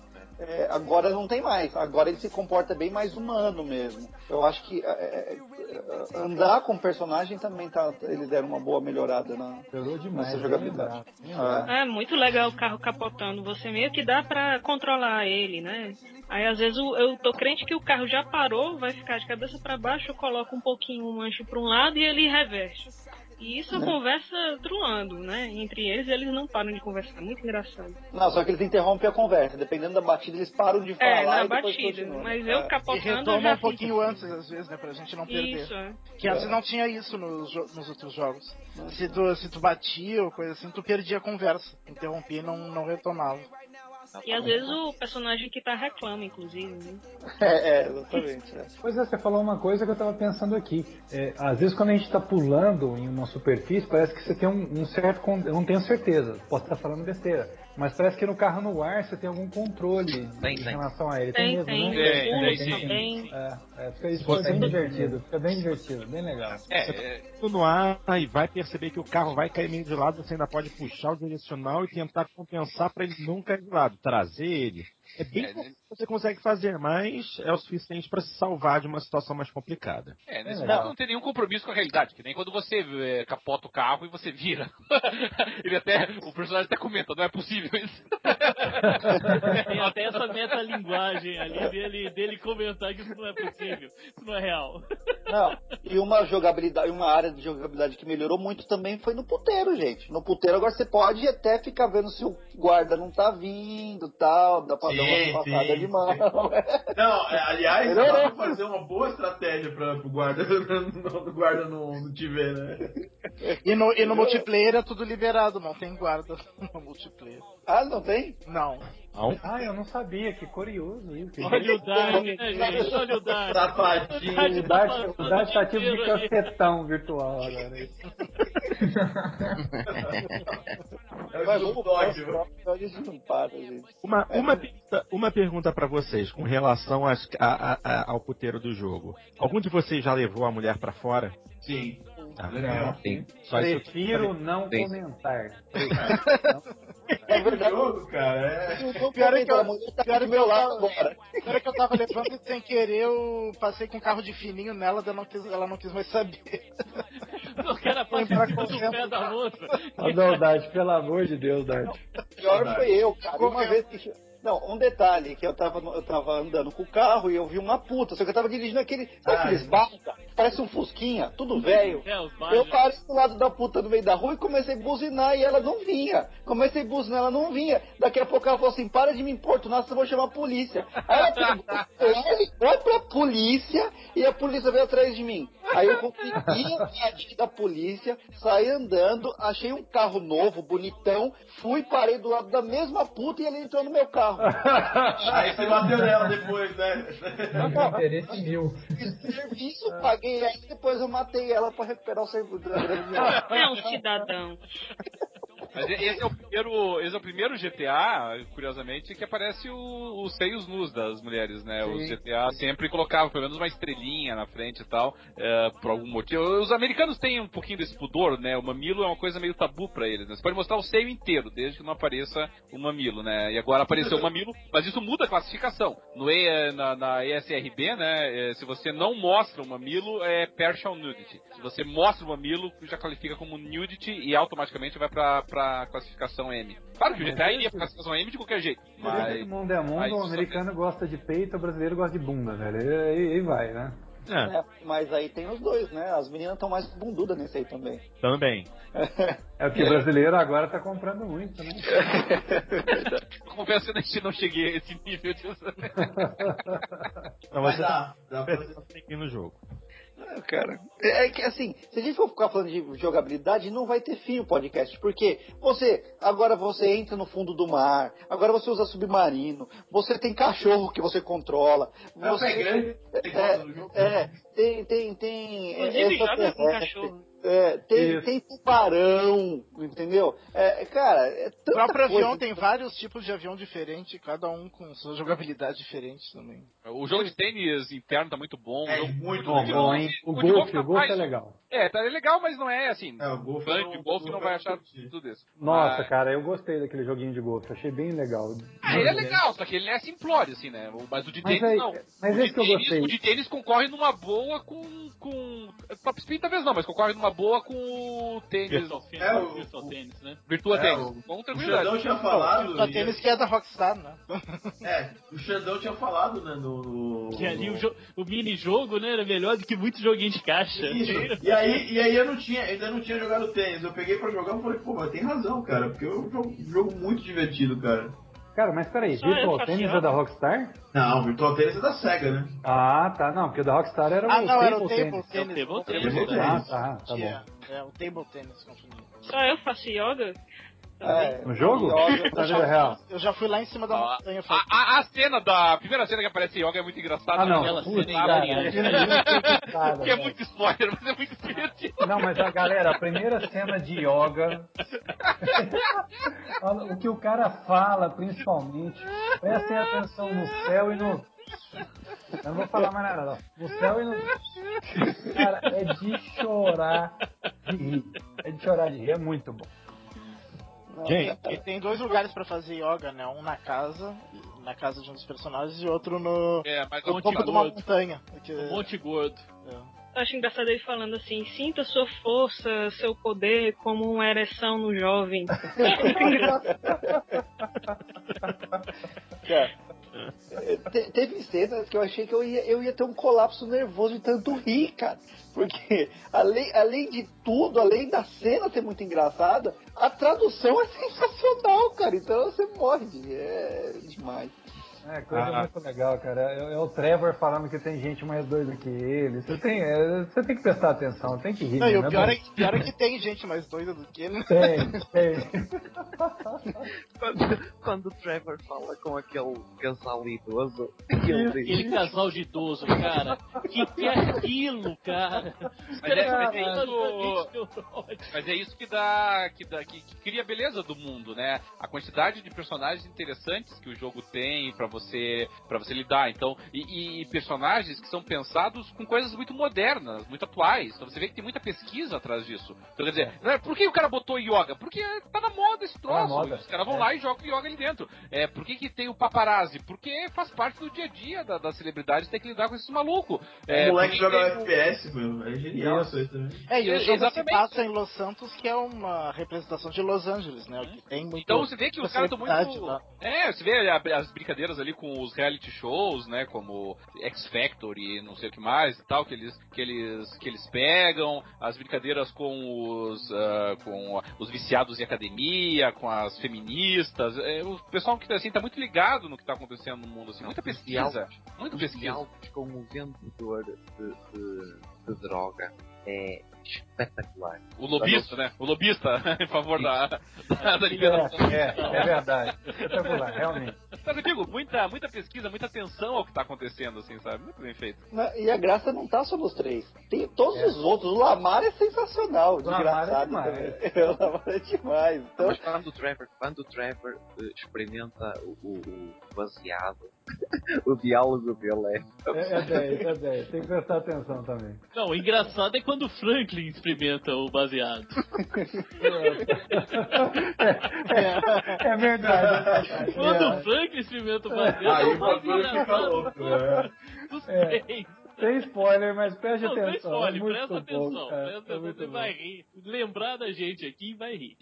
É, agora não tem mais. Agora ele se comporta bem mais humano mesmo. Eu acho que é, é, é, andar com o personagem também tá. Eles deram uma boa melhorada na, demais. nessa jogabilidade. bem lembrado. Ah, É muito legal o carro capotando. Você meio que dá pra controlar ele, né? Aí às vezes o- eu tô crente que o carro já parou, vai ficar de cabeça pra baixo, eu coloco um pouquinho o manche pra um lado e ele reverte. E isso a conversa truando, né? Entre eles, eles não param de conversar. Muito engraçado. Não, só que eles interrompem a conversa. Dependendo da batida, eles param de falar. É, na e batida. Mas É. eu E capotando eu retoma já um pouquinho antes, às vezes, né? Pra gente não perder. Isso, é. Que antes não tinha isso nos, nos outros jogos. Se tu, se tu batia ou coisa assim, tu perdia a conversa. Interrompia e não, não retomava. E às vezes o personagem que tá reclama, inclusive. Né? É, é, exatamente. é. Pois é, você falou uma coisa que eu tava pensando aqui. É, às vezes quando a gente tá pulando em uma superfície, parece que você tem um, um certo. Eu não tenho certeza, posso estar falando besteira. Mas parece que no carro no ar você tem algum controle Tem, em tem. relação a ele. Tem, mesmo, tem. né? Tem, tem, também. É, é, fica, isso fica bem divertido, fica bem divertido, bem legal. É, é, Tudo no ar e vai perceber que o carro vai cair meio de lado, você ainda pode puxar o direcional e tentar compensar para ele não cair de lado, trazer ele. É bem É, pouco que você consegue fazer, mas é o suficiente para se salvar de uma situação mais complicada. é, nesse legal. ponto não tem nenhum compromisso com a realidade, que nem quando você é, capota o carro e você vira. Ele até, o personagem até comenta, não é possível isso. Tem até essa metalinguagem ali dele, dele comentar que isso não é possível, isso não é real. Não, e uma jogabilidade, uma área de jogabilidade que melhorou muito também foi no puteiro, gente. No puteiro agora você pode até ficar vendo se o guarda não tá vindo tal, dá pra dar Sim, uma de mão. Não, é, aliás, Não, dá pra fazer uma boa estratégia pra, pro guarda, no guarda não, não te ver, né? E no, e no multiplayer é tudo liberado, não tem guarda no multiplayer. Ah, não tem? Não. Não? Ah, eu não sabia, que curioso isso. Olha o Dart, né, gente? Olha o Dart. Safadinho. O Dart, o Dart tá tipo de cafetão virtual agora. É Mas o vamos para. Uma, uma, pergunta- uma pergunta para vocês com relação às- a- a- a- ao puteiro do jogo. Algum de vocês já levou a mulher para fora? Sim. Ah. Só isso que- Prefiro não Sim. comentar. É verdade. cara, é. O Pior é que eu- tá pior é do que meu eu lado tava- agora. Na hora que eu tava levando sem querer, eu passei com um carro de fininho nela, eu não quis- ela não quis mais saber. O cara cima do pé da moça. Ô, não, Dart, pelo amor de Deus, Dart. pior foi eu, cara. Uma vez que. Não, um detalhe, que eu tava, no- eu tava andando com o carro e eu vi uma puta, só que eu tava dirigindo aquele. Sabe Ah, aqueles é. Parece um Fusquinha, tudo velho. É, Eu parei do lado da puta no meio da rua e comecei a buzinar e ela não vinha. Comecei a buzinar, ela não vinha. Daqui a pouco ela falou assim: para de me importunar, senão eu vou chamar a polícia. Aí ela pegou, ela ligou pra polícia e a polícia veio atrás de mim. Aí eu consegui a da polícia, saí andando, achei um carro novo, bonitão, fui, parei do lado da mesma puta e ele entrou no meu carro. Aí você bateu nela depois, né? Interesse mil. Serviço, paguei e depois eu matei ela pra recuperar o serviço. É um cidadão. Mas esse é o primeiro, esse é o primeiro GTA, curiosamente, que aparece o- os seios nus das mulheres, né? Os GTA sempre colocavam pelo menos uma estrelinha na frente e tal, é, por algum motivo. Os americanos têm um pouquinho desse pudor, né? O mamilo é uma coisa meio tabu pra eles, né? Você pode mostrar o seio inteiro, desde que não apareça o mamilo, né? E agora apareceu o mamilo, mas isso muda a classificação. No e, na, na ESRB, né? é, se você não mostra o mamilo, é partial nudity. Se você mostra o mamilo, já qualifica como nudity e automaticamente vai pra, pra classificação M. Claro que o GTA iria pra classificação M de qualquer jeito. Mas. Todo mundo é mundo, mas o americano gosta de peito, o brasileiro gosta de bunda, velho. E aí vai, né? É, É, mas aí tem os dois, né? As meninas estão mais bundudas nesse aí também. também. É o que o brasileiro agora tá comprando muito, né? Confesso que não cheguei a esse nível de. Então Mas você dá, dá pra tá seguindo no jogo. É, cara. É que assim, se a gente for ficar falando de jogabilidade, não vai ter fim o podcast. Porque você, agora você entra no fundo do mar, agora você usa submarino, você tem cachorro que você controla. É o Você, grande, tem é, coisa no jogo. é, tem, tem, tem. Inclusive, joga com extraterrestre, cachorro. É, tem, Isso. tem tubarão, entendeu? É, cara, é O tanta próprio coisa. avião tem vários tipos de avião diferentes, cada um com sua jogabilidade diferente também. O jogo de tênis interno tá muito bom. É o jogo- muito Bom, bom, hein? O O golfe golfe, tá o golfe é legal. É, tá legal, mas não é assim. É, o golfe fã eu de não- golfe não vai achar tudo isso. Nossa, Mas- cara, eu gostei daquele joguinho de golfe, achei bem legal. Ah, ele é legal, só que ele é simplório, assim, né? O- Mas o de Mas tênis aí- não. mas o, esse que eu tênis, gostei. o de tênis concorre numa boa com. com. Top Spin talvez não, mas concorre numa boa com o tênis. Virtual, É, o- Virtual Tênis, né? Virtua É, Tênis. o- Com O tranquilidade. Xandão tinha falado. Só tênis que é da Rockstar, né? É, o Xandão tinha falado, né, no... no- Que ali no- o, o mini-jogo, né, era melhor do que muitos joguinhos de caixa. E aí, e aí eu não tinha, ainda não tinha jogado tênis. Eu peguei pra jogar e falei, pô, mas tem razão, cara, porque é um jogo, jogo muito divertido, cara. Cara, mas peraí, Só eu Virtual faço Tennis é da Rockstar? Não, Virtual Tennis é da SEGA, né? Ah, tá, não, porque o da Rockstar era Ah, o não, era o Table Table Tennis. Tennis. É o Table Table Tennis. Ah, tá, tá bom. Tinha- É, o Table Tennis. Só eu faço yoga? É, No jogo? yoga- Na vida real. Eu já fui lá em cima da Ah, montanha. A, a, a cena da. A primeira cena que aparece Yoga é muito engraçada. Ah, não. Aquela Puta, cena cara, é Que é muito spoiler, mas é muito divertido. Não, mas a galera, a primeira cena de yoga. O que o cara fala, principalmente. Prestem atenção no céu e no. Eu não vou falar mais nada, não. No céu e no. Cara, é de chorar de rir. É de chorar de rir, é muito bom. Gente, E tem dois lugares pra fazer yoga, né? Um na casa, na casa de um dos personagens, e outro no, É, mas no Monte topo de uma Gordo. montanha. Que- Um monte gordo. é. Eu acho engraçado ele falando assim, sinta sua força, seu poder como uma ereção no jovem. Te- teve cenas que eu achei que eu ia, eu ia ter um colapso nervoso de tanto rir, cara. Porque, além, além de tudo, além da cena ser muito engraçada, a tradução é sensacional, cara. Então você morre de rir. É demais. É, coisa Ah. muito legal, cara. É, é o Trevor falando que tem gente mais doida que ele. Você tem, é, você tem que prestar atenção, tem que rir. Não, e né? o pior é, que- pior é que tem gente mais doida do que ele. né? Tem, tem. Quando, quando o Trevor fala com aquele casal idoso, Aquele casal de idoso, cara. Que que é aquilo, cara? Mas é- mas é isso-. Mas é isso que dá, que dá, que, que cria a beleza do mundo, né? A quantidade de personagens interessantes que o jogo tem pra você, para você lidar. Então, e, e personagens que são pensados com coisas muito modernas, muito atuais. Então você vê que tem muita pesquisa atrás disso. Então quer dizer, né, por que o cara botou yoga? Porque tá na moda esse na troço. moda. Os caras vão É. lá e jogam yoga ali dentro. É, por que, que tem o paparazzi? Porque faz parte do dia a dia da- das celebridades ter que lidar com esses malucos. É, o moleque joga tem FPS, mano. É genial Isso. aí também. É, e o É, jogo se exatamente. passa em Los Santos, que é uma representação de Los Angeles, né? Que tem muito. Então você vê que os caras estão muito. lá. É, você vê as brincadeiras ali com os reality shows, né? Como X Factor e não sei o que mais e tal, que eles, que eles, que eles pegam, as brincadeiras com os, ah, com os viciados em academia, com as feministas. É, o pessoal que assim, tá muito ligado no que tá acontecendo no mundo, assim, muita pesquisa. Muita pesquisa. diálogos com o vendedor de, de- de droga é espetacular. O lobista, né? O lobista em favor da, da, da liberação. É, é, é verdade. Espetacular, realmente. Mas eu digo, muita, muita pesquisa, muita atenção ao que tá acontecendo, assim, sabe? Muito bem feito. Na- E a graça não tá só nos três. Tem todos É. os outros. O Lamar é sensacional, O Lamar é desgraçado. demais. também. o Lamar é demais. Então, Mas quando o Trevor, quando o Trevor eh, experimenta o, o- o baseado, o diálogo dele é. É, é 10, é 10. Tem que prestar atenção também. Não, o engraçado é quando o Franklin experimenta o baseado. É, é verdade. é Quando verdade. o Franklin experimenta o baseado, Aí é o o mais bagulho fica engraçado louco, né? dos É. três. Tem spoiler, mas preste Não, tem atenção. spoiler, é muito presta atenção. cara. presta É atenção, você bom. vai rir. Lembrar da gente aqui vai rir.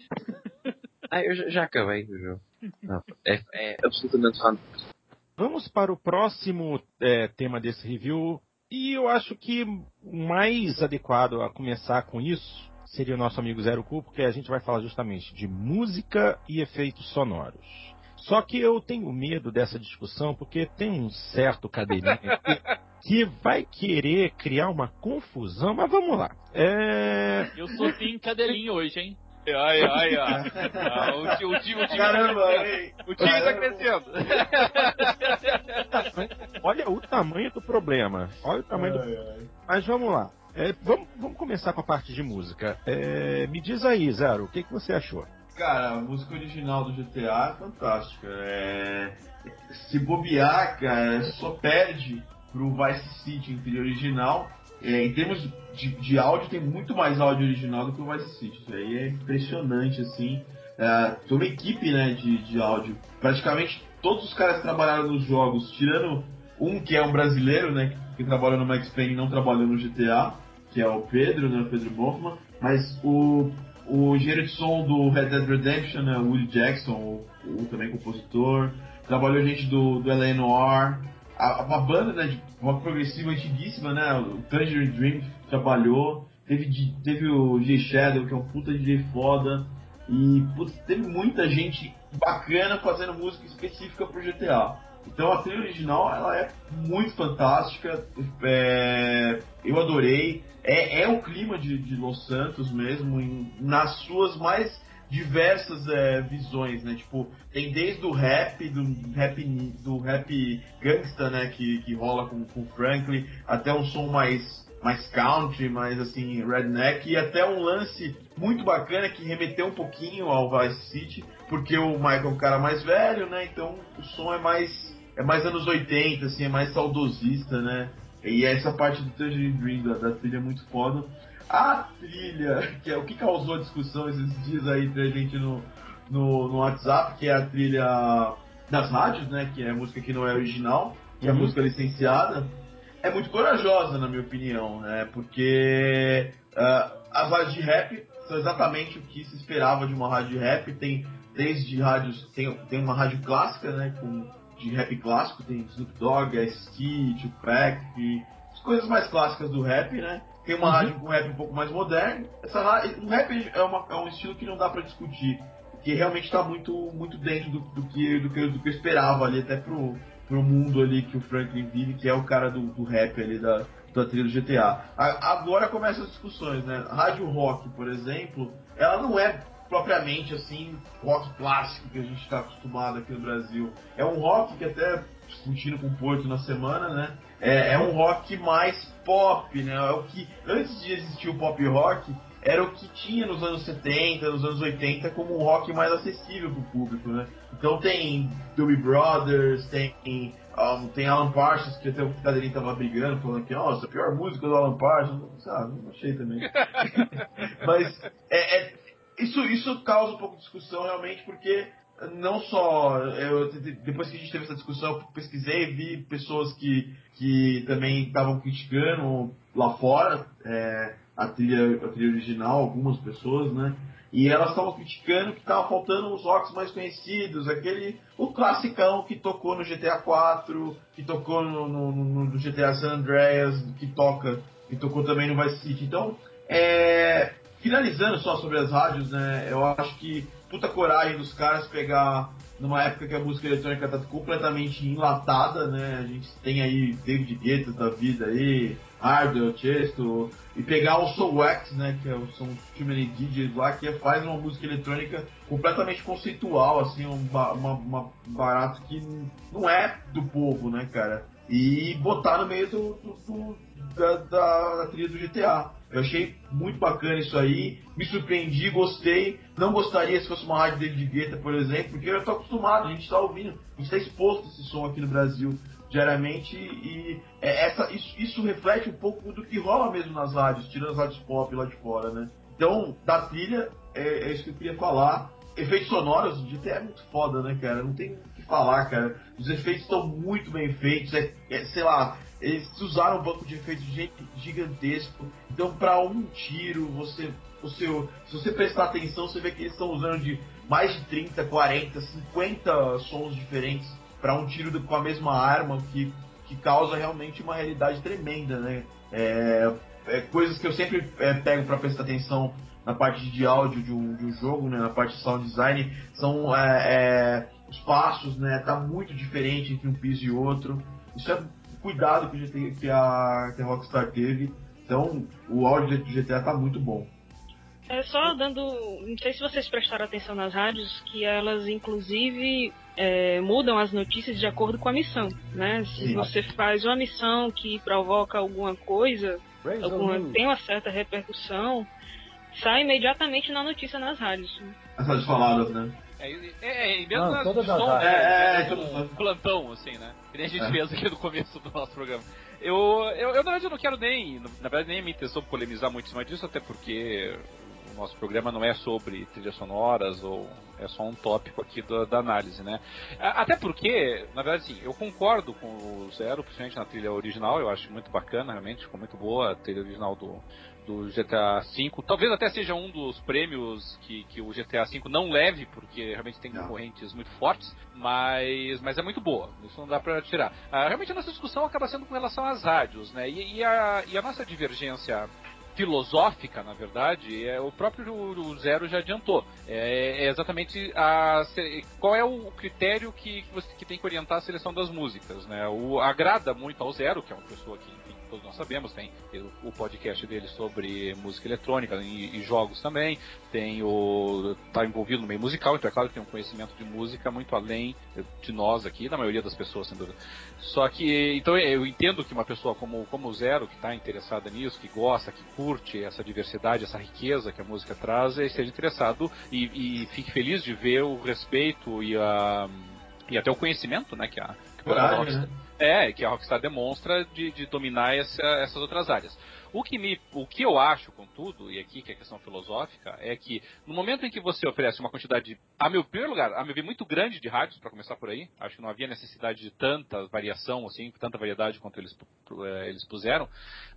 Ah, eu já, já acabei o jogo. Não, é, é absolutamente fantástico. Vamos para o próximo é, tema desse review. E eu acho que o mais adequado a começar com isso seria o nosso amigo Zero Cu, porque a gente vai falar justamente de música e efeitos sonoros. Só que eu tenho medo dessa discussão porque tem um certo cadeirinho aqui que vai querer criar uma confusão, mas vamos lá. É... Eu sou sim cadelinho hoje, hein? Ai, ai, ai. Ah, o time, o time, o time Caramba, tá hein? crescendo. O time tá crescendo. Olha o tamanho do problema. Olha o tamanho do Ai, ai. Mas vamos lá. É, vamos, vamos começar com a parte de música. É, me diz aí, Zero, o que, que você achou? Cara, a música original do GTA é fantástica. É... Se bobear, cara, só perde pro Vice City em trilha original. É, em termos de, de áudio, tem muito mais áudio original do que o Vice City. Isso aí é impressionante, assim. É, tem uma equipe né, de, de áudio. Praticamente todos os caras que trabalharam nos jogos, tirando um que é um brasileiro, né, que trabalhou no Max Payne e não trabalhou no GTA, que é o Pedro, né, o Pedro Bonfman. Mas o, o engenheiro de som do Red Dead Redemption, né, o Will Jackson, o, o também compositor. Trabalhou gente do, do L.A. Noir. A, uma banda né, de rock progressivo antiguíssima, né? O Tangerine Dream trabalhou. Teve, teve o DJ Shadow, que é um puta DJ foda. E putz, teve muita gente bacana fazendo música específica pro GTA. Então a trilha original ela é muito fantástica. é, eu adorei. É, é o clima de, de Los Santos mesmo, em- nas suas mais diversas é, visões, né? Tipo, tem desde o rap, do rap, do rap gangsta, né? Que, que rola com o Franklin, até um som mais, mais country, mais assim, redneck, e até um lance muito bacana que remeteu um pouquinho ao Vice City, porque o Michael é um cara mais velho, né? Então o som é mais, é mais anos 80, assim, é mais saudosista, né? E essa parte do Tangerine Dream da, da trilha é muito foda. A trilha, que é o que causou discussão esses dias aí entre a gente no, no, no WhatsApp, que é a trilha das rádios, né? Que é a música que não é original, que é a Uhum. música licenciada, é muito corajosa, na minha opinião, né? Porque ah, as rádios de rap são exatamente o que se esperava de uma rádio de rap. Tem desde rádios, tem, tem uma rádio clássica, né? Com, de rap clássico, tem Snoop Dogg, Ice-T, Tupac, as coisas mais clássicas do rap, né? Tem uma Uhum. rádio com rap um pouco mais moderno. Essa ra- o rap é, uma- é um estilo que não dá pra discutir, que realmente está muito, muito dentro do, do que, do, que, do que eu esperava ali, até pro, pro mundo ali que o Franklin vive, que é o cara do, do rap ali da, da trilha do GTA. A- agora começam as discussões, né? Rádio Rock, por exemplo, ela não é propriamente assim rock clássico que a gente está acostumado aqui no Brasil. É um rock que até discutindo com o Porto na semana, né? É, é um rock mais pop, né? É o que antes de existir o pop rock era o que tinha nos anos 70, nos anos 80 como um rock mais acessível para o público, né? Então tem Doobie Brothers, tem um, tem Alan Parsons, que até o Cadeirinho tava brigando, falando que, nossa, a pior música do Alan Parsons. Ah, não achei também. Mas é, é- isso, isso causa um pouco de discussão realmente, porque não só. Eu, depois que a gente teve essa discussão, eu pesquisei vi pessoas que, que também estavam criticando lá fora é, a, trilha, a trilha original, algumas pessoas, né? E elas estavam criticando que estava faltando os rocks mais conhecidos, aquele. o classicão que tocou no GTA 4, que tocou no, no, no- no GTA San Andreas, que toca, que tocou também no Vice City. Então, é, finalizando só sobre as rádios, né? Eu acho que puta coragem dos caras pegar numa época que a música eletrônica tá completamente enlatada, né? A gente tem aí David Guetta da vida aí, Hardwell, Chesto, e pegar o Soul Wax, né? Que são Too Many DJs lá, que faz uma música eletrônica completamente conceitual, assim, um, uma- uma- um barato que não é do povo, né, cara? E botar no meio do, do- do- da, da, da trilha do GTA. Eu achei muito bacana isso aí, me surpreendi, gostei. Não gostaria se fosse uma rádio David Guetta, por exemplo, porque eu tô acostumado, a gente tá ouvindo, a gente tá exposto a esse som aqui no Brasil diariamente e é, essa, isso, isso reflete um pouco do que rola mesmo nas rádios, tirando as rádios pop lá de fora, né? Então, da trilha, é, é isso que eu queria falar. Efeitos sonoros, o GTA é muito foda, né, cara? Não tem o que falar, cara. Os efeitos estão muito bem feitos, é, é, sei lá, eles usaram um banco de efeitos gi- gigantesco. Então, pra um tiro, você, você, se você prestar atenção, você vê que eles estão usando de mais de 30, 40, 50 sons diferentes para um tiro com a mesma arma, que, que causa realmente uma realidade tremenda, né? É, é, coisas que eu sempre é, pego para prestar atenção na parte de áudio de um, de um, jogo, né, na parte de sound design, são é, é, os passos, né, tá muito diferente entre um piso e outro. Isso é cuidado que, GTA, que, a, que a Rockstar teve. Então, o áudio do GTA tá muito bom. É só dando. Não sei se vocês prestaram atenção nas rádios, que elas inclusive é, mudam as notícias de acordo com a missão. Né? Se Sim. você faz uma missão que provoca alguma coisa, alguma, tem uma certa repercussão, sai imediatamente na notícia nas rádios. As rádios faladas, né? É, é, é mesmo Não, nas todas as som, né? É, é, um todas plantão, assim, né? Que nem a gente É. fez aqui no começo do nosso programa. Eu, eu, eu, na verdade, eu não quero nem, na verdade, nem é minha intenção polemizar muito em cima disso, até porque o nosso programa não é sobre trilhas sonoras ou é só um tópico aqui da, da análise, né? Até porque, na verdade, sim, eu concordo com o Zero, principalmente na trilha original, eu acho muito bacana, realmente, ficou muito boa a trilha original do, do GTA V. Talvez até seja um dos prêmios que, que o GTA V não leve, porque realmente tem Não. concorrentes muito fortes, mas, mas é muito boa. Isso não dá pra tirar. Ah, realmente a nossa discussão acaba sendo com relação às rádios, né? E, e a, e a nossa divergência filosófica, na verdade, é o próprio o Zero já adiantou. É, é exatamente a, qual é o critério que, que você que tem que orientar a seleção das músicas, né? O, agrada muito ao Zero, que é uma pessoa que todos nós sabemos, tem o, o podcast dele sobre música eletrônica e, e jogos também, tem o tá envolvido no meio musical, então é claro que tem um conhecimento de música muito além de nós aqui, da maioria das pessoas, sem dúvida. Só que, então eu entendo que uma pessoa como, como o Zero, que está interessada nisso, que gosta, que curte essa diversidade, essa riqueza que a música traz, esteja interessado e, e fique feliz de ver o respeito e, a, e até o conhecimento, né, que a, que né? É, que a Rockstar demonstra de, de dominar essa- essas outras áreas. O que, me, o que eu acho, contudo, e aqui que é questão filosófica, é que no momento em que você oferece uma quantidade, a meu primeiro lugar, a meu ver, muito grande de rádios, para começar por aí, acho que não havia necessidade de tanta variação, assim, tanta variedade quanto eles, eh, eles puseram,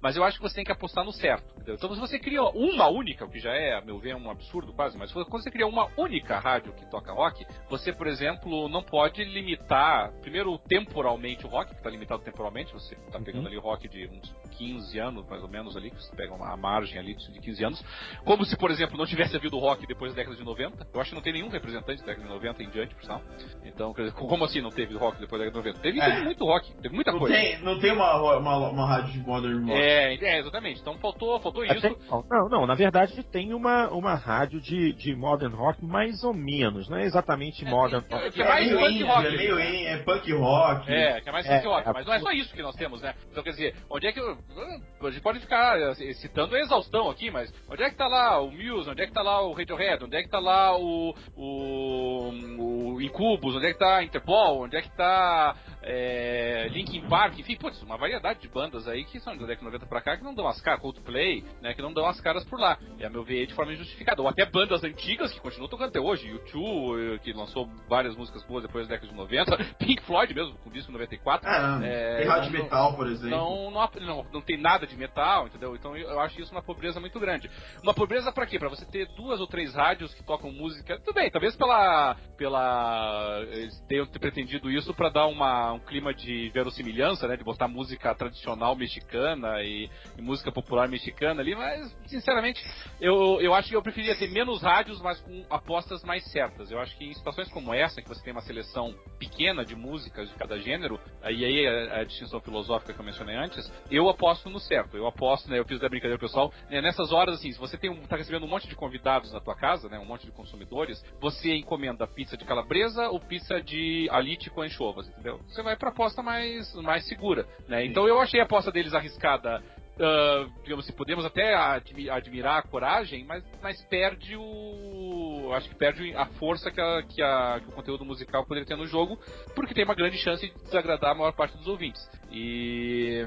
mas eu acho que você tem que apostar no certo. entendeu? Então, se você cria uma única, o que já é, a meu ver, um absurdo quase, mas quando você cria uma única rádio que toca rock, você, por exemplo, não pode limitar, primeiro, temporalmente o rock, que está limitado temporalmente, você está pegando ali rock de uns 15 anos, mais ou menos, ali, que você pega uma margem ali de 15 anos, como se, por exemplo, não tivesse havido rock depois da década de 90. Eu acho que não tem nenhum representante da década de 90 em diante, por sinal. Então, quer dizer, como assim não teve rock depois da década de 90? Teve, É. teve muito rock, teve muita Não coisa. tem, não tem uma, uma, uma rádio de modern rock. É, é, exatamente. Então faltou, faltou Até- isso. não, não, na verdade tem uma, uma rádio de, de modern rock mais ou menos, não é exatamente modern é, rock. que é mais meio punk indie, rock, é meio né? indie, é punk rock. É, que é mais É, punk rock, é. mas não é só isso que nós temos, né? Então, quer dizer, onde é que. A gente pode ficar eh, citando a exaustão aqui, mas onde é que tá lá o Muse, onde é que tá lá o Radiohead, onde é que tá lá o. o. o Incubus, onde é que tá Interpol, onde é que tá. É, Linkin Park, enfim, putz, uma variedade de bandas aí que são da década de 90 pra cá que não dão as caras, Coldplay, né, que não dão as caras por lá. E a meu ver de forma injustificada. Ou até bandas antigas que continuam tocando até hoje, U2, eh, que lançou várias músicas boas depois da década de 90, Pink Floyd mesmo, com disco 94. É, tem rádio não- metal, por exemplo. não, não, não, não tem nada de metal, entendeu? Então eu, eu acho isso uma pobreza muito grande. Uma pobreza pra quê? Pra você ter duas ou três rádios que tocam música. Tudo bem, talvez pela. pela. Eles tenham pretendido isso pra dar uma, um clima de verossimilhança, né? De botar música tradicional mexicana e, e música popular mexicana ali, mas sinceramente eu, eu acho que eu preferia ter menos rádios, mas com apostas mais certas. Eu acho que em situações como essa, que você tem uma seleção pequena de músicas de cada gênero, e aí é a distinção filosófica que eu mencionei antes, eu aposto no certo. Eu aposto, né? Eu fiz da brincadeira pessoal. né, nessas horas, assim, se você tem um, tá recebendo um monte de convidados na tua casa, né? Um monte de consumidores, você encomenda pizza de calabresa ou pizza de alite com anchovas, entendeu? Você vai pra aposta mais, mais segura, né? Então eu achei a aposta deles arriscada ah, digamos assim, podemos até admi- admirar a coragem, mas, mas perde o. Acho que perde a força que, a- que a- que o conteúdo musical poderia ter no jogo, porque tem uma grande chance de desagradar a maior parte dos ouvintes. E.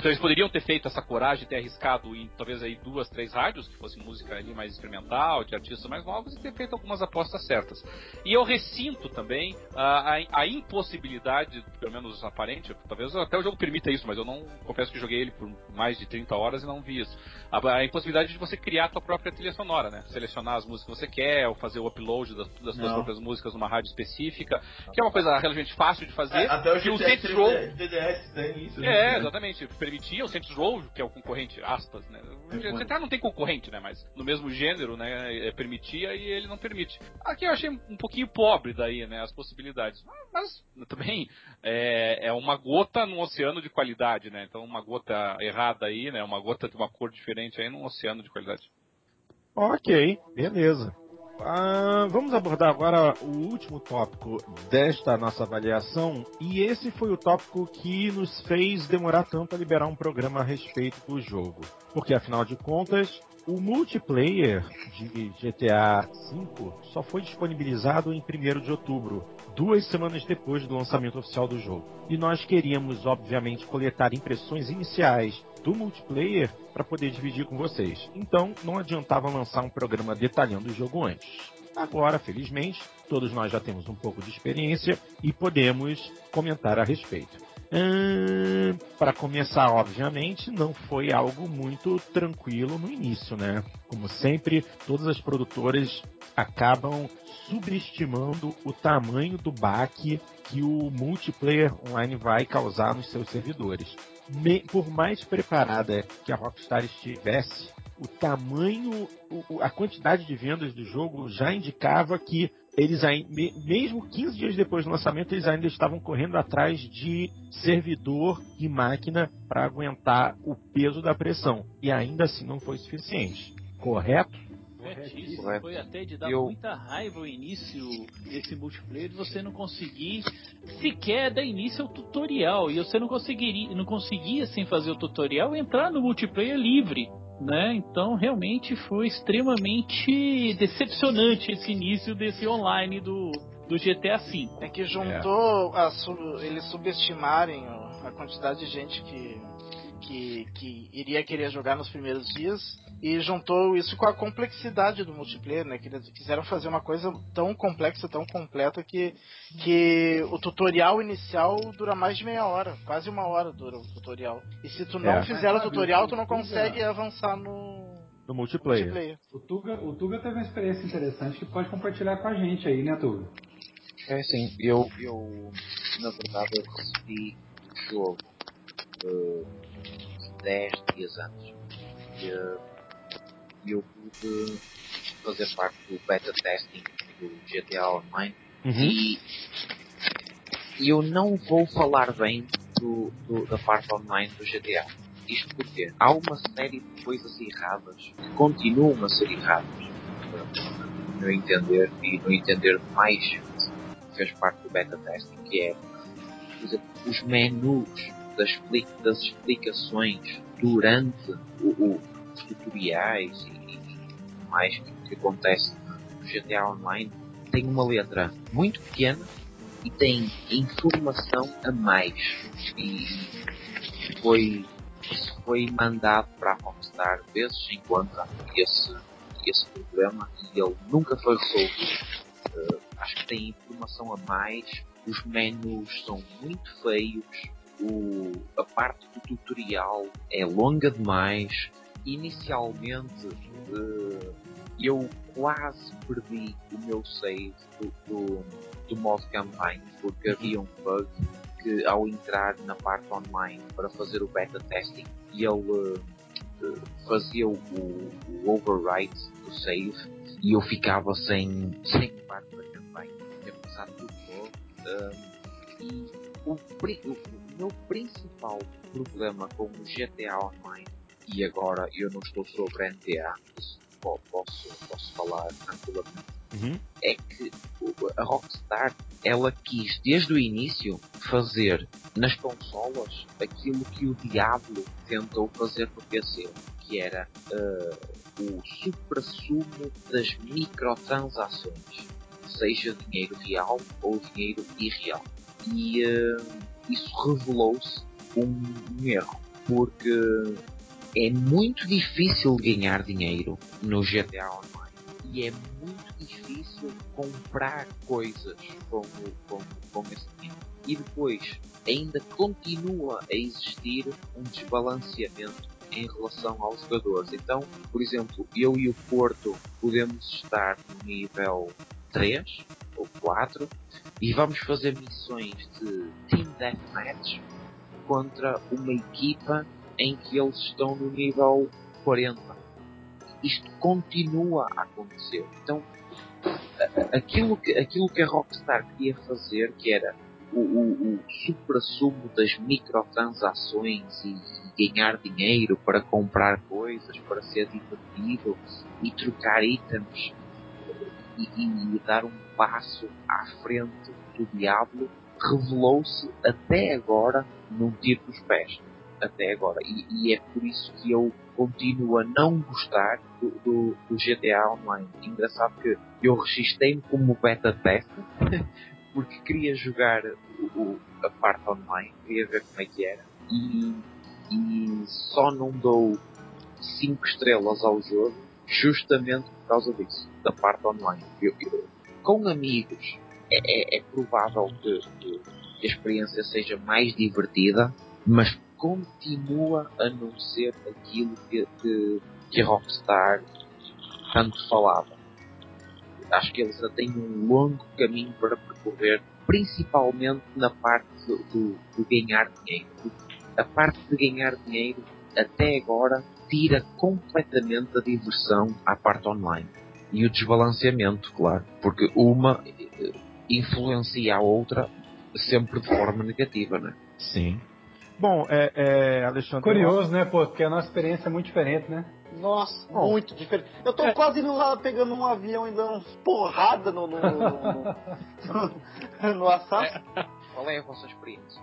Então eles poderiam ter feito essa coragem, ter arriscado em talvez aí duas, três rádios, que fosse música ali mais experimental, de artistas mais novos, e ter feito algumas apostas certas. E eu ressinto também a, a, a impossibilidade, pelo menos aparente, talvez até o jogo permita isso, mas eu não confesso que joguei ele por mais de 30 horas e não vi isso. A, a impossibilidade de você criar a tua própria trilha sonora, né? Selecionar as músicas que você quer, ou fazer o upload das, das suas próprias músicas numa rádio específica, que é uma coisa relativamente fácil de fazer. É, até o E o GTA Saints Row- DDS tem isso. é, né? Permitia o Saints Row, que é o concorrente, aspas, né? O É, GTA não tem concorrente, né? Mas no mesmo gênero, né? é, Permitia e ele não permite. Aqui eu achei um pouquinho pobre daí, né? As possibilidades. Mas também é, é uma gota num oceano de qualidade, né? Então uma gota errada aí, né? Uma gota de uma cor diferente aí num oceano de qualidade. Ok, beleza. Ah, vamos abordar agora o último tópico desta nossa avaliação, e esse foi o tópico que nos fez demorar tanto a liberar um programa a respeito do jogo. Porque, afinal de contas, o multiplayer de GTA V só foi disponibilizado em 1 de outubro, duas semanas depois do lançamento oficial do jogo. E nós queríamos, obviamente, coletar impressões iniciais do multiplayer para poder dividir com vocês. Então, não adiantava lançar um programa detalhando o jogo antes. Agora, felizmente, todos nós já temos um pouco de experiência e podemos comentar a respeito. Para começar, obviamente, não foi algo muito tranquilo no início, né? Como sempre, todas as produtoras acabam subestimando o tamanho do baque que o multiplayer online vai causar nos seus servidores. Por mais preparada que a Rockstar estivesse, o tamanho, a quantidade de vendas do jogo já indicava que eles mesmo 15 dias depois do lançamento, eles ainda estavam correndo atrás de servidor e máquina para aguentar o peso da pressão. E ainda assim não foi suficiente. Correto? Corretíssimo. Correto. Foi até de dar Eu- muita raiva o início desse multiplayer de você não conseguir sequer dar início ao tutorial. E você não conseguiria, não conseguia sem fazer o tutorial entrar no multiplayer livre. Né? Então realmente foi extremamente decepcionante esse início desse online do, do GTA V. É que juntou a su- eles subestimarem a quantidade de gente que, que, que iria querer jogar nos primeiros dias e juntou isso com a complexidade do multiplayer, né? Que eles quiseram fazer uma coisa tão complexa, tão completa que, que o tutorial inicial dura mais de meia hora, quase uma hora dura o tutorial. E se tu não É. fizer o tutorial, tu não consegue avançar no No multiplayer. multiplayer. O Tuga, o Tuga teve uma experiência interessante que pode compartilhar com a gente aí, né, Tuga? É assim, eu, eu na verdade eu recebi o jogo eh, 10 dias antes e eh, eu pude fazer parte do beta testing do GTA Online Uhum. e, eu não vou falar bem do, do- da parte online do GTA. Isto porque há uma série de coisas erradas que continuam a ser erradas, no meu entender, e no entender de mais fez parte do beta testing, que é por exemplo, os menus das, das explicações durante o- o- os tutoriais e, e mais que, que acontece no GTA Online tem uma letra muito pequena e tem informação a mais. E foi, foi mandado para a Rockstar vezes em quando esse, esse problema e ele nunca foi resolvido. Eh, acho que tem informação a mais, os menus são muito feios, o, a parte do tutorial é longa demais. Inicialmente eh, eu quase perdi o meu save do, do, do modo campanha porque havia um bug que ao entrar na parte online para fazer o beta testing ele eh, fazia o, o overwrite do save e eu ficava sem, sem parte da campanha, tinha começado tudo novo. e o, o meu principal problema com o GTA Online, e agora eu não estou sobre NTA, posso, posso falar tranquilamente, Uhum. é que a Rockstar ela quis desde o início fazer nas consolas aquilo que o Diablo tentou fazer no PC, que era eh, o supra-sumo das microtransações, seja dinheiro real ou dinheiro irreal. E eh, isso revelou-se um, um erro, porque é muito difícil ganhar dinheiro no GTA Online e é muito difícil comprar coisas com, com, com esse dinheiro. E depois ainda continua a existir um desbalanceamento em relação aos jogadores. Então, por exemplo, eu e o Porto podemos estar no nível 3 ou 4 e vamos fazer missões de Team Deathmatch contra uma equipa em que eles estão no nível 40. Isto continua a acontecer. Então, aquilo que, aquilo que a Rockstar queria fazer, que era o, o, o supra-sumo das microtransações e, e, ganhar dinheiro para comprar coisas, para ser divertido e trocar itens e, e, e dar um passo à frente do diabo, revelou-se até agora num tiro dos pés. Até agora. E, é por isso que eu continuo a não gostar do, do, do GTA Online. Engraçado que eu registrei-me como beta tester porque queria jogar o, a parte online, queria ver como é que era, e, e só não dou 5 estrelas ao jogo justamente por causa disso, da parte online. Eu, eu, com amigos é, é, é provável que, que, a experiência seja mais divertida, mas continua a não ser aquilo que, que, que a Rockstar tanto falava acho que eles ainda têm um longo caminho para percorrer, principalmente na parte do, do, do ganhar dinheiro. A parte de ganhar dinheiro, até agora, tira completamente a diversão à parte online. E o desbalanceamento, claro, porque uma eh, influencia a outra sempre de forma negativa, né? Sim. Bom, é, é Alexandre. Curioso, né, pô? Porque a nossa experiência é muito diferente, né? Nossa, Bom. muito diferente. Eu tô é. quase indo lá pegando um avião e dando uns porrada no, no, no, no, no Assassin. É. Qual é a vossa experiência?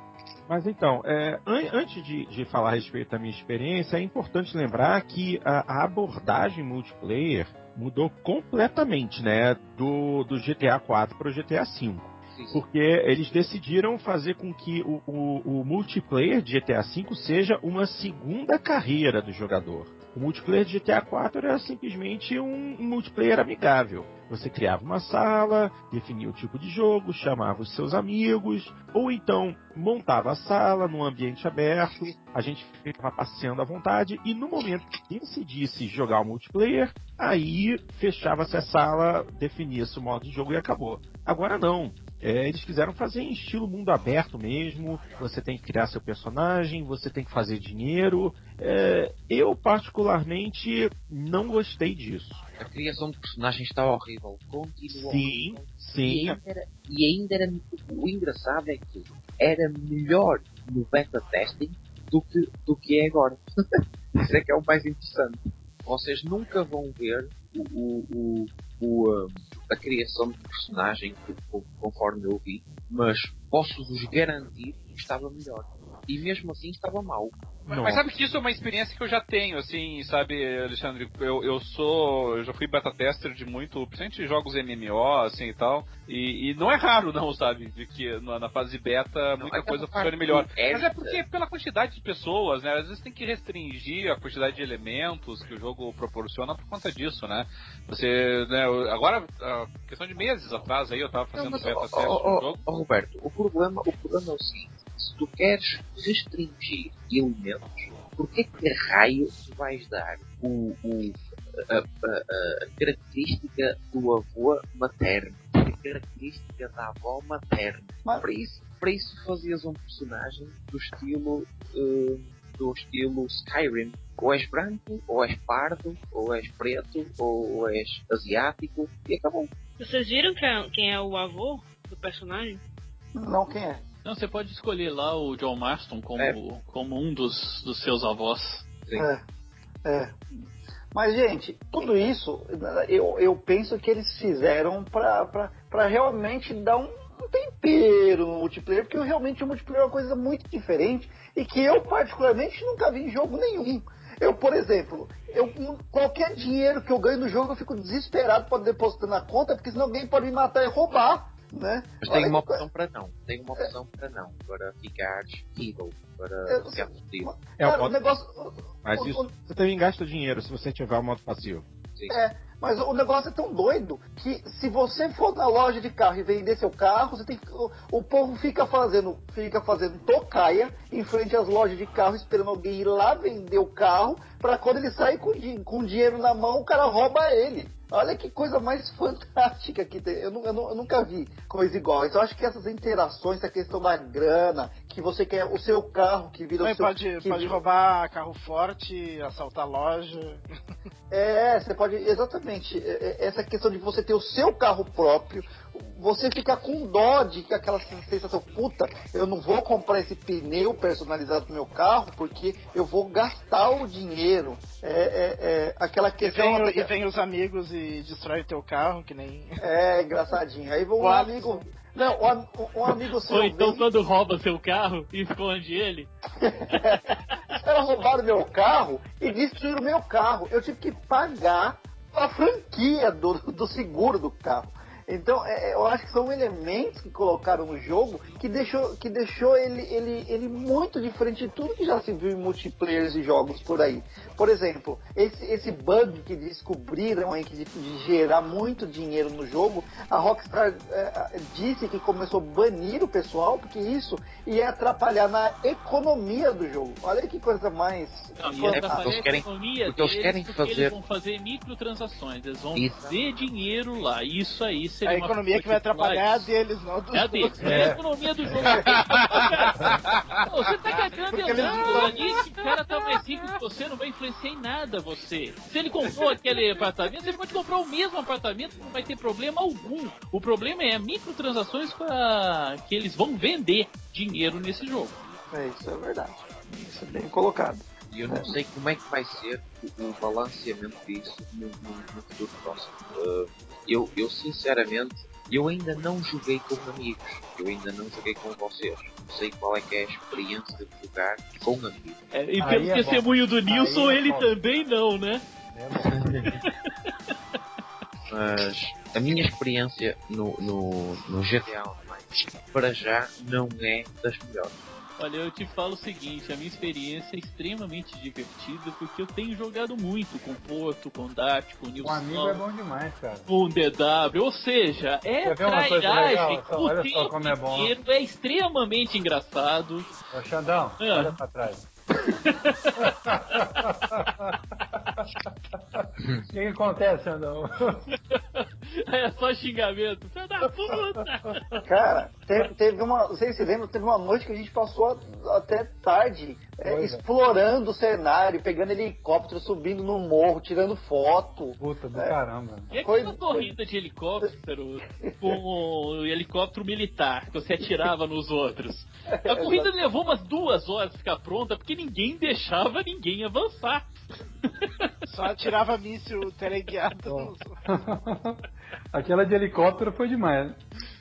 Mas então, é, an antes de, de, falar a respeito da minha experiência, é importante lembrar que a, a abordagem multiplayer mudou completamente, né, do, do GTA 4 para o GTA 5 porque eles decidiram fazer com que o, o, o, multiplayer de GTA V seja uma segunda carreira do jogador. O multiplayer de GTA 4 era simplesmente um, multiplayer amigável. Você criava uma sala, definia o tipo de jogo, chamava os seus amigos, ou então montava a sala num ambiente aberto, a gente ficava passeando à vontade, e no momento que decidisse jogar o multiplayer, aí fechava-se a sala, definia-se o modo de jogo e acabou. Agora não. É, eles quiseram fazer em estilo mundo aberto mesmo. Você tem que criar seu personagem, você tem que fazer dinheiro. É, eu, particularmente, não gostei disso. A criação de personagens está horrível. Continua sim. Sim, e ainda, era, e ainda era. O engraçado é que era melhor no beta testing do que, do que é agora. Isso é que é o mais interessante. Vocês nunca vão ver o, o, o, a criação de personagem conforme eu vi, mas posso-vos garantir que estava melhor. E mesmo assim estava mal. Mas, mas, sabe que isso é uma experiência que eu já tenho, assim, sabe, Alexandre? Eu, eu sou. Eu já fui beta tester de muito, principalmente jogos MMO, assim e tal. E, e não é raro, não, sabe? De que na, na fase beta muita não, coisa funcione melhor. É, mas é porque pela quantidade de pessoas, né? Às vezes tem que restringir a quantidade de elementos que o jogo proporciona por conta disso, né? Você, né, agora, questão de meses atrás aí, eu tava fazendo não, mas, beta teste oh, oh, jogo. Roberto, o problema, o problema é o seguinte se tu queres restringir elementos, por que raio tu vais dar o, o a, a, a, característica do avô materno, a característica da avó materna? Mas... Para, isso, para isso fazias um personagem do estilo uh, do estilo Skyrim. Ou és branco, ou és pardo, ou és preto, ou és asiático, e acabou. Vocês viram é, quem é o avô do personagem? Não, quem é? Não, você pode escolher lá o John Marston como, é. como um dos, dos seus avós. Sim. É, é. Mas, gente, tudo isso eu, eu penso que eles fizeram para realmente dar um tempero no multiplayer, porque realmente o multiplayer é uma coisa muito diferente e que eu, particularmente, nunca vi em jogo nenhum. Eu, por exemplo, eu, qualquer dinheiro que eu ganho no jogo, eu fico desesperado para depositar na conta, porque senão alguém pode me matar e roubar. Né? Mas Olha tem uma opção para não. Tem uma opção para não. Para ficar evil. Para Eu- ficar fodido. É o modo- negócio. Mas o- isso o- você também gasta dinheiro se você tiver o modo passivo. Sim. É, mas o negócio é tão doido que se você for na loja de carro e vender seu carro, você tem que, o, o povo fica fazendo, fica fazendo tocaia em frente às lojas de carro, esperando alguém ir lá vender o carro, para quando ele sair com, com dinheiro na mão, o cara rouba ele. Olha que coisa mais fantástica que tem. Eu, eu eu nunca vi coisa igual. Então eu acho que essas interações, essa questão da grana, que você quer o seu carro que vira Aí o seu. pode, que pode roubar carro forte, assaltar loja. É, você pode. Exatamente. É, é, Essa questão de você ter o seu carro próprio, você fica com dó de que aquela sensação, puta, eu não vou comprar esse pneu personalizado pro meu carro porque eu vou gastar o dinheiro. É, é, é, aquela E questão. vem, e vem os amigos e destrói teu carro, que nem. É, engraçadinho. Aí um O amigo. Não, um, um amigo seu. Ou então vem- quando rouba seu carro e esconde ele. Os caras roubaram meu carro e destruíram meu carro. Eu tive que pagar a franquia do, do seguro do carro. Então, é, eu acho que são elementos que colocaram no jogo que deixou, que deixou ele, ele, ele muito diferente de tudo que já se viu em multiplayers e jogos por aí. Por exemplo, esse, esse bug que descobriram aí, que de, de gerar muito dinheiro no jogo, a Rockstar é, disse que começou a banir o pessoal, porque isso ia atrapalhar na economia do jogo. Olha que coisa mais. Não, É, porque atrapalhar eles querem- a economia eles deles, querem porque fazer- eles vão fazer microtransações, eles vão Isso. fazer dinheiro lá. Isso aí seria A economia que vai atrapalhar é a deles, não a dos É a deles, outros. é a economia do jogo. Pô, você tá cagando Porque e eles ali, esse cara tá mais rico que você, não vai influenciar em nada você. Se ele comprou aquele apartamento, você pode comprar o mesmo apartamento, não vai ter problema algum. O problema é microtransações pra... que eles vão vender dinheiro nesse jogo. É, isso é verdade. Isso é bem colocado. E eu não sei como é que vai ser o, o balanceamento disso no, no- no futuro próximo. Uh, eu, eu, sinceramente, eu ainda não joguei com amigos. Eu ainda não joguei com vocês. Não sei qual é que é a experiência de jogar com amigos. É, e Aí pelo é testemunho do Nilson, Aí é ele bom. também não, né? É bom. Mas a minha experiência no, no, no GTA Online, para já, não é das melhores. Olha, eu te falo o seguinte, a minha experiência é extremamente divertida porque eu tenho jogado muito com Porto, com Dart, com Nilson, amigo é bom demais, cara. com DW, ou seja, é trairagem? Só- o olha só como é bom. é extremamente engraçado. Ô, Xandão, Ah. olha pra trás. O que, que acontece, Xandão? É só xingamento. Filho da puta! Cara, te- teve uma. Vocês se lembram? Teve uma noite que a gente passou a- até tarde é, velho. explorando o cenário, pegando helicóptero, subindo no morro, tirando foto. Puta do É. caramba. E Foi- aquela corrida de helicóptero com o helicóptero militar que você atirava nos outros? A corrida levou umas duas horas pra ficar pronta porque ninguém deixava ninguém avançar. Só atirava míssil teleguiado. Aquela de helicóptero foi demais. né?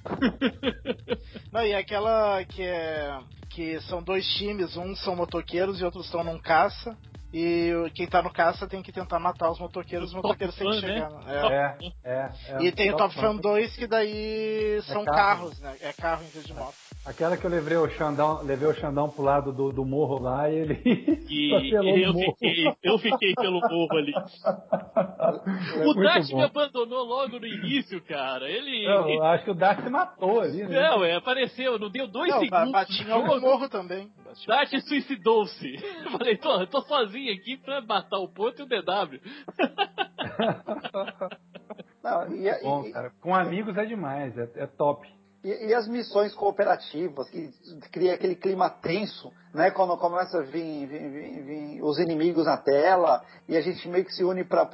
Não, e aquela que é. que são dois times, uns são motoqueiros e outros estão num caça. E quem tá no caça tem que tentar matar os motoqueiros, os motoqueiros têm que né? chegar. né? É. É, é. é E tem o Top. Fun 2 que daí são carro. carros, né? É carro em vez de moto. Aquela que eu levei o Xandão, levei o Xandão pro lado do, do morro lá e ele E eu fiquei, eu fiquei pelo morro ali. É O bom. me abandonou logo no início, cara. Ele. Eu acho que o Dart se matou ali, né? Não, é, apareceu, não deu dois Não, segundos. bati em do algum jogo, morro também. Dart suicidou-se. Eu Falei, tô, eu tô sozinho aqui pra matar o Porto e o DW. Não, e, Bom, e- cara, com amigos é demais, é, é top. E- e as missões cooperativas, que cria aquele clima tenso, né? Quando começa a vir, vir- vir- vir os inimigos na tela e a gente meio que se une pra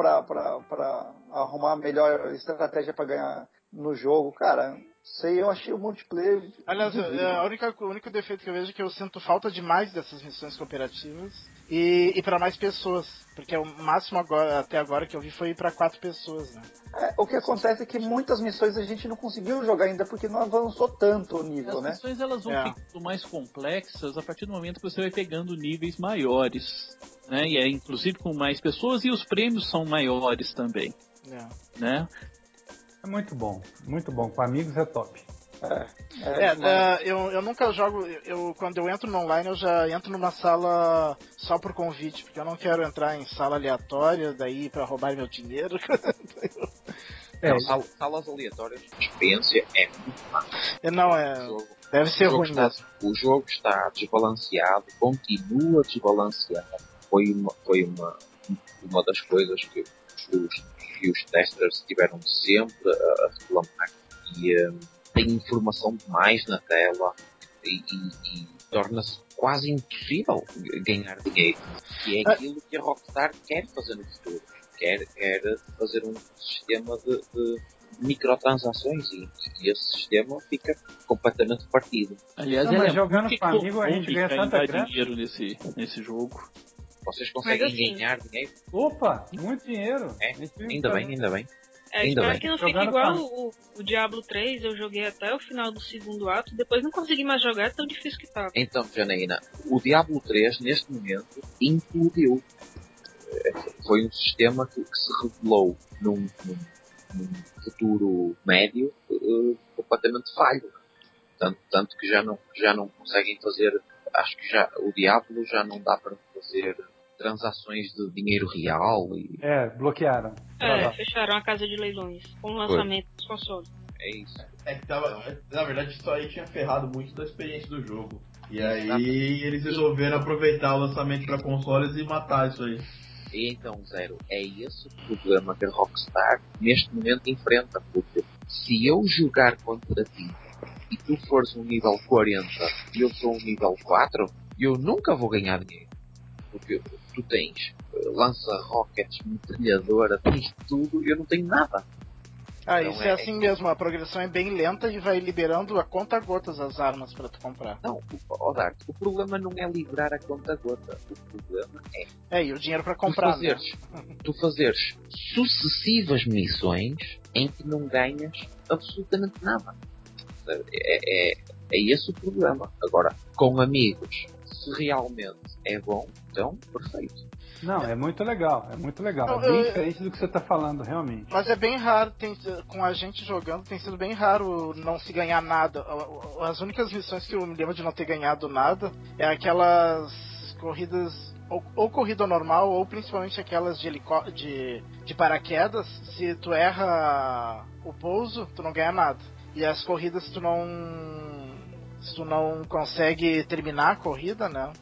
arrumar a melhor estratégia pra ganhar no jogo. Cara, sei, eu achei o multiplayer. Aliás, é, a única, o único defeito que eu vejo é que eu sinto falta demais dessas missões cooperativas e, e para mais pessoas. Porque o máximo agora, até agora que eu vi foi ir pra quatro pessoas, né? É, o que acontece é que muitas missões a gente não conseguiu jogar ainda porque não avançou tanto o nível, As né? missões elas vão É. ficando mais complexas a partir do momento que você vai pegando níveis maiores. Né? E é inclusive com mais pessoas e os prêmios são maiores também. É. Né? É muito bom, muito bom. Com amigos é top. É, é, eu, eu nunca jogo. Eu, quando eu entro no online, eu já entro numa sala só por convite, porque eu não quero entrar em sala aleatória, daí pra roubar meu dinheiro. É, sal- salas aleatórias, a experiência é muito má. É, não, O é. jogo, Deve ser ruim está, mesmo. o jogo está desbalanceado, continua desbalanceado. Foi uma, foi uma, uma das coisas que os, que os testers tiveram sempre a, reclamar. E eh, tem informação demais na tela e, e- e torna-se quase impossível ganhar dinheiro. E é Ah. aquilo que a Rockstar quer fazer no futuro. Quer, quer fazer um sistema de, de microtransações e, e esse sistema fica completamente partido. Aliás, Não, mas é jogando com amigo, a gente ganha tanta grana. dinheiro nesse, nesse jogo. Vocês conseguem assim- ganhar dinheiro? Opa, muito dinheiro. É, Ainda bem, ainda bem. É, Ainda espero bem. que não fique igual o, o Diablo 3, eu joguei até o final do segundo ato, depois não consegui mais jogar, é tão difícil que tava. Então, Janaína, o Diablo 3 neste momento implodiu. Eh, Foi um sistema que, que se revelou num, num- num futuro médio eh, completamente falho. Tanto, tanto que já não, já não conseguem fazer. Acho que já o Diablo já não dá para fazer transações de dinheiro real e É, bloquearam. É, fecharam a casa de leilões com o lançamento dos consoles. é isso. É que tava. Na verdade, isso aí tinha ferrado muito da experiência do jogo. E aí eles resolveram aproveitar o lançamento para consoles e matar isso aí. E então, Zero, é esse o problema que a Rockstar neste momento enfrenta. Porque se eu jogar contra ti e tu fores um nível 40 e eu sou um nível 4, eu nunca vou ganhar dinheiro. Porque tu tens lança-rockets, metralhadora, tens tudo e eu não tenho nada. Ah, Então isso é- é assim mesmo, a progressão é bem lenta e vai liberando a conta gotas as armas pra tu comprar. Não, ó Dart, o problema não é livrar a conta gota. O problema é É, e o dinheiro tu comprar, né? fazeres, tu fazeres sucessivas missões em que não ganhas absolutamente nada. É, é, é esse o problema. Agora, com amigos, se realmente é bom, então, perfeito. Não, é muito legal, é muito legal. Não, é bem eu- diferente do que você tá falando, realmente. Mas é bem raro, tem, com a gente jogando, tem sido bem raro não se ganhar nada. As únicas missões que eu me lembro de não ter ganhado nada é aquelas corridas, ou, ou corrida normal, ou principalmente aquelas de, helicó de, de paraquedas. Se tu erra o pouso, tu não ganha nada. E as corridas, tu não. Se tu não consegue terminar a corrida, né?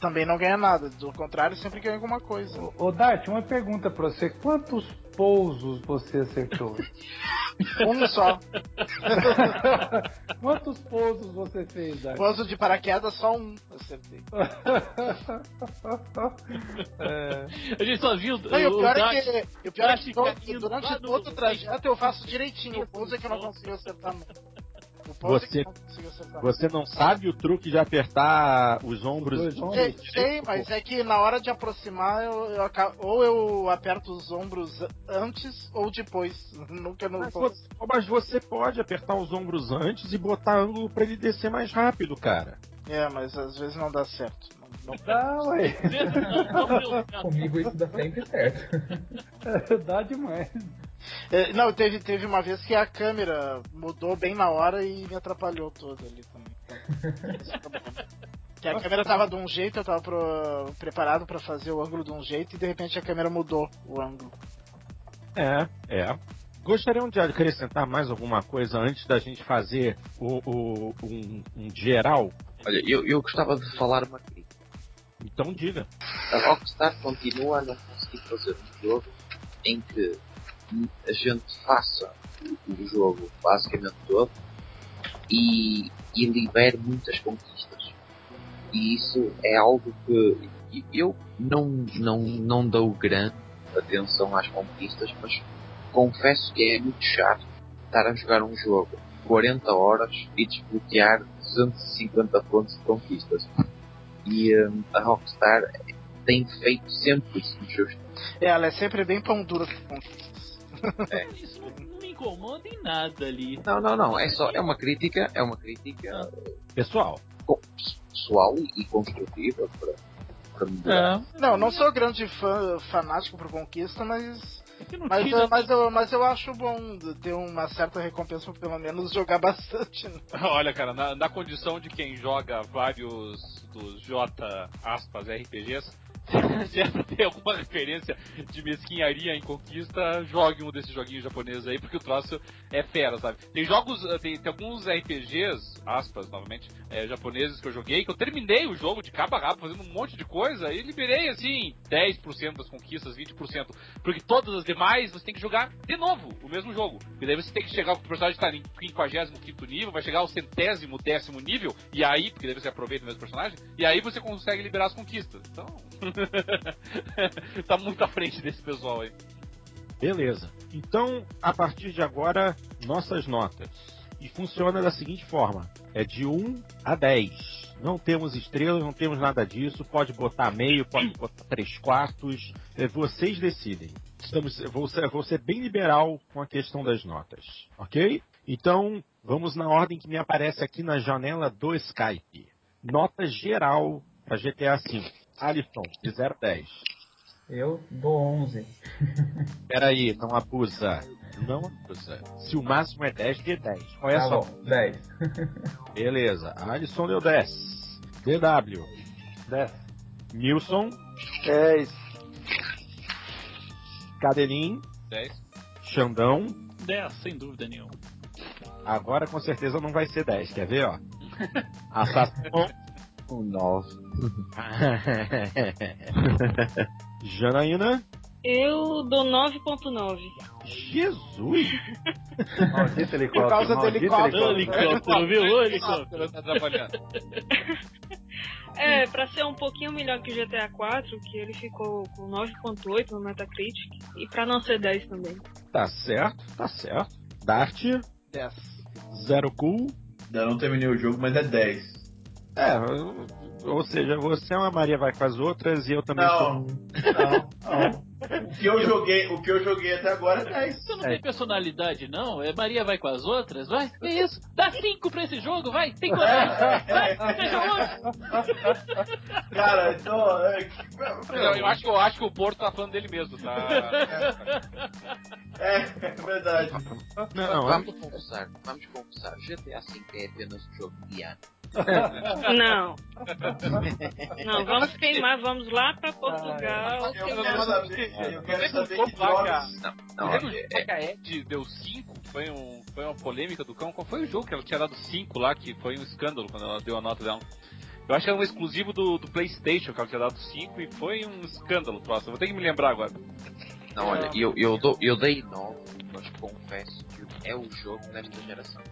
Também não ganha nada. Do contrário, sempre ganha alguma coisa. Ô, ô Dart, uma pergunta pra você. Quantos pousos você acertou? Um só. Quantos pousos você fez, Dart? Pouso de paraquedas, só um. Acertei. É, A gente só viu Não, e o o pior Dart- é que, o pior é que todo- durante todo o trajeto eu faço direitinho. O pouso é que eu não consigo acertar nunca. Você- não. Você não sabe o truque de apertar os ombros? Os ombros? Sei, sei, mas é que na hora de aproximar, eu, eu ou eu aperto os ombros antes ou depois. Nunca no Mas você, mas você pode apertar os ombros antes e botar ângulo pra ele descer mais rápido, cara. É, mas às vezes não dá certo. Não, não- Dá, ué. Não, não, não, não. Comigo isso dá sempre certo. Dá demais. É, não, teve, teve uma vez que a câmera mudou bem na hora e me atrapalhou todo ali também. Que a câmera tava de um jeito, eu tava pro- preparado pra fazer o ângulo de um jeito e de repente a câmera mudou o ângulo. É, é. Gostariam de acrescentar mais alguma coisa antes da gente fazer o, o- um, um geral? Olha, eu, eu gostava de falar uma crítica. Então diga. A Rockstar continua a não conseguir fazer um jogo em que a gente faça o, jogo basicamente todo e, e libere muitas conquistas. E isso é algo que eu não, não, não dou grande atenção às conquistas, mas confesso que é muito chato estar a jogar um jogo 40 horas e desbloquear 250 pontos de conquistas. E hum, a Rockstar tem feito sempre isso nos seus É, ela é sempre bem pão dura com conquistas. Isso não, não me incomoda em nada ali. Não, não, não. É só é uma crítica, é uma crítica Pessoal, co- pessoal e, construtiva para. É. Não, não sou grande fã, fanático por conquista, mas É Mas, tira- eu, mas, eu, mas eu acho bom ter uma certa recompensa por pelo menos jogar bastante. né? Olha, cara, na, na condição de quem joga vários dos J aspas RPGs, se é pra ter alguma referência de mesquinharia em conquista, jogue um desses joguinhos japoneses aí, porque o troço é fera, sabe? Tem jogos, eh, tem, tem alguns RPGs, aspas, novamente, eh, japoneses que eu joguei, que eu terminei o jogo de cabo a rabo, fazendo um monte de coisa, e liberei, assim, 10% das conquistas, 20%. Porque todas as demais você tem que jogar de novo o mesmo jogo. E daí você tem que chegar, o personagem está em 55 nível, vai chegar ao centésimo, décimo nível, e aí, porque daí você aproveita o mesmo personagem, e aí você consegue liberar as conquistas. Então. tá muito à frente desse pessoal aí. Beleza. Então, a partir de agora, nossas notas. E funciona da seguinte forma: é de 1 a 10. Não temos estrelas, não temos nada disso. Pode botar meio, pode botar 3 quartos. É, vocês decidem. Estamos, vou, ser, vou ser bem liberal com a questão das notas, ok? Então, vamos na ordem que me aparece aqui na janela do Skype. Nota geral para GTA V. Alisson, de 0 a 10. Eu dou 11. Peraí, não abusa. Não abusa. Se o máximo é 10, dê 10. Qual é a tá sua? bom, 10. Beleza. Alisson deu 10. DW. 10. Nilson. 10. Cadelin. 10. Xandão. 10, sem dúvida nenhuma. Agora com certeza não vai ser 10. Quer ver, ó? Assassino. Um 9. Janaína. Eu dou 9.9. Jesus! Maldito helicóptero. Por causa do helicóptero. Helicóptero, viu? Ô, helicóptero. Tá atrapalhando. É, pra ser um pouquinho melhor que o GTA 4, que ele ficou com 9.8 no Metacritic, e pra não ser 10 também. Tá certo, tá certo. Dart. 10. Zero cool. Ainda não terminei o jogo, mas é 10. É, ou seja, você é uma Maria vai com as outras e eu também sou. Não, não, não. O que eu joguei, o que eu joguei até agora é 10. Você não É. tem personalidade, não? É Maria vai com as outras? Vai, que isso? Dá 5 pra esse jogo, vai! Tem coragem! Vai, seja hoje! Cara, então. É, Eu, eu acho, eu acho que o Porto tá falando dele mesmo, tá? é, é verdade. Não, não, vamos confessar, vamos confessar. GTA V é apenas um jogo de ano. Não. Não, vamos queimar, vamos lá pra Portugal. Eu queimar. quero saber, eu quero saber que jogos. Não, Não, não, lembra é, a Ed deu 5? Foi, um, foi uma polêmica do cão. Qual foi o jogo que ela tinha dado 5 lá? Que foi um escândalo quando ela deu a nota dela. Eu acho que era um exclusivo do, do PlayStation que ela tinha dado 5 e foi um escândalo, próximo. Vou ter que me lembrar agora. não, olha, eu, eu, dou, eu dei 9, mas confesso que é o jogo desta geração.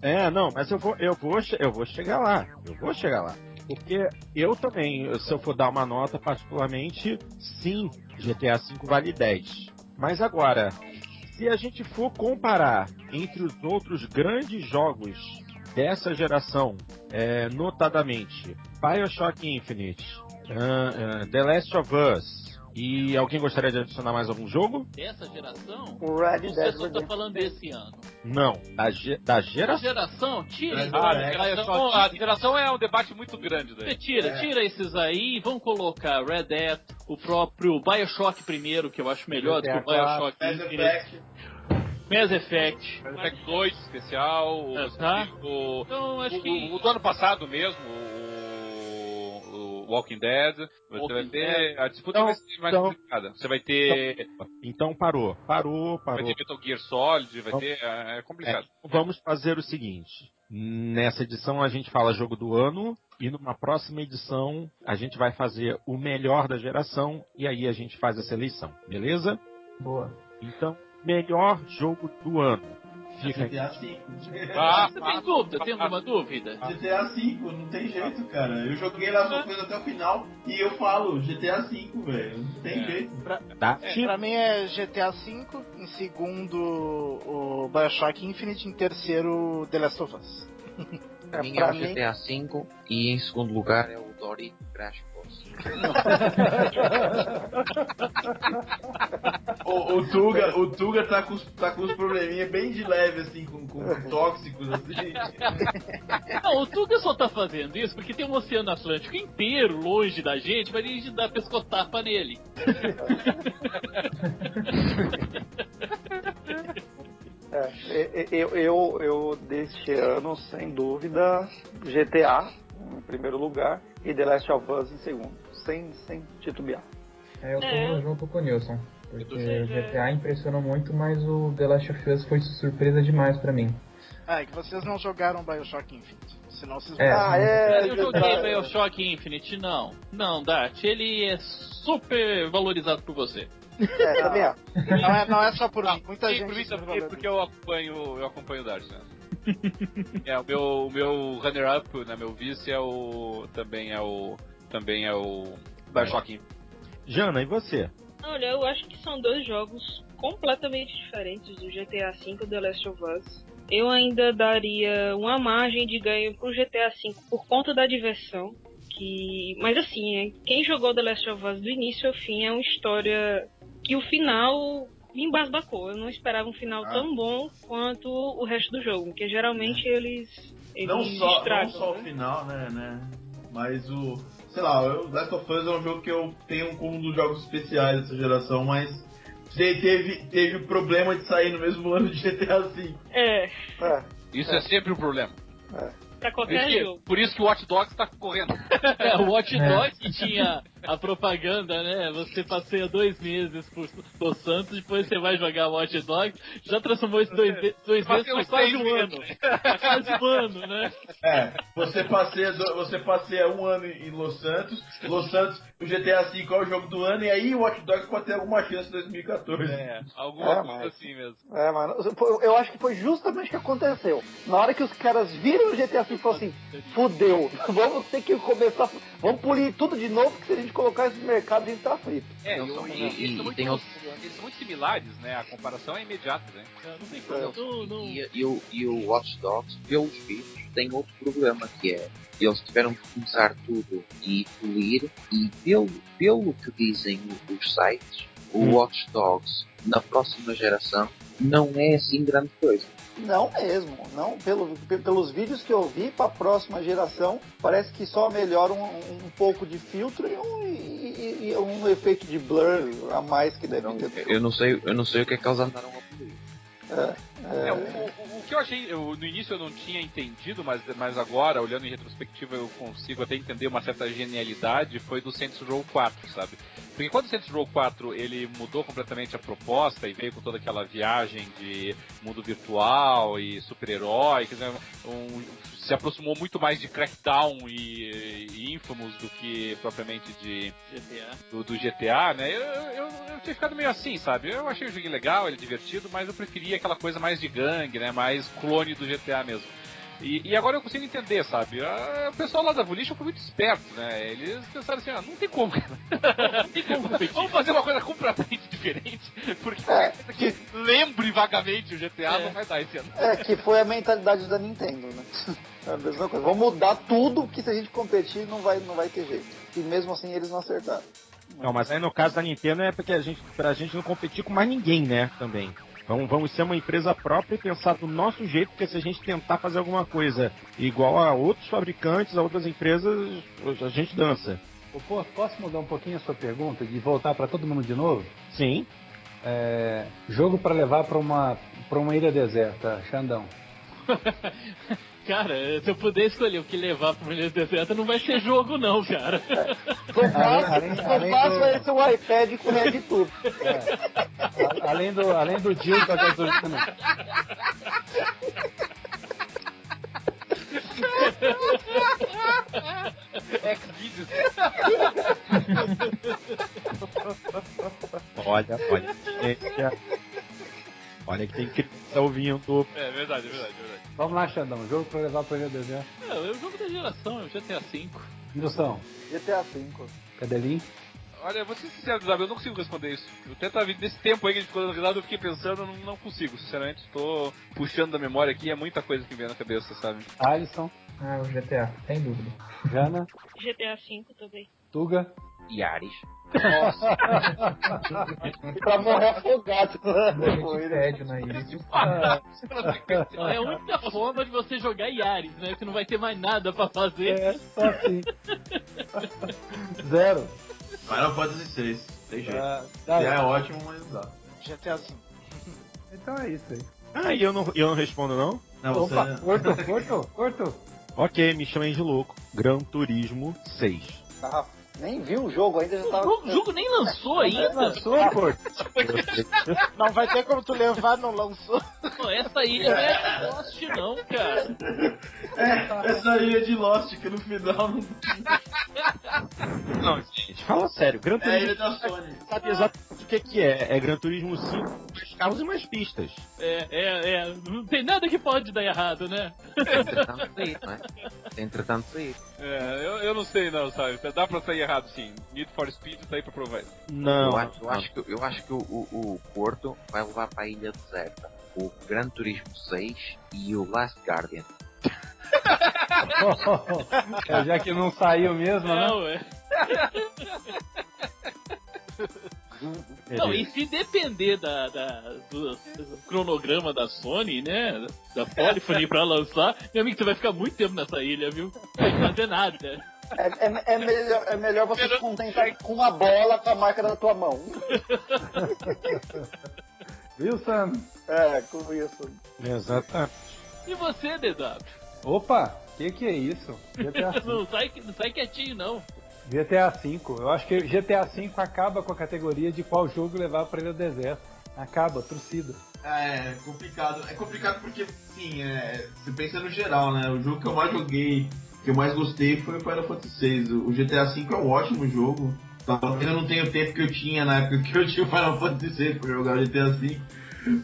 É, não, mas eu vou, eu vou, eu vou chegar lá. Eu vou chegar lá. Porque eu também, se eu for dar uma nota particularmente, sim, GTA V vale 10. Mas agora, se a gente for comparar entre os outros grandes jogos dessa geração, é, notadamente Bioshock Infinite, ah, ah, The Last of Us, e alguém gostaria de adicionar mais algum jogo? Dessa geração? O Red Você Dead só tá Redemption. falando desse ano. Não, da, ge- da A geração. geração, tira É, Ah, é, a geração, a geração é um debate muito grande Você daí. tira, É. tira esses aí e vamos colocar Red Dead, o próprio Bioshock primeiro, que eu acho melhor do que o Bioshock Mass Effect. Mass Effect. Mass Effect 2 especial, o, É, tá. o, Então acho o- que o do ano passado mesmo, o, o Walking Dead. Você Walking vai ter. A disputa Então, vai ser mais então- complicada. Você vai ter. Então parou, parou, Vai parou. ter Metal Gear Solid, vai Então- ter. É, é complicado. É, vamos fazer o seguinte: nessa edição a gente fala jogo do ano e numa próxima edição a gente vai fazer o melhor da geração e aí a gente faz essa eleição, beleza? Boa. Então, melhor jogo do ano. GTA V. Ah, Você tem dúvida? Tem alguma dúvida? GTA V, não tem jeito, cara. Eu joguei lá as coisas até o final e eu falo GTA V, velho. Não tem É. jeito. Tá? É, pra mim é GTA V, em segundo o Bioshock Infinite, em terceiro The Last of Us. Pra mim é o GTA V e em segundo lugar é o Doritos Crash Course. O, o Tuga, o Tuga tá com, os- tá com uns probleminha bem de leve, assim, com, com tóxicos, assim. Não, o Tuga só tá fazendo isso porque tem um oceano Atlântico inteiro longe da gente, mas a gente dá pescotapa nele. É, eu, eu, eu deste ano, sem dúvida, GTA em primeiro lugar e The Last of Us em segundo, sem, sem titubear. É, eu tô É. junto com o Nilson. Porque tô o. GTA impressionou muito, mas o The Last of Us foi surpresa demais pra mim. Ah, é que vocês não jogaram Bioshock Infinite. Senão vocês É. Ah, é. Eu joguei. Bioshock Infinite, não. Não, Dart, ele é super valorizado por você. É, também é. Não é, não é só por mim. Muita Sim, gente. por mim também, porque eu acompanho, eu acompanho o Dart, né? é, o meu, o meu runner-up, né, meu vice é o. também é o. também é o. Bioshock. Jana, e você? Olha, eu acho que são dois jogos completamente diferentes do GTA V e The Last of Us. Eu ainda daria uma margem de ganho pro GTA V por conta da diversão. Que... Mas assim, é, quem jogou The Last of Us do início ao fim é uma história que o final me embasbacou. Eu não esperava um final Ah. tão bom quanto o resto do jogo, porque geralmente eles, eles Não só, não estragam. só o né? final, né, né? Mas o. Sei lá, o Last of Us é um jogo que eu tenho como um dos jogos especiais dessa geração, mas te- teve, teve o problema de sair no mesmo ano de GTA V. É, É, Isso é. sempre um problema. pra Por qualquer isso, jogo. que, por isso que o Watch Dogs tá correndo. É, o Watch Dogs que tinha a propaganda, né? Você passeia dois meses por Los Santos, depois você vai jogar Watch Dogs, já transformou esse dois, dois meses por quase um meses. ano. Quase um ano, né? É, você passeia, você passeia um ano em Los Santos, Los Santos, o GTA V é o jogo do ano, e aí o Watch Dogs pode ter alguma chance em 2014. É, alguma É, coisa mas- assim mesmo. é, mano. Eu- Eu acho que foi justamente o que aconteceu. Na hora que os caras viram o GTA V e falaram assim, fudeu, vamos ter que começar, vamos polir tudo de novo, porque se a gente colocar isso no mercado, a gente tá frito. É, Não, e, são- e- e- e muito, tem outro- eles são muito similares, né? A comparação é imediata, né? Não tem como. Não, não. E, o, e o Watch Dogs, pelos vídeos, tem outro problema que é eles tiveram que começar tudo e polir e pelo, pelo que dizem os sites, o Hum. Watch Dogs na próxima geração não é assim grande coisa. Não mesmo, não. Pelo, pe- pelos vídeos que eu vi para a próxima geração, parece que só melhora um, um pouco de filtro e um, e- e- um efeito de blur a mais que deve ter. eu não sei, eu não sei o que é a polir. É, o, o- o que eu achei, eu, no início eu não tinha entendido, mas, mas agora, olhando em retrospectiva, eu consigo até entender uma certa genialidade, foi do Saints Row 4, sabe? Porque quando o Saints Row 4 ele mudou completamente a proposta e veio com toda aquela viagem de mundo virtual e super-herói, quer dizer, um- se aproximou muito mais de Crackdown e, e Infamous do que propriamente de, GTA. do, do GTA, né? Eu, eu, eu tinha ficado meio assim, sabe? Eu achei o jogo legal, ele é divertido, mas eu preferia aquela coisa mais de gangue, né? Mais clone do GTA mesmo. E, e agora eu consigo entender, sabe? Ah, O pessoal lá da Volition foi muito esperto, né? Eles pensaram assim, ah, não tem como, cara. Não tem como competir. Vamos fazer uma coisa completamente diferente, porque É. que lembre vagamente o GTA É. não vai dar esse ano. É, que foi a mentalidade da Nintendo, né? É a mesma coisa. Vamos mudar tudo, porque se a gente competir não vai, não vai ter jeito. E mesmo assim eles não acertaram. Não, mas aí no caso da Nintendo é porque a gente, pra gente não competir com mais ninguém, né? Também. Vamos, vamos ser uma empresa própria e pensar do nosso jeito, porque se a gente tentar fazer alguma coisa igual a outros fabricantes, a outras empresas, a gente dança. Posso mudar um pouquinho a sua pergunta e voltar para todo mundo de novo? Sim. É, jogo para levar para uma para uma ilha deserta, Xandão. Cara, se eu puder escolher o que levar pro Ilha Deserta, não vai ser jogo, não, cara. Foi fácil, Além- foi além fácil esse o iPad com o de tudo. A- além do além do Jill com a gasolina. Xvideos. Olha, olha. Olha que tem criança ouvindo. É verdade, é verdade, é verdade. Vamos lá, Xandão. Jogo para levar para ilha deserta. É, é o jogo da geração, é o GTA V. Nilson, GTA V. Cadelinho? Olha, vou ser sincero, Zabe, eu não consigo responder isso. Eu tento nesse tempo aí que a gente ficou dando risada, eu fiquei pensando, eu não, não consigo, sinceramente. Estou puxando da memória aqui, é muita coisa que me vem na cabeça, sabe? Alisson? Ah, o GTA, sem dúvida. Jana, GTA V também. Tuga. Yaris. pra morrer afogado. Morrer de tédio na ilha. É a única forma de você jogar Yaris, né? Que não vai ter mais nada pra fazer. É, só assim. Zero. Final Fantasy 6. Tem jeito. Ah, Já tá. é ótimo, mas não dá. GTA V. Então é isso aí. Ah, e eu não, eu não respondo, não? Não, você... Opa, curto, curto, curto. Ok, me chamem de louco. Gran Turismo 6. Ah, nem viu o jogo ainda, já O tava. jogo, o jogo nem lançou ainda. Lançou, pô. Não vai ter como tu levar, não lançou. Pô, essa ilha não é de Lost, não, cara. É, essa ilha de Lost que no final não. Não, gente, fala sério. Gran É a ilha Turismo da Sony. sabe exatamente o que, que é. É Gran Turismo 5, mais carros e mais pistas. É, é, é. Não tem nada que pode dar errado, né? Entretanto sair, não é? Entretanto sair. É, eu, eu não sei não, sabe? Dá pra sair errado sim. Need for Speed tá aí pra provar isso. Não. Eu, acho, eu acho que, eu acho que o, o, o Porto vai levar para a ilha deserta o Gran Turismo 6 e o Last Guardian. É, já que não saiu mesmo, né? Não, é. Não, e se depender da, da- do, do cronograma da Sony, né? Da Polyphony pra lançar, meu amigo, você vai ficar muito tempo nessa ilha, viu? Não vai fazer nada. É, é- é melhor, é melhor você se contentar com uma bola com a marca da tua mão. Wilson. É, com isso. Exatamente. E você, DW? Opa, que que é isso? GTA V. Não sai, não sai quietinho, não. GTA V. Eu acho que GTA V acaba com a categoria de qual jogo levar pra Ilha do Deserto. Acaba, trucida. É complicado. É complicado porque, sim, é, você pensa no geral, né? O jogo que eu mais joguei, que eu mais gostei foi o Final Fantasy VI. O GTA V é um ótimo jogo. Talvez eu não tenha o tempo que eu tinha na época que eu tinha o Final Fantasy VI pra jogar o GTA V.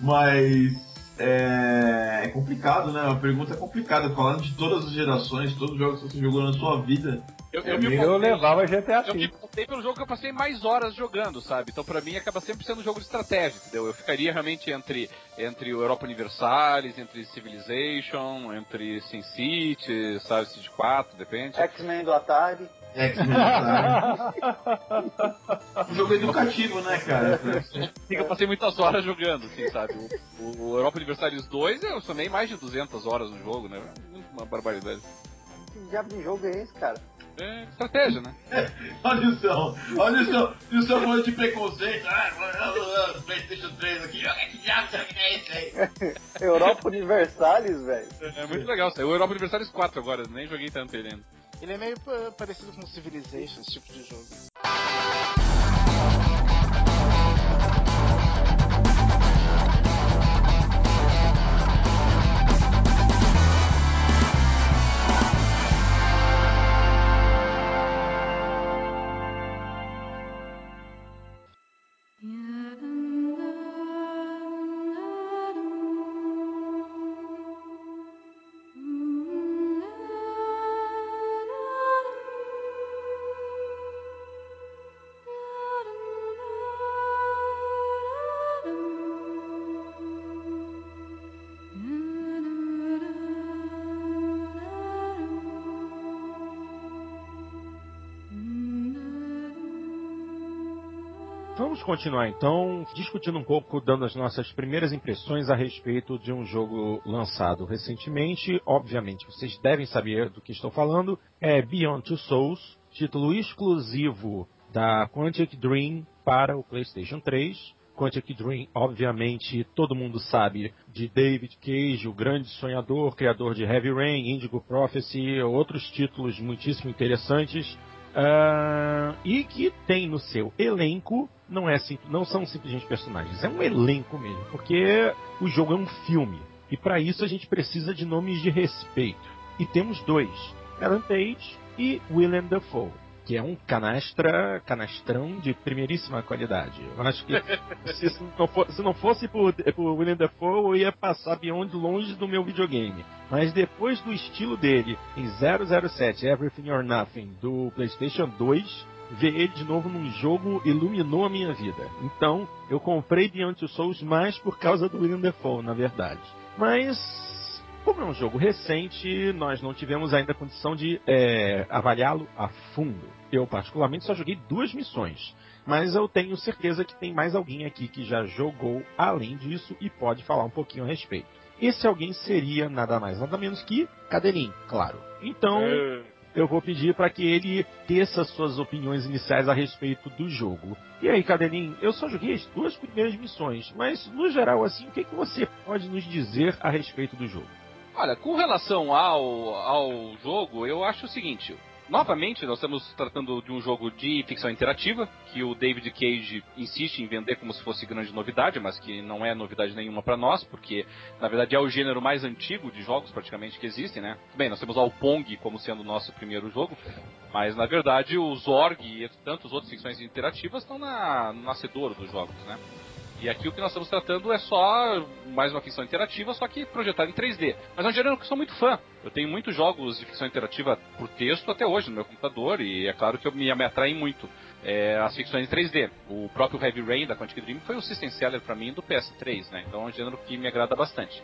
Mas é, é complicado, né? Uma pergunta complicada. Falando de todas as gerações, todos os jogos que você jogou na sua vida. Eu, É eu me Eu contei- levava GTA Eu me V. contei pelo jogo que eu passei mais horas jogando, sabe? Então pra mim acaba sempre sendo um jogo de estratégia, entendeu? Eu ficaria realmente entre, entre o Europa Universalis, entre Civilization, entre SimCity, sabe? City 4, depende. X-Men do Atari. X-Men, sabe? Um jogo educativo, né, cara? Sim, eu passei muitas horas jogando, assim, sabe? O, o Europa Universalis 2 eu somei mais de 200 horas no jogo, né? Uma barbaridade. Que diabo de jogo é esse, cara? É estratégia, né? Olha o som, olha o som, e o som falando de preconceito. Ah, PlayStation 3 aqui, olha que diabo que é isso aí? Europa Universalis, velho. É muito legal. Saiu o Europa Universalis 4 agora, nem joguei tanto ele ainda. Ele é meio pa- parecido com Civilization, esse tipo de jogo. Continuar então, discutindo um pouco, dando as nossas primeiras impressões a respeito de um jogo lançado recentemente. Obviamente, vocês devem saber do que estou falando. É Beyond Two Souls, título exclusivo da Quantic Dream para o PlayStation 3. Quantic Dream, obviamente, todo mundo sabe de David Cage, o grande sonhador, criador de Heavy Rain, Indigo Prophecy, outros títulos muitíssimo interessantes. Ah, e que tem no seu elenco, não, é, sim- não são simplesmente personagens, é um elenco mesmo, porque o jogo é um filme. E para isso a gente precisa de nomes de respeito. E temos dois, Ellen Page e Willem Dafoe, que é um canastra, canastrão de primeiríssima qualidade. Eu acho que se não, for- se não fosse por, por Willem Dafoe, eu ia passar Beyond longe do meu videogame. Mas depois do estilo dele em 007 Everything or Nothing do PlayStation 2, ver ele de novo num jogo iluminou a minha vida. Então, eu comprei Beyond Two Souls mais por causa do William Defoe, na verdade. Mas Como é um jogo recente, nós não tivemos ainda condição de é, avaliá-lo a fundo. Eu, particularmente, só joguei duas missões. Mas eu tenho certeza que tem mais alguém aqui que já jogou além disso e pode falar um pouquinho a respeito. Esse alguém seria nada mais, nada menos que Cadelin, claro. Então, eu vou pedir para que ele teça suas opiniões iniciais a respeito do jogo. E aí, Cadelin, eu só joguei as duas primeiras missões, mas no geral, assim, o que, que você pode nos dizer a respeito do jogo? Olha, com relação ao, ao jogo, eu acho o seguinte: Novamente, nós estamos tratando de um jogo de ficção interativa, que o David Cage insiste em vender como se fosse grande novidade, mas que não é novidade nenhuma para nós, porque na verdade é o gênero mais antigo de jogos praticamente que existem, né? Bem, nós temos o Pong como sendo o nosso primeiro jogo, mas na verdade o Zorg e tantos outros ficções interativas estão na, no nascedouro dos jogos, né? E aqui o que nós estamos tratando é só mais uma ficção interativa, só que projetada em 3D. Mas é um gênero que eu sou muito fã. Eu tenho muitos jogos de ficção interativa por texto até hoje no meu computador, e é claro que eu me, me muito. É, as ficções em 3D. O próprio Heavy Rain da Quantic Dream foi o system seller para mim do PS3, né? Então é um gênero que me agrada bastante.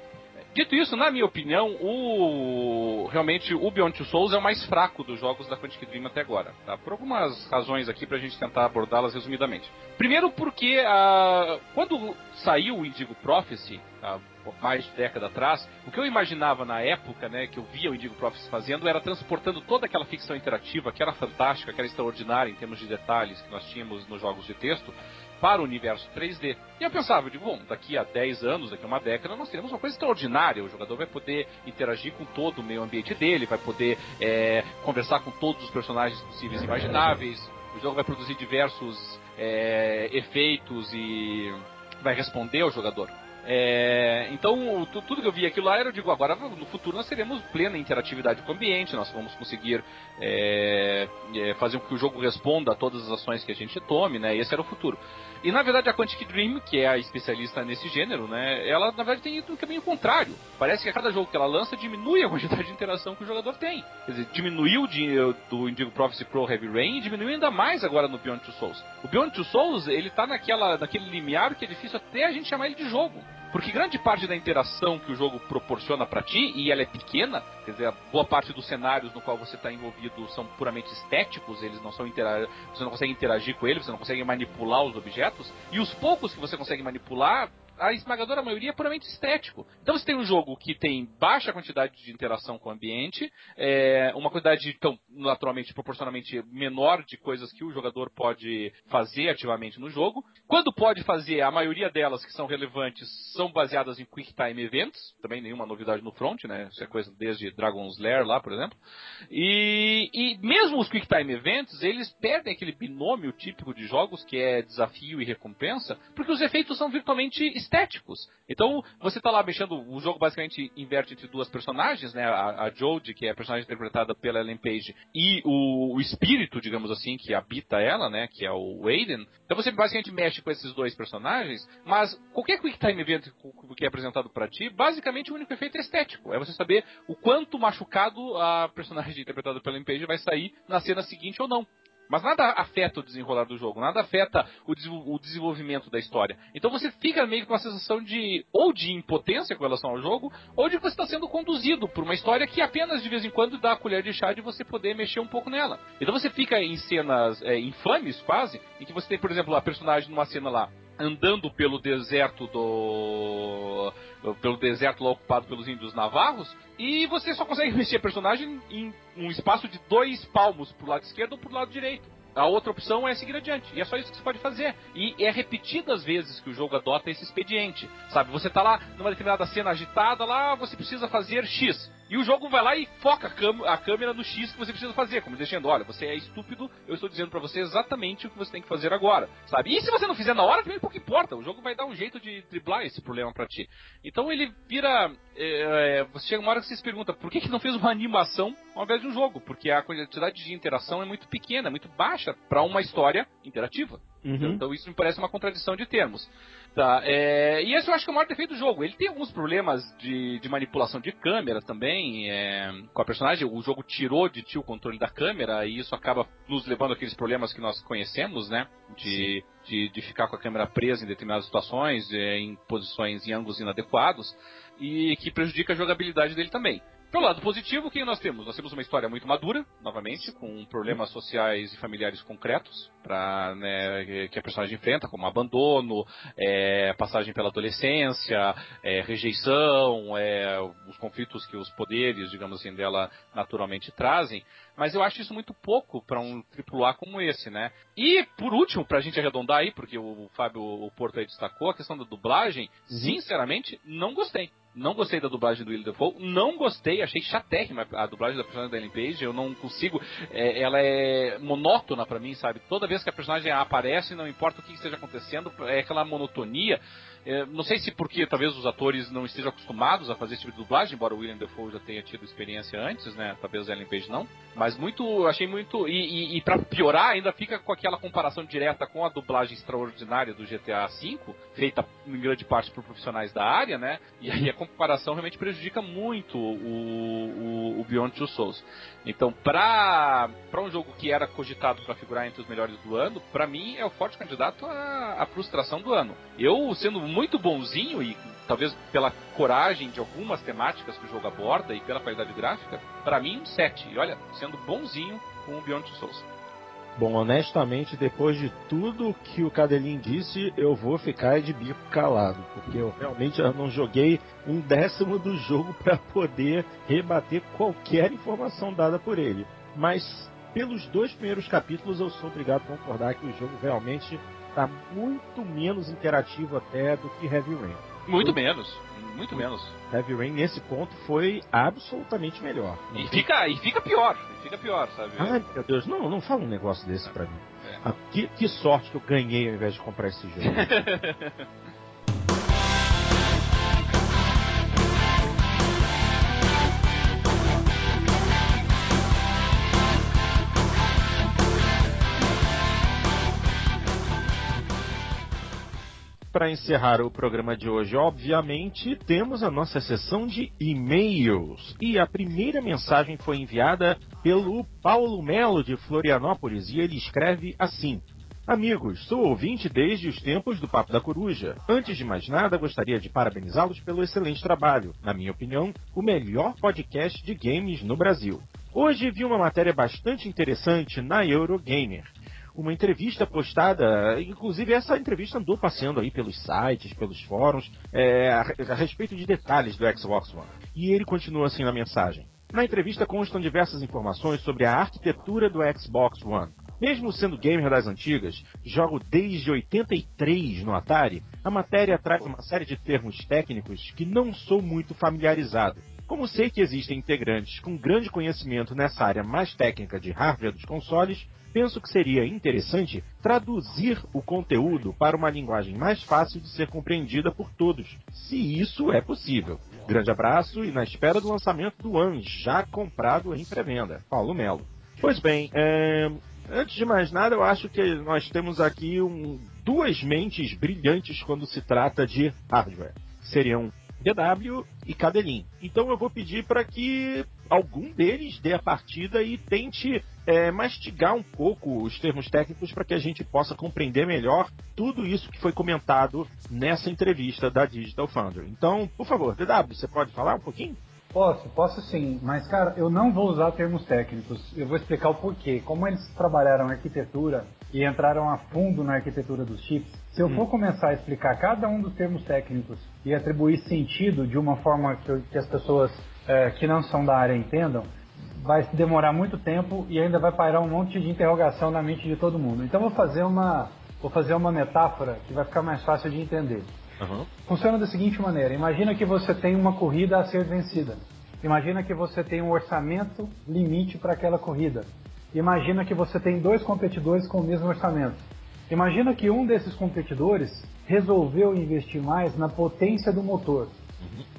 Dito isso, na minha opinião, o realmente o Beyond Two Souls é o mais fraco dos jogos da Quantic Dream até agora, tá? Por algumas razões aqui pra gente tentar abordá-las resumidamente. Primeiro porque uh, quando saiu o Indigo Prophecy, uh, mais de década atrás, o que eu imaginava na época, né, que eu via o Indigo Prophecy fazendo, era transportando toda aquela ficção interativa, que era fantástica, que era extraordinária em termos de detalhes que nós tínhamos nos jogos de texto, para o universo 3D. E eu pensava, eu digo, bom, daqui a 10 anos, daqui a uma década, nós teremos uma coisa extraordinária. O jogador vai poder interagir com todo o meio ambiente dele, vai poder é, conversar com todos os personagens possíveis e imagináveis. O jogo vai produzir diversos é, efeitos e vai responder ao jogador. É, então, tudo que eu vi aquilo lá, eu digo, agora no futuro nós teremos plena interatividade com o ambiente, nós vamos conseguir é, é, fazer com que o jogo responda a todas as ações que a gente tome, né? Esse era o futuro. E na verdade a Quantic Dream, que é a especialista nesse gênero, né, ela na verdade tem ido no caminho contrário. Parece que a cada jogo que ela lança diminui a quantidade de interação que o jogador tem. Quer dizer, diminuiu de, do Indigo Prophecy Pro Heavy Rain e diminuiu ainda mais agora no Beyond Two Souls. O Beyond Two Souls, ele tá naquela, naquele limiar que é difícil até a gente chamar ele de jogo. Porque grande parte da interação que o jogo proporciona para ti, e ela é pequena, quer dizer, boa parte dos cenários no qual você está envolvido são puramente estéticos, eles não são você não consegue interagir com eles, você não consegue manipular os objetos, e os poucos que você consegue manipular a esmagadora maioria é puramente estético. Então você tem um jogo que tem baixa quantidade de interação com o ambiente, é, uma quantidade, então, naturalmente, proporcionalmente menor de coisas que o jogador pode fazer ativamente no jogo. Quando pode fazer, a maioria delas que são relevantes são baseadas em Quick Time Events, também nenhuma novidade no front, né? Isso é coisa desde Dragon's Lair lá, por exemplo. E, e mesmo os Quick Time Events, eles perdem aquele binômio típico de jogos que é desafio e recompensa, porque os efeitos são virtualmente estéticos. Então, você está lá mexendo, o jogo basicamente inverte entre duas personagens, né? A, a Jodie, que é a personagem interpretada pela Ellen Page, e o, o, espírito, digamos assim, que habita ela, né? Que é o Aiden. Então você basicamente mexe com esses dois personagens, mas qualquer Quick Time Event que é apresentado para ti, basicamente o único efeito é estético. É você saber o quanto machucado a personagem interpretada pela Ellen Page vai sair na cena seguinte ou não. Mas nada afeta o desenrolar do jogo, nada afeta o, o desenvolvimento da história. Então você fica meio com a sensação de ou de impotência com relação ao jogo, ou de que você está sendo conduzido por uma história que apenas de vez em quando dá a colher de chá de você poder mexer um pouco nela. Então você fica em cenas é, infames quase, em que você tem, por exemplo, a personagem numa cena lá andando pelo deserto do pelo deserto lá ocupado pelos índios navarros e você só consegue mexer a personagem em um espaço de dois palmos pro lado esquerdo ou pro lado direito. A outra opção é seguir adiante. E é só isso que você pode fazer. E é repetidas vezes que o jogo adota esse expediente. Sabe, você tá lá numa determinada cena agitada, lá você precisa fazer X. E o jogo vai lá e foca a, a câmera no X que você precisa fazer, como dizendo, olha, você é estúpido, eu estou dizendo para você exatamente o que você tem que fazer agora, sabe? E se você não fizer na hora, também pouco importa, o jogo vai dar um jeito de driblar esse problema para ti. Então ele vira, é, é, você chega uma hora que você se pergunta, por que, que não fez uma animação ao invés de um jogo? Porque a quantidade de interação é muito pequena, muito baixa para uma história interativa. Uhum. Então isso me parece uma contradição de termos. Tá, é, e esse eu acho que é o maior defeito do jogo. Ele tem alguns problemas de, de manipulação de câmera também é, com a personagem. O jogo tirou de ti o controle da câmera e isso acaba nos levando àqueles problemas que nós conhecemos, né? De, de, de, ficar com a câmera presa em determinadas situações, é, em posições em ângulos inadequados e que prejudica a jogabilidade dele também. Pelo lado positivo, o que nós temos? Nós temos uma história muito madura, novamente, com problemas sociais e familiares concretos pra, né, que a personagem enfrenta, como abandono, é, passagem pela adolescência, é, rejeição, é, os conflitos que os poderes, digamos assim, dela naturalmente trazem. Mas eu acho isso muito pouco para um AAA como esse, né? E, por último, pra gente arredondar aí, porque o Fábio o Porto aí destacou, a questão da dublagem, uhum. sinceramente, não gostei. Não gostei da dublagem do Will Dafoe, não gostei, achei chatérrima a dublagem da personagem da Ellen Page, eu não consigo, é, ela é monótona para mim, sabe? Toda vez que a personagem aparece, não importa o que esteja acontecendo, é aquela monotonia. É, não sei se porque talvez os atores não estejam acostumados a fazer esse tipo de dublagem, embora o William Defoe já tenha tido experiência antes, né? Talvez o Ellen Page não. Mas muito, achei muito. E, e, e para piorar, ainda fica com aquela comparação direta com a dublagem extraordinária do GTA V, feita em grande parte por profissionais da área, né? E aí a comparação realmente prejudica muito o, o, o Beyond Two Souls. Então, para um jogo que era cogitado para figurar entre os melhores do ano, para mim é o forte candidato à, à frustração do ano. Eu, sendo muito bonzinho e talvez pela coragem de algumas temáticas que o jogo aborda e pela qualidade gráfica, para mim um 7. E olha, sendo bonzinho com o Beyond Souls. Bom, honestamente, depois de tudo que o Cadelin disse, eu vou ficar de bico calado, porque eu realmente não joguei um décimo do jogo para poder rebater qualquer informação dada por ele. Mas pelos dois primeiros capítulos eu sou obrigado a concordar que o jogo realmente está muito menos interativo até do que Heavy Rain. Muito menos, muito menos. Heavy Rain nesse ponto foi absolutamente melhor. E fica, e fica pior, e fica pior, sabe? Ai meu Deus, não, não fala um negócio desse é. pra mim. É. Ah, que, que sorte que eu ganhei ao invés de comprar esse jogo. para encerrar o programa de hoje, obviamente, temos a nossa sessão de e-mails. E a primeira mensagem foi enviada pelo Paulo Melo de Florianópolis e ele escreve assim: Amigos, sou ouvinte desde os tempos do Papo da Coruja. Antes de mais nada, gostaria de parabenizá-los pelo excelente trabalho. Na minha opinião, o melhor podcast de games no Brasil. Hoje vi uma matéria bastante interessante na Eurogamer uma entrevista postada, inclusive essa entrevista andou passeando aí pelos sites, pelos fóruns, é, a, a respeito de detalhes do Xbox One. E ele continua assim na mensagem. Na entrevista constam diversas informações sobre a arquitetura do Xbox One. Mesmo sendo gamer das antigas, jogo desde 83 no Atari, a matéria traz uma série de termos técnicos que não sou muito familiarizado. Como sei que existem integrantes com grande conhecimento nessa área mais técnica de hardware dos consoles, penso que seria interessante traduzir o conteúdo para uma linguagem mais fácil de ser compreendida por todos, se isso é possível. Grande abraço e na espera do lançamento do One, já comprado em pré-venda. Paulo Melo. Pois bem, é... antes de mais nada, eu acho que nós temos aqui um... duas mentes brilhantes quando se trata de hardware. Seriam DW e Cadelin. Então eu vou pedir para que algum deles dê a partida e tente é, mastigar um pouco os termos técnicos para que a gente possa compreender melhor tudo isso que foi comentado nessa entrevista da Digital Foundry. Então, por favor, DW, você pode falar um pouquinho? Posso, posso sim, mas cara, eu não vou usar termos técnicos. Eu vou explicar o porquê. Como eles trabalharam arquitetura e entraram a fundo na arquitetura dos chips, se eu hum. for começar a explicar cada um dos termos técnicos e atribuir sentido de uma forma que, que as pessoas é, que não são da área entendam, vai demorar muito tempo e ainda vai pairar um monte de interrogação na mente de todo mundo. Então vou fazer uma, vou fazer uma metáfora que vai ficar mais fácil de entender. Uhum. Funciona da seguinte maneira: imagina que você tem uma corrida a ser vencida. Imagina que você tem um orçamento limite para aquela corrida. Imagina que você tem dois competidores com o mesmo orçamento. Imagina que um desses competidores resolveu investir mais na potência do motor.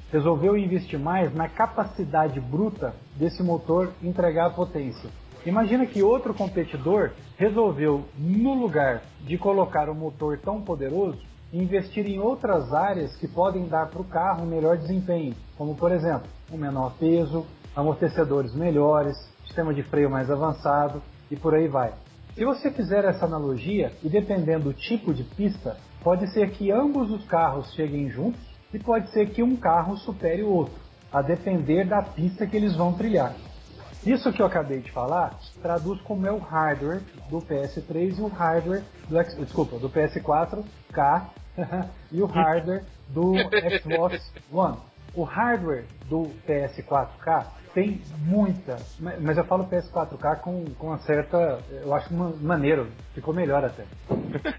Resolveu investir mais na capacidade bruta desse motor entregar a potência. Imagina que outro competidor resolveu, no lugar de colocar um motor tão poderoso, investir em outras áreas que podem dar para o carro um melhor desempenho, como por exemplo, um menor peso, amortecedores melhores, sistema de freio mais avançado e por aí vai. Se você fizer essa analogia, e dependendo do tipo de pista, pode ser que ambos os carros cheguem juntos e pode ser que um carro supere o outro, a depender da pista que eles vão trilhar. Isso que eu acabei de falar traduz como é o hardware do PS3 e o hardware do desculpa, do PS4K e o hardware do Xbox One. O hardware do PS4K tem muita, mas eu falo PS4K com, com uma certa, eu acho maneiro, ficou melhor até.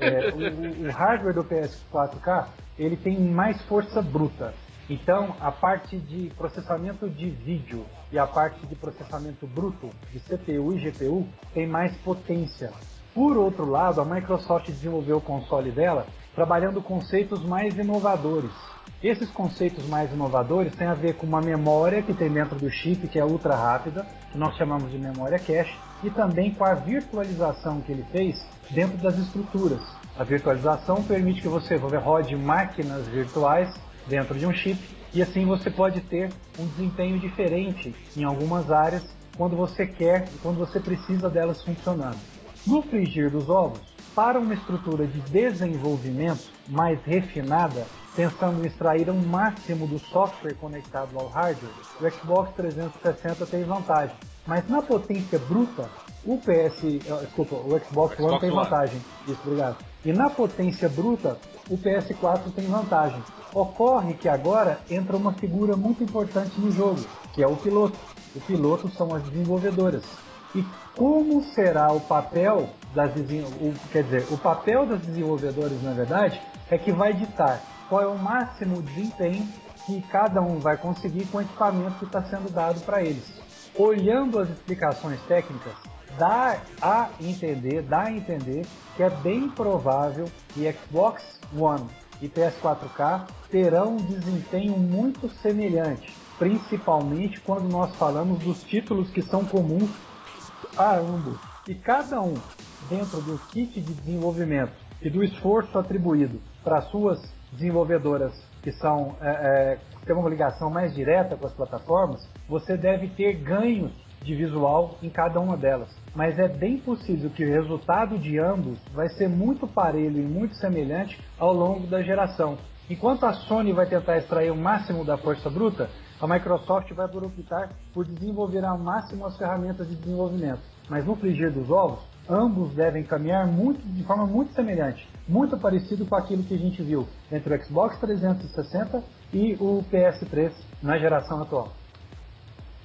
É, o, o hardware do PS4K ele tem mais força bruta. Então, a parte de processamento de vídeo e a parte de processamento bruto de CPU e GPU tem mais potência. Por outro lado, a Microsoft desenvolveu o console dela trabalhando conceitos mais inovadores. Esses conceitos mais inovadores têm a ver com uma memória que tem dentro do chip, que é ultra rápida, que nós chamamos de memória cache, e também com a virtualização que ele fez dentro das estruturas. A virtualização permite que você rode máquinas virtuais dentro de um chip e assim você pode ter um desempenho diferente em algumas áreas quando você quer e quando você precisa delas funcionando. No frigir dos ovos, para uma estrutura de desenvolvimento mais refinada, pensando em extrair o um máximo do software conectado ao hardware, o Xbox 360 tem vantagem. Mas na potência bruta, o PS, eh, desculpa, o Xbox, Xbox One tem vantagem. Isso, obrigado. E na potência bruta, o PS4 tem vantagem. Ocorre que agora entra uma figura muito importante no jogo, que é o piloto. O piloto são as desenvolvedoras. E como será o papel das o, quer dizer, o papel das desenvolvedoras, na verdade, é que vai ditar qual é o máximo desempenho que cada um vai conseguir com o equipamento que está sendo dado para eles. Olhando as explicações técnicas, dá a entender, dá a entender que é bem provável que Xbox One e PS4K terão um desempenho muito semelhante, principalmente quando nós falamos dos títulos que são comuns a ambos. E cada um, dentro do kit de desenvolvimento e do esforço atribuído para suas desenvolvedoras que são é, é, têm uma ligação mais direta com as plataformas, você deve ter ganhos de visual em cada uma delas. Mas é bem possível que o resultado de ambos vai ser muito parelho e muito semelhante ao longo da geração. Enquanto a Sony vai tentar extrair o máximo da força bruta, a Microsoft vai por optar por desenvolver ao máximo as ferramentas de desenvolvimento. Mas no frigir dos ovos, ambos devem caminhar muito, de forma muito semelhante, muito parecido com aquilo que a gente viu entre o Xbox 360 e o PS3 na geração atual.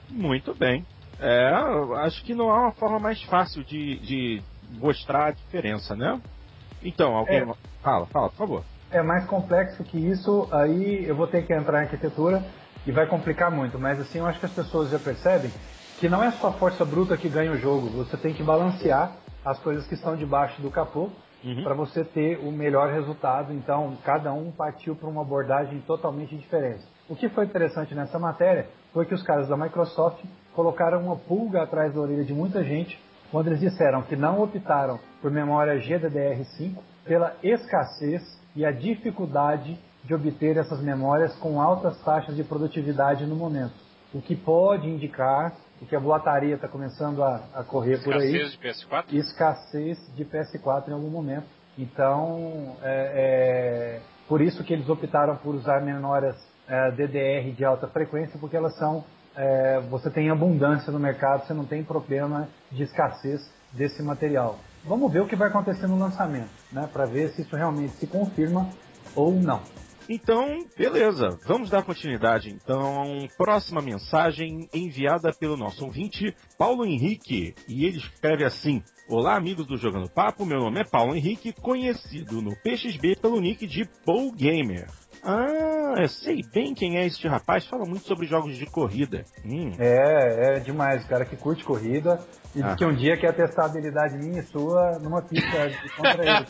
Muito bem. É, acho que não há uma forma mais fácil de, de mostrar a diferença, né? Então, alguém. É, fala, fala, por favor. É mais complexo que isso, aí eu vou ter que entrar em arquitetura e vai complicar muito, mas assim, eu acho que as pessoas já percebem que não é só força bruta que ganha o jogo, você tem que balancear as coisas que estão debaixo do capô uhum. para você ter o melhor resultado. Então, cada um partiu para uma abordagem totalmente diferente. O que foi interessante nessa matéria foi que os caras da Microsoft colocaram uma pulga atrás da orelha de muita gente quando eles disseram que não optaram por memória GDDR5 pela escassez e a dificuldade de obter essas memórias com altas taxas de produtividade no momento. O que pode indicar que a boataria está começando a, a correr por aí. Escassez de PS4? Escassez de PS4 em algum momento. Então, é, é, por isso que eles optaram por usar memórias é, DDR de alta frequência, porque elas são é, você tem abundância no mercado, você não tem problema de escassez desse material. Vamos ver o que vai acontecer no lançamento, né, para ver se isso realmente se confirma ou não. Então, beleza, vamos dar continuidade. Então, próxima mensagem enviada pelo nosso ouvinte, Paulo Henrique, e ele escreve assim: Olá, amigos do Jogando Papo, meu nome é Paulo Henrique, conhecido no PXB pelo nick de Paul Gamer. Ah, eu sei bem quem é este rapaz. Fala muito sobre jogos de corrida. Hum. É, é demais. Cara que curte corrida e ah. que um dia quer testar a habilidade minha e sua numa pista de contra ele.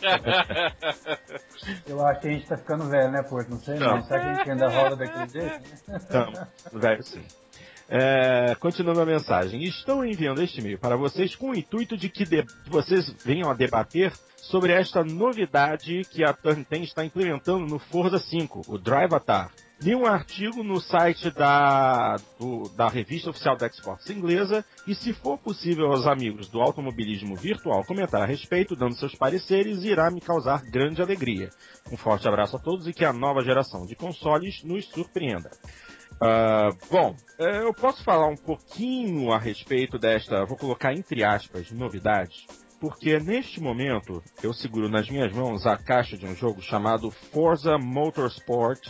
eu acho que a gente tá ficando velho, né, Porto? Não sei não. não. Será que a gente ainda rola daquele jeito? Então, velho sim. É, continuando a mensagem, estou enviando este e-mail para vocês com o intuito de que, de- vocês venham a debater sobre esta novidade que a Turn 10 está implementando no Forza 5, o Drive Atar. Li um artigo no site da, do- da revista oficial da Xbox inglesa e, se for possível aos amigos do automobilismo virtual comentar a respeito, dando seus pareceres, irá me causar grande alegria. Um forte abraço a todos e que a nova geração de consoles nos surpreenda. Ah, bom, eh, eu posso falar um pouquinho a respeito desta, vou colocar entre aspas, novidade, porque neste momento eu seguro nas minhas mãos a caixa de um jogo chamado Forza Motorsport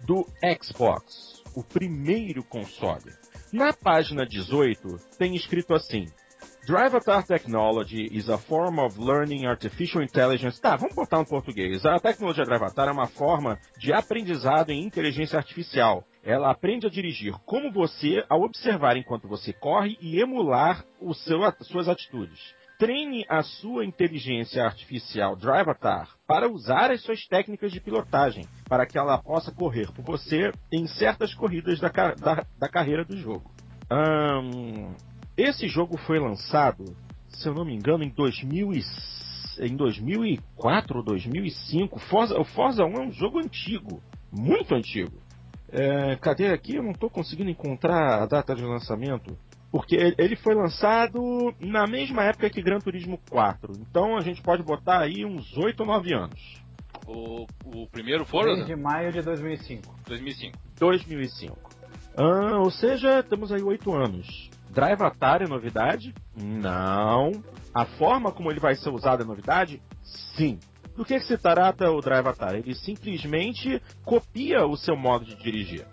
do Xbox, o primeiro console. Na página 18 tem escrito assim: Drive Atar Technology is a form of learning artificial intelligence. Tá, vamos botar no português. A tecnologia Drive Atar é uma forma de aprendizado em inteligência artificial. Ela aprende a dirigir como você ao observar enquanto você corre e emular seu, suas atitudes. Treine a sua inteligência artificial Drive Atar para usar as suas técnicas de pilotagem, para que ela possa correr por você em certas corridas da, da- da carreira do jogo. Ahn, esse jogo foi lançado, se eu não me engano, em 2000 e- em 2004 ou 2005. Forza, o Forza 1 é um jogo antigo, muito antigo. É, cadê aqui? Eu não estou conseguindo encontrar a data de lançamento. Porque ele- foi lançado na mesma época que Gran Turismo 4. Então a gente pode botar aí uns 8 ou 9 anos. O, o primeiro Forza? Desde maio de 2005. 2005. 2005. Ah, ou seja, temos aí 8 anos. Drive Atar é novidade? Não. A forma como ele vai ser usado é novidade? Sim. Do que, que se trata o Drive Atar? Ele simplesmente copia o seu modo de dirigir.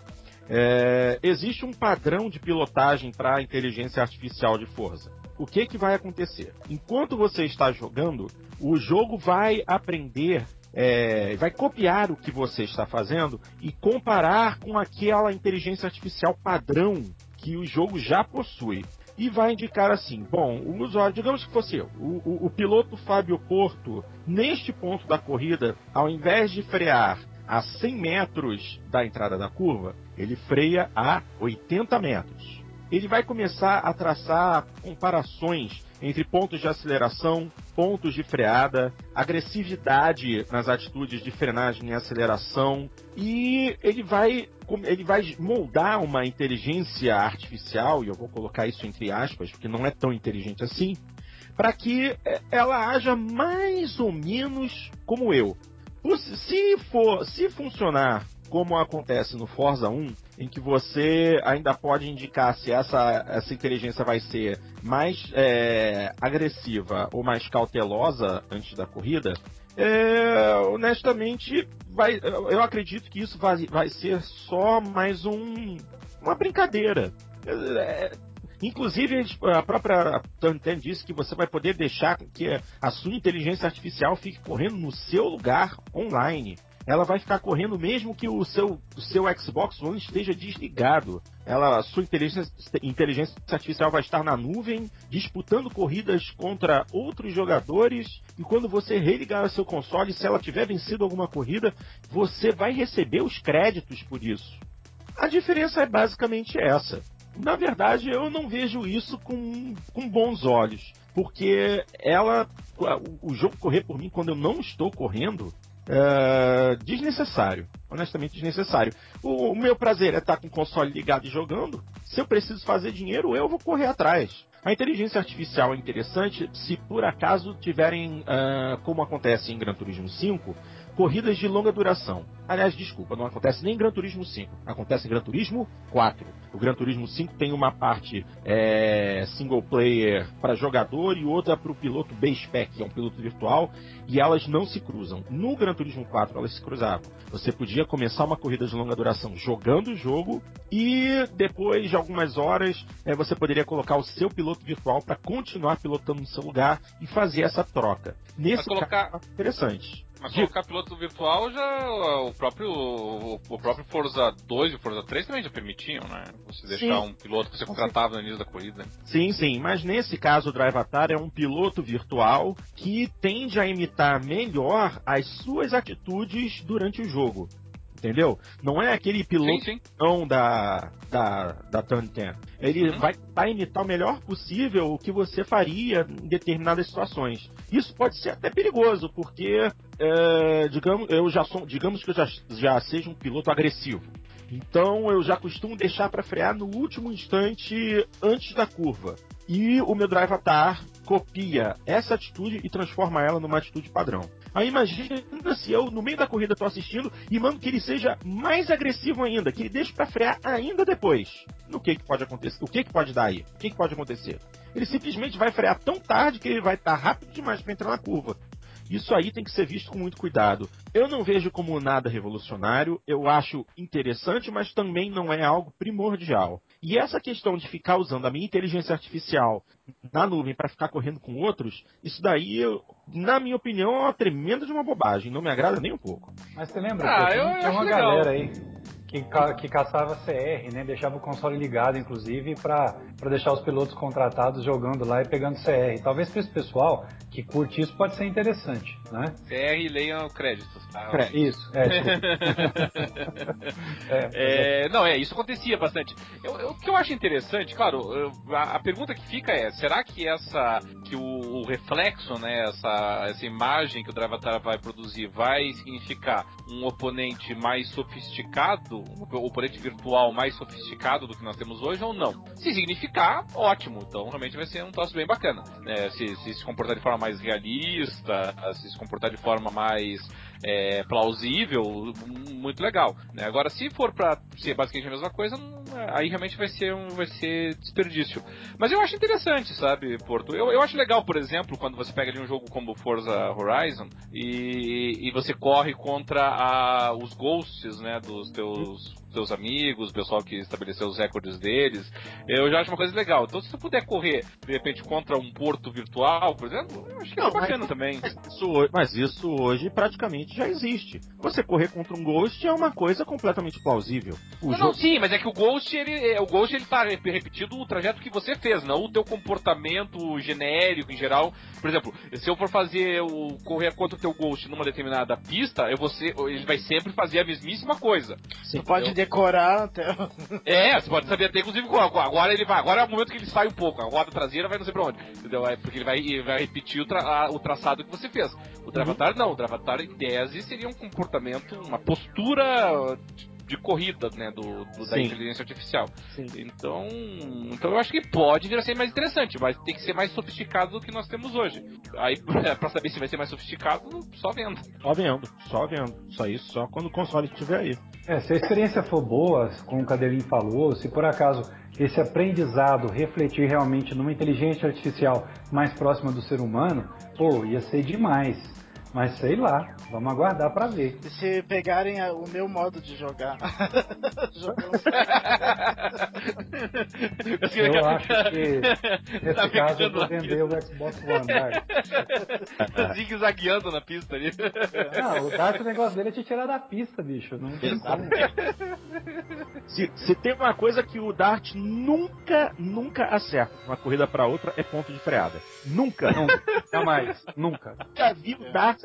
É, existe um padrão de pilotagem para a inteligência artificial de Forza. O que, que vai acontecer? Enquanto você está jogando, o jogo vai aprender, é, vai copiar o que você está fazendo e comparar com aquela inteligência artificial padrão que o jogo já possui. E vai indicar assim: bom, o usuário, digamos que fosse eu, o, o- o piloto Fábio Porto, neste ponto da corrida, ao invés de frear a 100 metros da entrada da curva, ele freia a 80 metros. Ele vai começar a traçar comparações entre pontos de aceleração, pontos de freada, agressividade nas atitudes de frenagem e aceleração, e ele vai ele vai moldar uma inteligência artificial, e eu vou colocar isso entre aspas, porque não é tão inteligente assim, para que eh, ela haja mais ou menos como eu. Se for, se funcionar como acontece no Forza 1, em que você ainda pode indicar se essa, essa inteligência vai ser mais é, agressiva ou mais cautelosa antes da corrida, é, honestamente, vai, eu acredito que isso vai, vai ser só mais um, uma brincadeira. É, Inclusive, a própria Turn10 disse que você vai poder deixar que a sua inteligência artificial fique correndo no seu lugar online. Ela vai ficar correndo mesmo que o seu, o seu Xbox One esteja desligado. Ela, a sua inteligência, inteligência artificial vai estar na nuvem, disputando corridas contra outros jogadores. E quando você religar o seu console, se ela tiver vencido alguma corrida, você vai receber os créditos por isso. A diferença é basicamente essa. Na verdade, eu não vejo isso com, com bons olhos, porque ela, o, jogo correr por mim quando eu não estou correndo, é desnecessário. Honestamente, desnecessário. O, o meu prazer é estar com o console ligado e jogando. Se eu preciso fazer dinheiro, eu vou correr atrás. A inteligência artificial é interessante se por acaso tiverem, ah, como acontece em Gran Turismo 5, corridas de longa duração. Aliás, desculpa, não acontece nem em Gran Turismo 5, acontece em Gran Turismo 4. O Gran Turismo 5 tem uma parte é, single player para jogador e outra para o piloto B-Spec, que é um piloto virtual, e elas não se cruzam. No Gran Turismo 4 elas se cruzavam. Você podia começar uma corrida de longa duração jogando o jogo e depois de algumas horas é, você poderia colocar o seu piloto virtual para continuar pilotando no seu lugar e fazer essa troca. Nesse colocar- caso, interessante. Mas Diga. colocar piloto virtual já. O próprio. O próprio Forza 2 e o Forza 3 também já permitiam, né? Você deixar Sim. um piloto que você contratava no início da corrida. Sim, sim, mas nesse caso o Drive Atar é um piloto virtual que tende a imitar melhor as suas atitudes durante o jogo. Entendeu? Não é aquele piloto Sim, sim. não da, da, da Turn 10. Ele Uhum. vai tentar imitar o melhor possível o que você faria em determinadas situações. Isso pode ser até perigoso, porque é, digamos, eu já sou, digamos que eu já, já seja um piloto agressivo. Então eu já costumo deixar para frear no último instante antes da curva. E o meu Drive Atar copia essa atitude e transforma ela numa atitude padrão. Aí imagina se eu, no meio da corrida, estou assistindo e mando que ele seja mais agressivo ainda, que ele deixe para frear ainda depois. No que, que pode acontecer? O que, que pode dar aí? O que, que pode acontecer? Ele simplesmente vai frear tão tarde que ele vai estar rápido demais para entrar na curva. Isso aí tem que ser visto com muito cuidado. Eu não vejo como nada revolucionário, eu acho interessante, mas também não é algo primordial. E essa questão de ficar usando a minha inteligência artificial na nuvem para ficar correndo com outros, isso daí, eu- na minha opinião, é uma tremenda de uma bobagem. Não me agrada nem um pouco. Mas você lembra? Ah, que eu tem uma legal. galera aí que, ca- que caçava CR, né? Deixava o console ligado, inclusive, para deixar os pilotos contratados jogando lá e pegando CR. Talvez para esse pessoal que curte isso pode ser interessante, né? CR leiam créditos, tá? Isso, é, desculpa. É, É, não, é, isso acontecia bastante. Eu- eu- o que eu acho interessante, claro, eu- a, a pergunta que fica é, será que essa, que o, o reflexo, né, essa, essa imagem que o Dravatar vai produzir vai significar um oponente mais sofisticado, um oponente virtual mais sofisticado do que nós temos hoje ou não? Se significar, ótimo, então realmente vai ser um troço bem bacana. né, se, se se comportar de forma mais realista, se se comportar de forma mais é, plausível, muito legal. né? Agora, se for pra ser basicamente a mesma coisa, aí realmente vai ser um vai ser desperdício. Mas eu acho interessante, sabe, Porto? Eu, eu acho legal, por exemplo, quando você pega ali um jogo como Forza Horizon e, e você corre contra a- os ghosts, né, dos teus teus amigos, o pessoal que estabeleceu os recordes deles, eu já acho uma coisa legal. Então, se você puder correr, de repente, contra um porto virtual, por exemplo, eu acho que é Não, mas- bacana também. Isso ho- mas isso hoje praticamente já existe. Você correr contra um Ghost é uma coisa completamente plausível. O Não, jogo não, sim, mas é que o Ghost, ele, é, o Ghost, ele tá rep- repetindo o trajeto que você fez, não o teu comportamento genérico em geral. Por exemplo, se eu for fazer o correr contra o teu Ghost numa determinada pista, eu vou ser- ele vai sempre fazer a mesmíssima coisa. Tu pode eu- decorar até. É, você pode saber até inclusive qual. Agora ele vai. Agora é o momento que ele sai um pouco. A roda traseira vai não sei pra onde. Entendeu? É porque ele vai, ele vai repetir o, tra- a- o traçado que você fez. O Dravatar não. O Dravatar, em tese, seria um comportamento, uma postura de, corrida, né? Do, do- da inteligência artificial. Sim. Então. Então eu acho que pode vir a ser mais interessante, mas tem que ser mais sofisticado do que nós temos hoje. Aí, pra saber se vai ser mais sofisticado, só vendo. Só vendo, só vendo. Só isso, só quando o console estiver aí. É, se a experiência for boa, como o Cadelin falou, se por acaso esse aprendizado refletir realmente numa inteligência artificial mais próxima do ser humano, pô, ia ser demais. Mas sei lá, vamos aguardar pra ver. E se pegarem a- o meu modo de jogar. Jogando Eu acho que nesse Tá caso eu vou vender o Xbox One, Dark. Zigue-zagueando na pista ali. Não, o Dark o negócio dele é te tirar da pista, bicho. Não tem como. Se, se tem uma coisa que o Dart nunca, nunca acerta de uma corrida pra outra, é ponto de freada. Nunca. Nunca. Jamais. Nunca. Nunca vi o Dart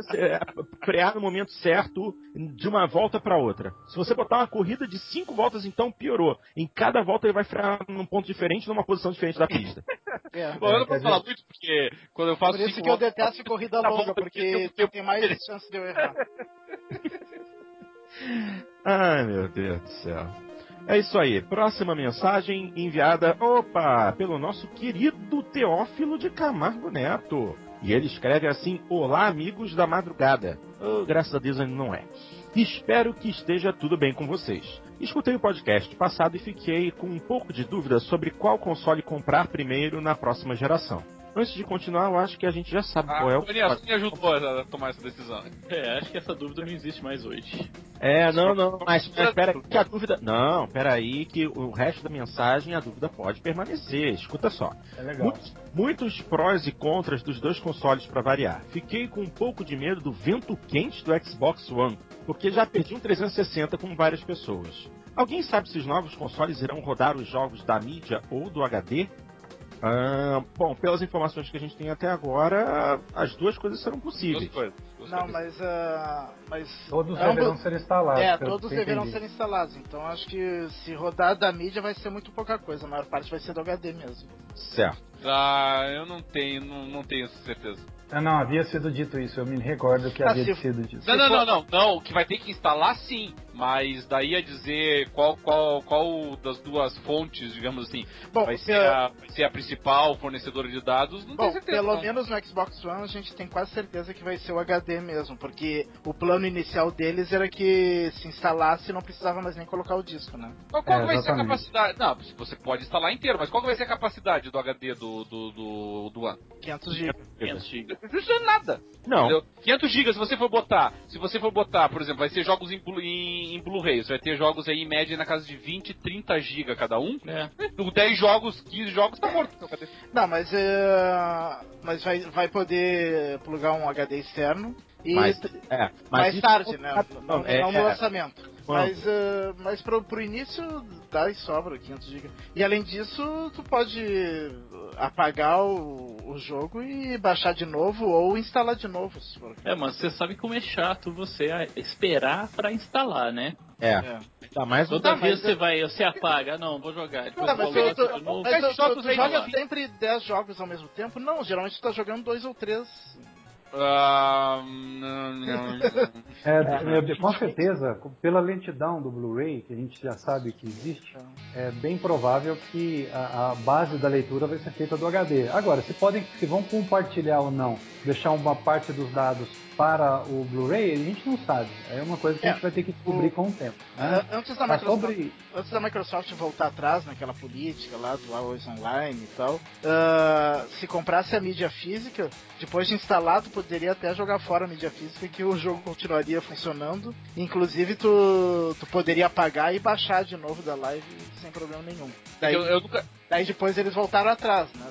frear no momento certo de uma volta pra outra. Se você botar uma corrida de cinco voltas, então piorou. Em cada volta ele vai frear num ponto diferente, numa posição diferente da pista. É. Bom, eu não posso falar muito porque quando eu faço Por isso cinco que eu voltas- detesto corrida Tá longa, porque tem mais chance de eu errar. Ai, meu Deus do céu. É isso aí. Próxima mensagem enviada, opa, pelo nosso querido Teófilo de Camargo Neto. E ele escreve assim: Olá, amigos da madrugada. Oh, graças a Deus ainda não é. Espero que esteja tudo bem com vocês. Escutei o podcast passado e fiquei com um pouco de dúvida sobre qual console comprar primeiro na próxima geração. Antes de continuar, eu acho que a gente já sabe Ah, qual é o. A Sony ajudou a tomar essa decisão. É, acho que essa dúvida não existe mais hoje. É, não, não, mas, mas espera que a dúvida. Não, aí que o resto da mensagem a dúvida pode permanecer. Escuta só. É legal. Muitos, muitos prós e contras dos dois consoles para variar. Fiquei com um pouco de medo do vento quente do Xbox One, porque já perdi um 360 com várias pessoas. Alguém sabe se os novos consoles irão rodar os jogos da mídia ou do HD? Ah, bom, pelas informações que a gente tem até agora, as duas coisas serão possíveis. Duas coisas. duas Não, coisas. mas. ah, mas Todos ambos- deverão ser instalados. É, todos deverão entendi. ser instalados. Então acho que se rodar da mídia vai ser muito pouca coisa. A maior parte vai ser do HD mesmo. Certo. Ah, eu não tenho, não, não tenho certeza. Ah, não, havia sido dito isso. Eu me recordo que Ah, havia se- sido dito. Não, não, não, não, não. O que vai ter que instalar sim. Mas daí a dizer qual, qual, qual das duas fontes, digamos assim, Bom, vai, ser a, vai ser a principal fornecedora de dados, não Bom, tenho certeza. pelo não. menos no Xbox One a gente tem quase certeza que vai ser o HD mesmo, porque o plano inicial deles era que se instalasse não precisava mais nem colocar o disco, né? Qual, qual É, vai ser a capacidade? Não, você pode instalar inteiro, mas qual vai ser a capacidade do HD do, do, do, do One? 500 GB. 500 GB. Não precisa de nada. Não. Entendeu? 500 GB, se você for botar, se você for botar, por exemplo, vai ser jogos em, em, em Blu-ray, você vai ter jogos aí em média na casa de 20, 30 GB cada um. É. Com 10 jogos, 15 jogos, tá morto. Não, mas é, mas vai, vai poder plugar um HD externo e Mas, é, mas mais isso- tarde, né? Não, Não, é- não no é- lançamento. Mas, eh, mas pro, pro início dá e sobra 500 GB. E além disso, tu pode apagar o, o jogo e baixar de novo ou instalar de novo. Se for. É, mas você sabe como é chato você esperar pra instalar, né? É, É. tá mais. Toda Tá, vez mas você vai, você apaga, não, vou jogar. Depois Não, mas de novo. tu- tu aí joga sempre 10 jogos ao mesmo tempo? Não, geralmente tu tá jogando dois ou três. Ah. É, é, com certeza, pela lentidão do Blu-ray, que a gente já sabe que existe, é bem provável que a, a base da leitura vai ser feita do HD. Agora, se podem, se vão compartilhar ou não, deixar uma parte dos dados para o Blu-ray, a gente não sabe. É uma coisa que a É. gente vai ter que descobrir com o tempo. né? Antes da sobre antes da Microsoft voltar atrás naquela política lá do Always Online e tal, ah, se comprasse a mídia física, depois de instalado, poderia até jogar fora a mídia física que o jogo continuaria funcionando. Inclusive, tu, tu poderia apagar e baixar de novo da live sem problema nenhum. Daí, Eu, eu nunca. daí depois eles voltaram atrás, né?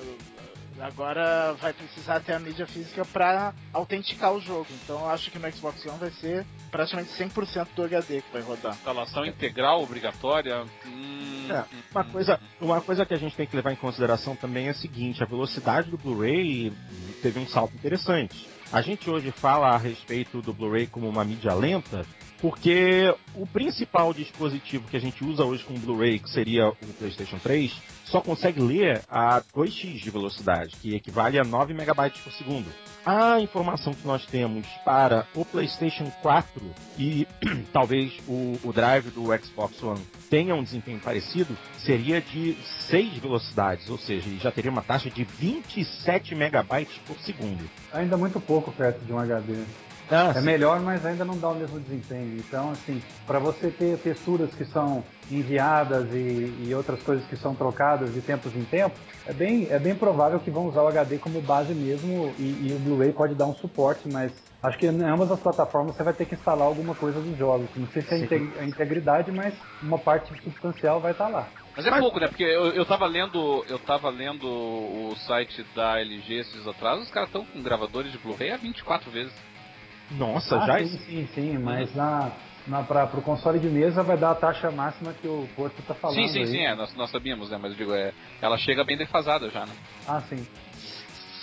Agora vai precisar ter a mídia física para autenticar o jogo. Então eu acho que no Xbox One vai ser praticamente 100% do HD que vai rodar. Instalação integral obrigatória. Hum, É, uma coisa, uma coisa que a gente tem que levar em consideração também é a seguinte: a velocidade do Blu-ray teve um salto interessante. A gente hoje fala a respeito do Blu-ray como uma mídia lenta, porque o principal dispositivo que a gente usa hoje com Blu-ray, que seria o PlayStation 3, só consegue ler a 2x de velocidade, que equivale a 9 megabytes por segundo. A informação que nós temos para o PlayStation 4 e talvez o, o drive do Xbox One tenha um desempenho parecido, seria de 6 velocidades, ou seja, já teria uma taxa de 27 megabytes por segundo. ainda muito pouco perto de um HD. Ah, É sim. melhor, mas ainda não dá o mesmo desempenho. Então, assim, para você ter texturas que são enviadas e, e outras coisas que são trocadas de tempos em tempos, é bem, é bem provável que vão usar o HD como base mesmo e, e o Blu-ray pode dar um suporte, mas acho que em ambas as plataformas você vai ter que instalar alguma coisa dos jogos. Não sei se é a, Sim. inte- a integridade, mas uma parte substancial vai estar lá. Mas é pouco, né? Porque eu, eu tava lendo. Eu tava lendo o site da LG esses atrás, os caras estão com gravadores de Blu-ray a 24 vezes. Nossa, Ah, já sim, sim, sim, mas na, na, para o console de mesa vai dar a taxa máxima que o Porto está falando. sim, sim, aí. sim, é, nós, nós sabíamos, né? Mas eu digo, é, ela chega bem defasada já, né? Ah, sim.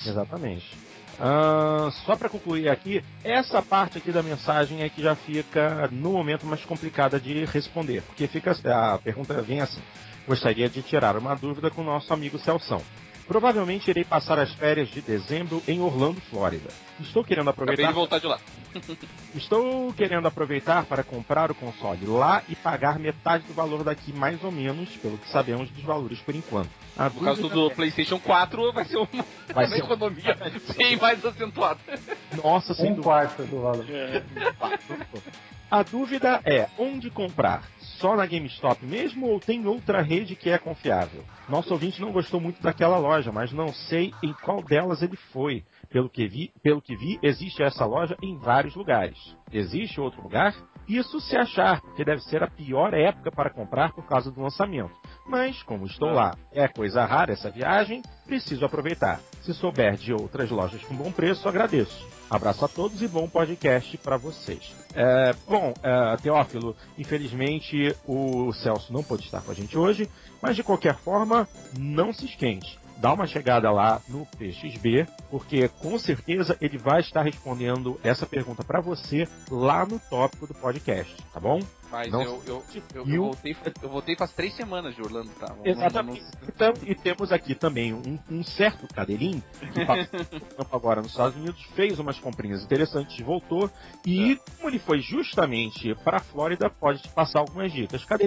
Exatamente. Ah, só para concluir aqui, essa parte aqui da mensagem é que já fica no momento mais complicada de responder, porque fica a pergunta vem assim: gostaria de tirar uma dúvida com o nosso amigo Celção. Provavelmente irei passar as férias de dezembro em Orlando, Flórida. Estou querendo Acabei aproveitar de voltar de lá. Estou querendo aproveitar para comprar o console lá e pagar metade do valor daqui, mais ou menos, pelo que sabemos dos valores por enquanto. A No caso do é- PlayStation 4, vai ser uma, Vai uma ser- economia bem mais acentuada. Nossa, sem Um dúvida. quarto do valor. A dúvida é onde comprar? Só na GameStop mesmo ou tem outra rede que é confiável? Nosso ouvinte não gostou muito daquela loja, mas não sei em qual delas ele foi. Pelo que vi, pelo que vi, existe essa loja em vários lugares. Existe outro lugar? Isso se achar, porque deve ser a pior época para comprar por causa do lançamento. Mas, como estou lá, é coisa rara essa viagem, preciso aproveitar. Se souber de outras lojas com bom preço, agradeço. Abraço a todos e bom podcast para vocês. É, bom, é, Teófilo, infelizmente o Celso não pôde estar com a gente hoje, mas de qualquer forma, não se esquente. Dá uma chegada lá no PXB, porque com certeza ele vai estar respondendo essa pergunta para você lá no tópico do podcast, tá bom? Mas Não eu, eu, eu, eu voltei, eu voltei faz três semanas de Orlando, tá? Exatamente. Então, e temos aqui também um, um certo Cadelim, que passou agora nos Estados Unidos, fez umas comprinhas interessantes, voltou, e como ele foi justamente para a Flórida, pode te passar algumas dicas. Favor.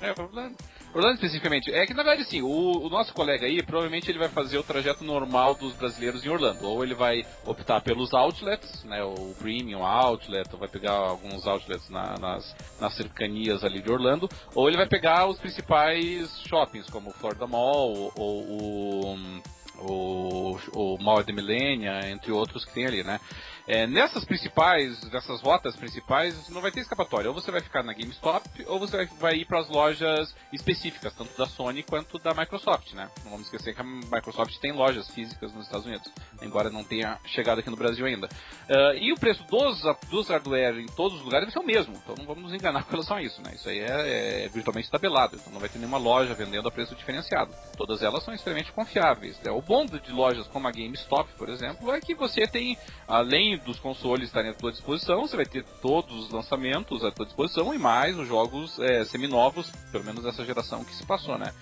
É, é, Orlando. Orlando especificamente. É que na verdade sim, o, o nosso colega aí, provavelmente ele vai fazer o trajeto normal dos brasileiros em Orlando. Ou ele vai optar pelos outlets, né? O premium outlet, ou vai pegar alguns outlets na- nas, nas cercanias ali de Orlando, ou ele vai pegar os principais shoppings, como o Florida Mall, ou o. O, o Mall de Millennia, entre outros que tem ali, né? É, nessas principais, nessas rotas principais, não vai ter escapatória. Ou você vai ficar na GameStop, ou você vai, vai ir para as lojas específicas, tanto da Sony quanto da Microsoft, né? Não vamos esquecer que a Microsoft tem lojas físicas nos Estados Unidos, embora não tenha chegado aqui no Brasil ainda. Ah, e o preço dos, dos hardware em todos os lugares vai ser o mesmo, então não vamos nos enganar com relação a isso, né? Isso aí é, é virtualmente tabelado, então não vai ter nenhuma loja vendendo a preço diferenciado. Todas elas são extremamente confiáveis. né? O bom de lojas como a GameStop, por exemplo, é que você tem, além dos consoles estarem à tua disposição, você vai ter todos os lançamentos à tua disposição e mais os jogos é, seminovos, pelo menos dessa geração que se passou, né?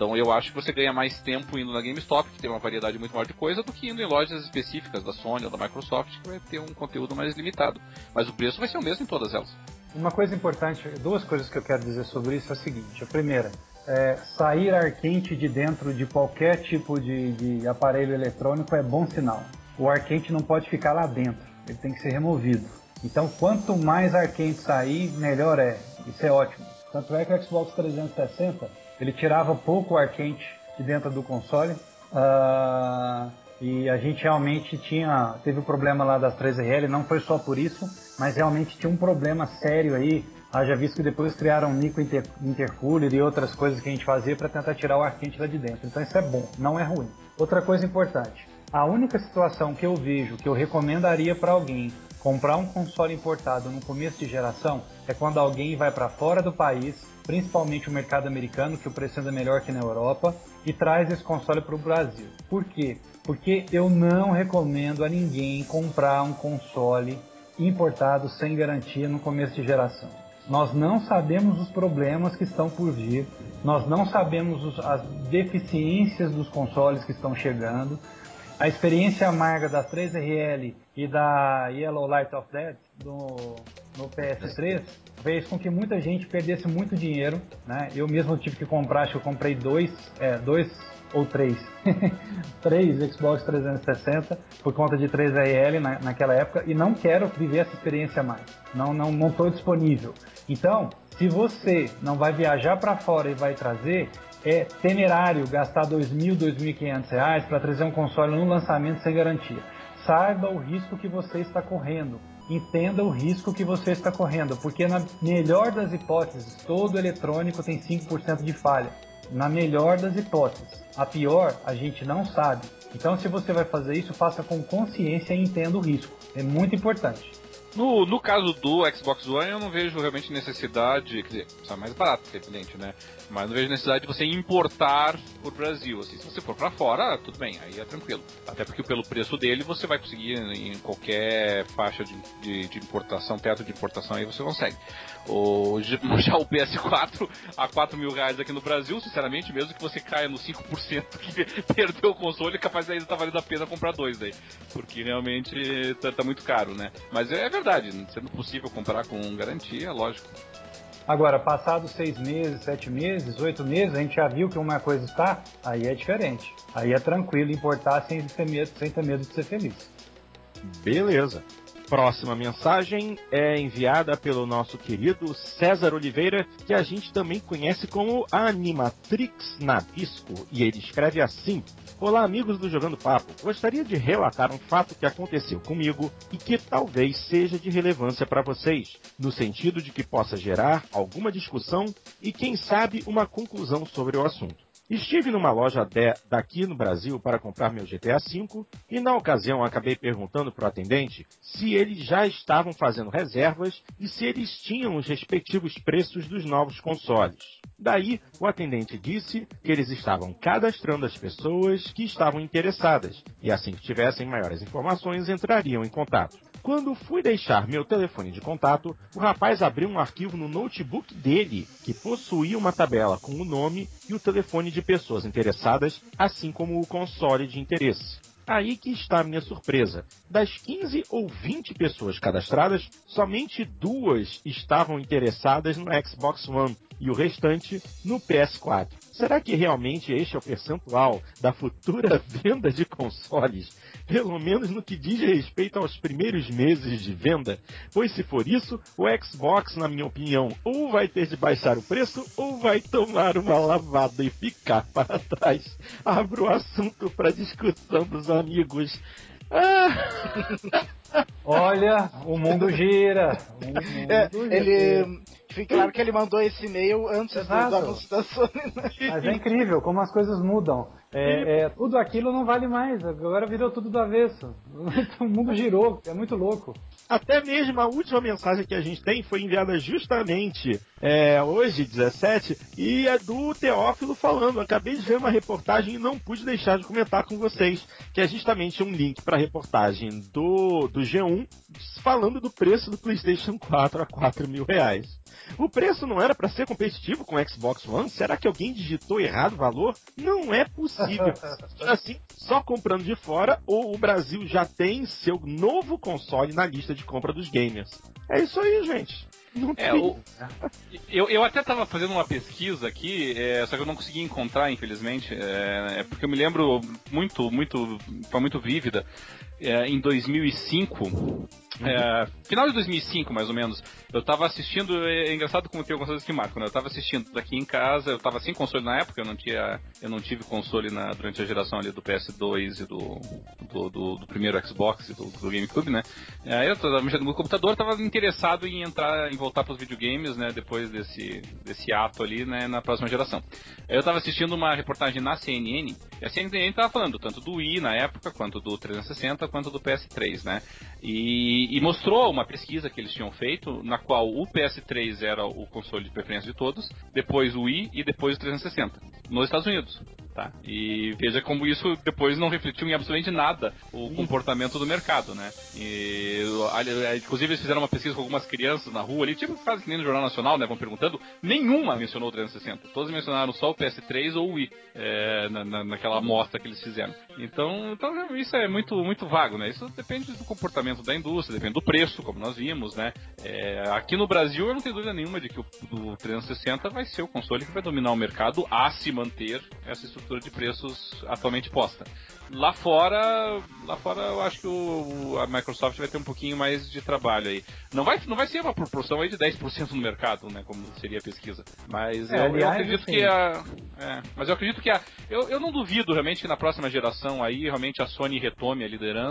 Então eu acho que você ganha mais tempo indo na GameStop, que tem uma variedade muito maior de coisa, do que indo em lojas específicas da Sony ou da Microsoft, que vai ter um conteúdo mais limitado. Mas o preço vai ser o mesmo em todas elas. Uma coisa importante, duas coisas que eu quero dizer sobre isso é a seguinte. A primeira, é, sair ar quente de dentro de qualquer tipo de, de aparelho eletrônico é bom sinal. O ar quente não pode ficar lá dentro, ele tem que ser removido. Então, quanto mais ar quente sair, melhor é. Isso é ótimo. Tanto é que o Xbox 360 ele tirava pouco ar quente de dentro do console. ah, e a gente realmente tinha teve o problema lá das 3RL, não foi só por isso, mas realmente tinha um problema sério aí. Haja visto que depois criaram um micro inter, intercooler e outras coisas que a gente fazia para tentar tirar o ar quente lá de dentro. Então isso é bom, não é ruim. Outra coisa importante, a única situação que eu vejo que eu recomendaria para alguém comprar um console importado no começo de geração é quando alguém vai para fora do país, principalmente o mercado americano, que o preço é melhor que na Europa, e traz esse console para o Brasil. Por quê? Porque eu não recomendo a ninguém comprar um console importado sem garantia no começo de geração. Nós não sabemos os problemas que estão por vir, nós não sabemos os- as deficiências dos consoles que estão chegando. A experiência amarga da 3RL e da Yellow Light of Death no, no PS3 fez com que muita gente perdesse muito dinheiro. Né? Eu mesmo tive que comprar, acho que eu comprei dois, é, dois ou três, três Xbox 360 por conta de 3RL na, naquela época e não quero viver essa experiência mais. Não não não estou disponível. Então, se você não vai viajar para fora e vai trazer, é temerário gastar 2.000, 2.500 reais para trazer um console no lançamento sem garantia. Saiba o risco que você está correndo. Entenda o risco que você está correndo, porque na melhor das hipóteses, todo eletrônico tem 5% de falha. Na melhor das hipóteses. A pior, a gente não sabe. Então, se você vai fazer isso, faça com consciência e entenda o risco. É muito importante. No, no caso do Xbox One, eu não vejo realmente necessidade, quer dizer, é mais barato, evidente, né? Mas não vejo necessidade de você importar pro Brasil. Assim, se você for para fora, tudo bem, aí é tranquilo. Até porque pelo preço dele você vai conseguir em qualquer faixa de, de, de importação, teto de importação, aí você consegue. O, já o PS4 a 4 mil reais aqui no Brasil, sinceramente, mesmo que você caia no 5% que perdeu o console, capaz ainda tá valendo a pena comprar dois daí. Porque realmente tá, tá muito caro, né? Mas é verdade, sendo possível comprar com garantia, lógico. Agora, passados seis meses, sete meses, oito meses, a gente já viu que uma coisa está, aí é diferente. Aí é tranquilo importar sem ter medo, sem ter medo de ser feliz. Beleza. Próxima mensagem é enviada pelo nosso querido César Oliveira, que a gente também conhece como Animatrix Nabisco, e ele escreve assim: Olá, amigos do Jogando Papo. Gostaria de relatar um fato que aconteceu comigo e que talvez seja de relevância para vocês, no sentido de que possa gerar alguma discussão e, quem sabe, uma conclusão sobre o assunto. Estive numa loja de- daqui no Brasil para comprar meu GTA V e na ocasião acabei perguntando para o atendente se eles já estavam fazendo reservas e se eles tinham os respectivos preços dos novos consoles. Daí, o atendente disse que eles estavam cadastrando as pessoas que estavam interessadas e assim que tivessem maiores informações entrariam em contato. Quando fui deixar meu telefone de contato, o rapaz abriu um arquivo no notebook dele que possuía uma tabela com o nome e o telefone de pessoas interessadas, assim como o console de interesse. Aí que está a minha surpresa. Das 15 ou 20 pessoas cadastradas, somente duas estavam interessadas no Xbox One e o restante no PS4. Será que realmente este é o percentual da futura venda de consoles? Pelo menos no que diz respeito aos primeiros meses de venda? Pois se for isso, o Xbox, na minha opinião, ou vai ter de baixar o preço ou vai tomar uma lavada e ficar para trás. Abro o assunto para discussão dos amigos. Ah! Olha, o mundo gira. O mundo É, gira. ele. Fica claro que ele mandou esse e-mail antes do, do Exato. anúncio da Sony. né? Mas é incrível como as coisas mudam. É, é, tudo aquilo não vale mais. Agora virou tudo do avesso. O mundo girou. É muito louco. Até mesmo a última mensagem que a gente tem foi enviada justamente é, hoje, 17, e é do Teófilo falando. Acabei de ver uma reportagem e não pude deixar de comentar com vocês, que é justamente um link para a reportagem do, do G1 falando do preço do PlayStation 4 a 4 mil reais. O preço não era para ser competitivo com o Xbox One? Será que alguém digitou errado o valor? Não é possível. Assim, só comprando de fora ou o Brasil já tem seu novo console na lista de compra dos gamers. É isso aí, gente. Não É, tem- o- eu, eu até estava fazendo uma pesquisa aqui, é, só que eu não consegui encontrar, infelizmente, é, é porque eu me lembro muito, muito, foi muito vívida. É, em 2005, é, final de 2005 mais ou menos, eu tava assistindo, é, é engraçado como tem algumas coisas que marcam, né? Eu tava assistindo aqui em casa, eu tava sem console na época, eu não tinha, eu não tive console na, durante a geração ali do PS2 e do, do, do- do primeiro Xbox e do, do GameCube, né? Aí eu tava mexendo no computador, tava interessado em entrar, em voltar pros videogames, né? Depois desse, desse ato ali, né? Na próxima geração. Eu tava assistindo uma reportagem na CNN, e a CNN tava falando tanto do Wii na época, quanto do 360, quanto do PS3, né? E, e mostrou uma pesquisa que eles tinham feito, na qual o PS3 era o console de preferência de todos, depois o Wii e depois o 360, nos Estados Unidos. Tá? E veja como isso depois não refletiu em absolutamente nada o comportamento do mercado, né? E, ali- inclusive eles fizeram uma pesquisa com algumas crianças na rua ali, tipo faz que nem no Jornal Nacional, né? Vão perguntando, nenhuma mencionou o 360. Todos mencionaram só o PS3 ou o Wii, é, na, na- naquela amostra que eles fizeram. Então, então isso é muito, muito vago, né? Isso depende do comportamento da indústria, depende do preço, como nós vimos, né? É, aqui no Brasil eu não tenho dúvida nenhuma de que o, o 360 vai ser o console que vai dominar o mercado a se manter essa estrutura de preços atualmente posta. Lá fora, lá fora eu acho que o, a Microsoft vai ter um pouquinho mais de trabalho aí. Não vai, não vai ser uma proporção aí de 10% no mercado, né, como seria a pesquisa. Mas É, eu, eu aliás, acredito assim- que a, é, mas eu acredito que a, eu, eu não duvido realmente que na próxima geração aí realmente a Sony retome a liderança,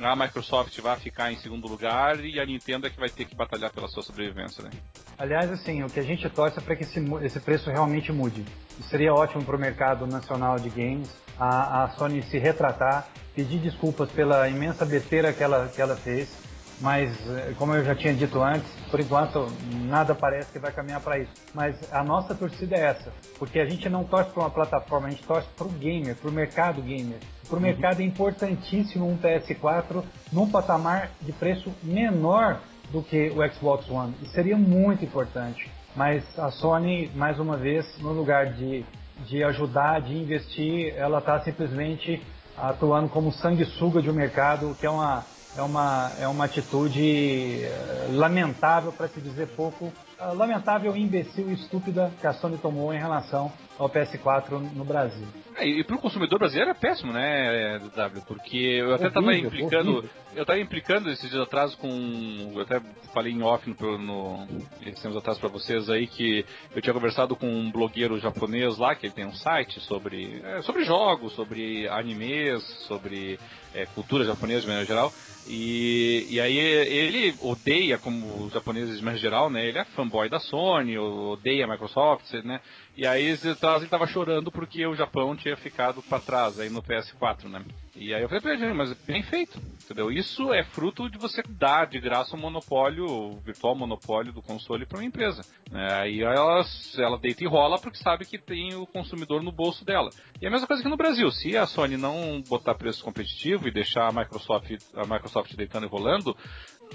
a Microsoft vai ficar em segundo lugar e a Nintendo é que vai ter que batalhar pela sua sobrevivência, né? Aliás, assim, o que a gente torce é para que esse, esse preço realmente mude. Seria ótimo para o mercado nacional de games, a, a Sony se retratar, pedir desculpas pela imensa besteira que ela, que ela fez, mas, eh, como eu já tinha dito antes, por enquanto nada parece que vai caminhar para isso. Mas a nossa torcida é essa, porque a gente não torce para uma plataforma, a gente torce para o gamer, para o mercado gamer. Para o mercado é importantíssimo um PS4 num patamar de preço menor do que o Xbox One. Isso seria muito importante. Mas a Sony, mais uma vez, no lugar de, de ajudar, de investir, ela está simplesmente atuando como sanguessuga de um mercado, que é uma, é uma, é uma atitude eh, lamentável, para se dizer pouco, ah, lamentável, imbecil e estúpida que a Sony tomou em relação ao PS4 no Brasil. É, e pro consumidor brasileiro é péssimo, né, W? Porque eu até estava Horrível, implicando. horrível. Eu estava implicando esses dias atrás com. Eu até falei em off no, no, esses tempos atrás para vocês aí que eu tinha conversado com um blogueiro japonês lá, que ele tem um site sobre, é, sobre jogos, sobre animes, sobre é, cultura japonesa de maneira geral. E, e aí ele odeia, como os japoneses maneira geral, né? Ele é fanboy da Sony, odeia a Microsoft, né? E aí ele estava chorando porque o Japão tinha ficado para trás aí no PS4, né? E aí eu falei pra ele, mas bem feito, entendeu? Isso é fruto de você dar de graça um monopólio, o virtual monopólio do console para uma empresa. Né? Aí ela, ela deita e rola porque sabe que tem o consumidor no bolso dela. E a mesma coisa que no Brasil. Se a Sony não botar preço competitivo e deixar a Microsoft, a Microsoft deitando e rolando,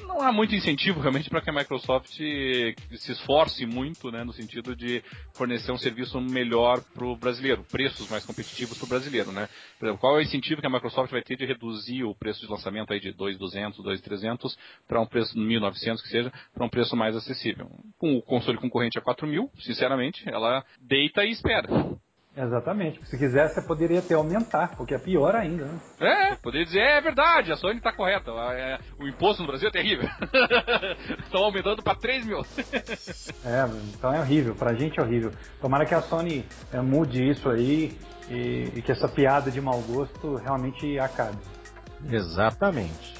não há muito incentivo realmente para que a Microsoft se esforce muito, né, no sentido de fornecer um serviço melhor para o brasileiro, preços mais competitivos para o brasileiro, né? Por exemplo, qual é o incentivo que a Microsoft vai ter de reduzir o preço de lançamento aí de 2.200, 2.300 para um preço de 1.900 que seja, para um preço mais acessível? Com o console concorrente a 4.000, sinceramente, ela deita e espera. Exatamente. Se quisesse, você poderia ter aumentar, porque é pior ainda, né? É, poderia dizer, é verdade, a Sony está correta. É, o imposto no Brasil é terrível. Estão aumentando para 3 mil. é, então é horrível. Pra gente é horrível. Tomara que a Sony é, mude isso aí e, e que essa piada de mau gosto realmente acabe. Exatamente.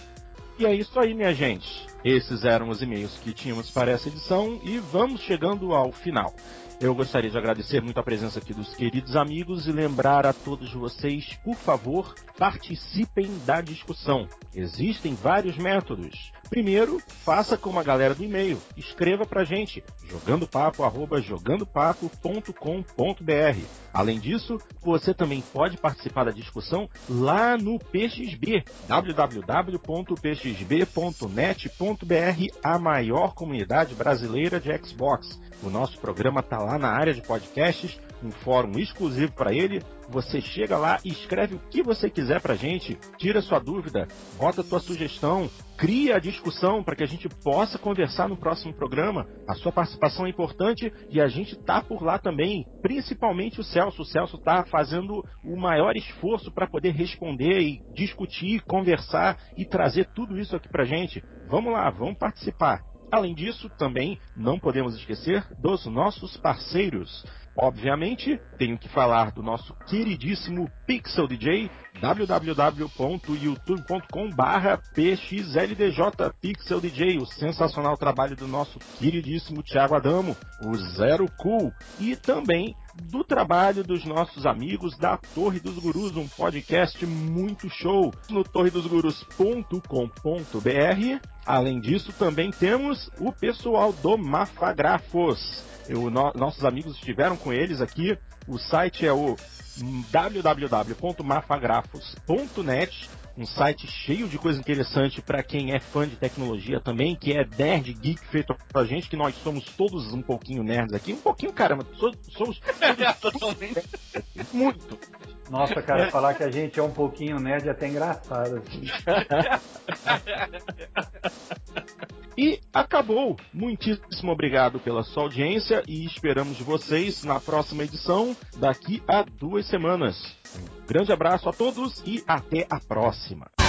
E é isso aí, minha gente. Esses eram os e-mails que tínhamos para essa edição e vamos chegando ao final. Eu gostaria de agradecer muito a presença aqui dos queridos amigos e lembrar a todos vocês, por favor, participem da discussão. Existem vários métodos. Primeiro, faça como a galera do e-mail. Escreva pra gente, jogandopapo@jogandopapo.com.br. Além disso, você também pode participar da discussão lá no PXB, www.pxb.net.br, a maior comunidade brasileira de Xbox. O nosso programa está lá na área de podcasts, um fórum exclusivo para ele. Você chega lá e escreve o que você quiser para a gente, tira sua dúvida, bota sua sugestão, cria a discussão para que a gente possa conversar no próximo programa. A sua participação é importante e a gente tá por lá também, principalmente o Celso. O Celso está fazendo o maior esforço para poder responder e discutir, conversar e trazer tudo isso aqui para a gente. Vamos lá, vamos participar. Além disso, também não podemos esquecer dos nossos parceiros. Obviamente, tenho que falar do nosso queridíssimo Pixel DJ, www.youtube.com/pxldj Pixel DJ, o sensacional trabalho do nosso queridíssimo Thiago Adamo, o Zero Cool, e também do trabalho dos nossos amigos da Torre dos Gurus, um podcast muito show no torredosgurus.com.br. Além disso, também temos o pessoal do Mafagrafos. Eu, no, nossos amigos estiveram com eles aqui. O site é o www.mafagrafos.net um site cheio de coisa interessante para quem é fã de tecnologia também, que é nerd geek feito pra gente, que nós somos todos um pouquinho nerds aqui, um pouquinho, caramba, somos totalmente muito. Nossa, cara, falar que a gente é um pouquinho nerd é até engraçado. E acabou. Muitíssimo obrigado pela sua audiência e esperamos vocês na próxima edição daqui a duas semanas. Um grande abraço a todos e até a próxima.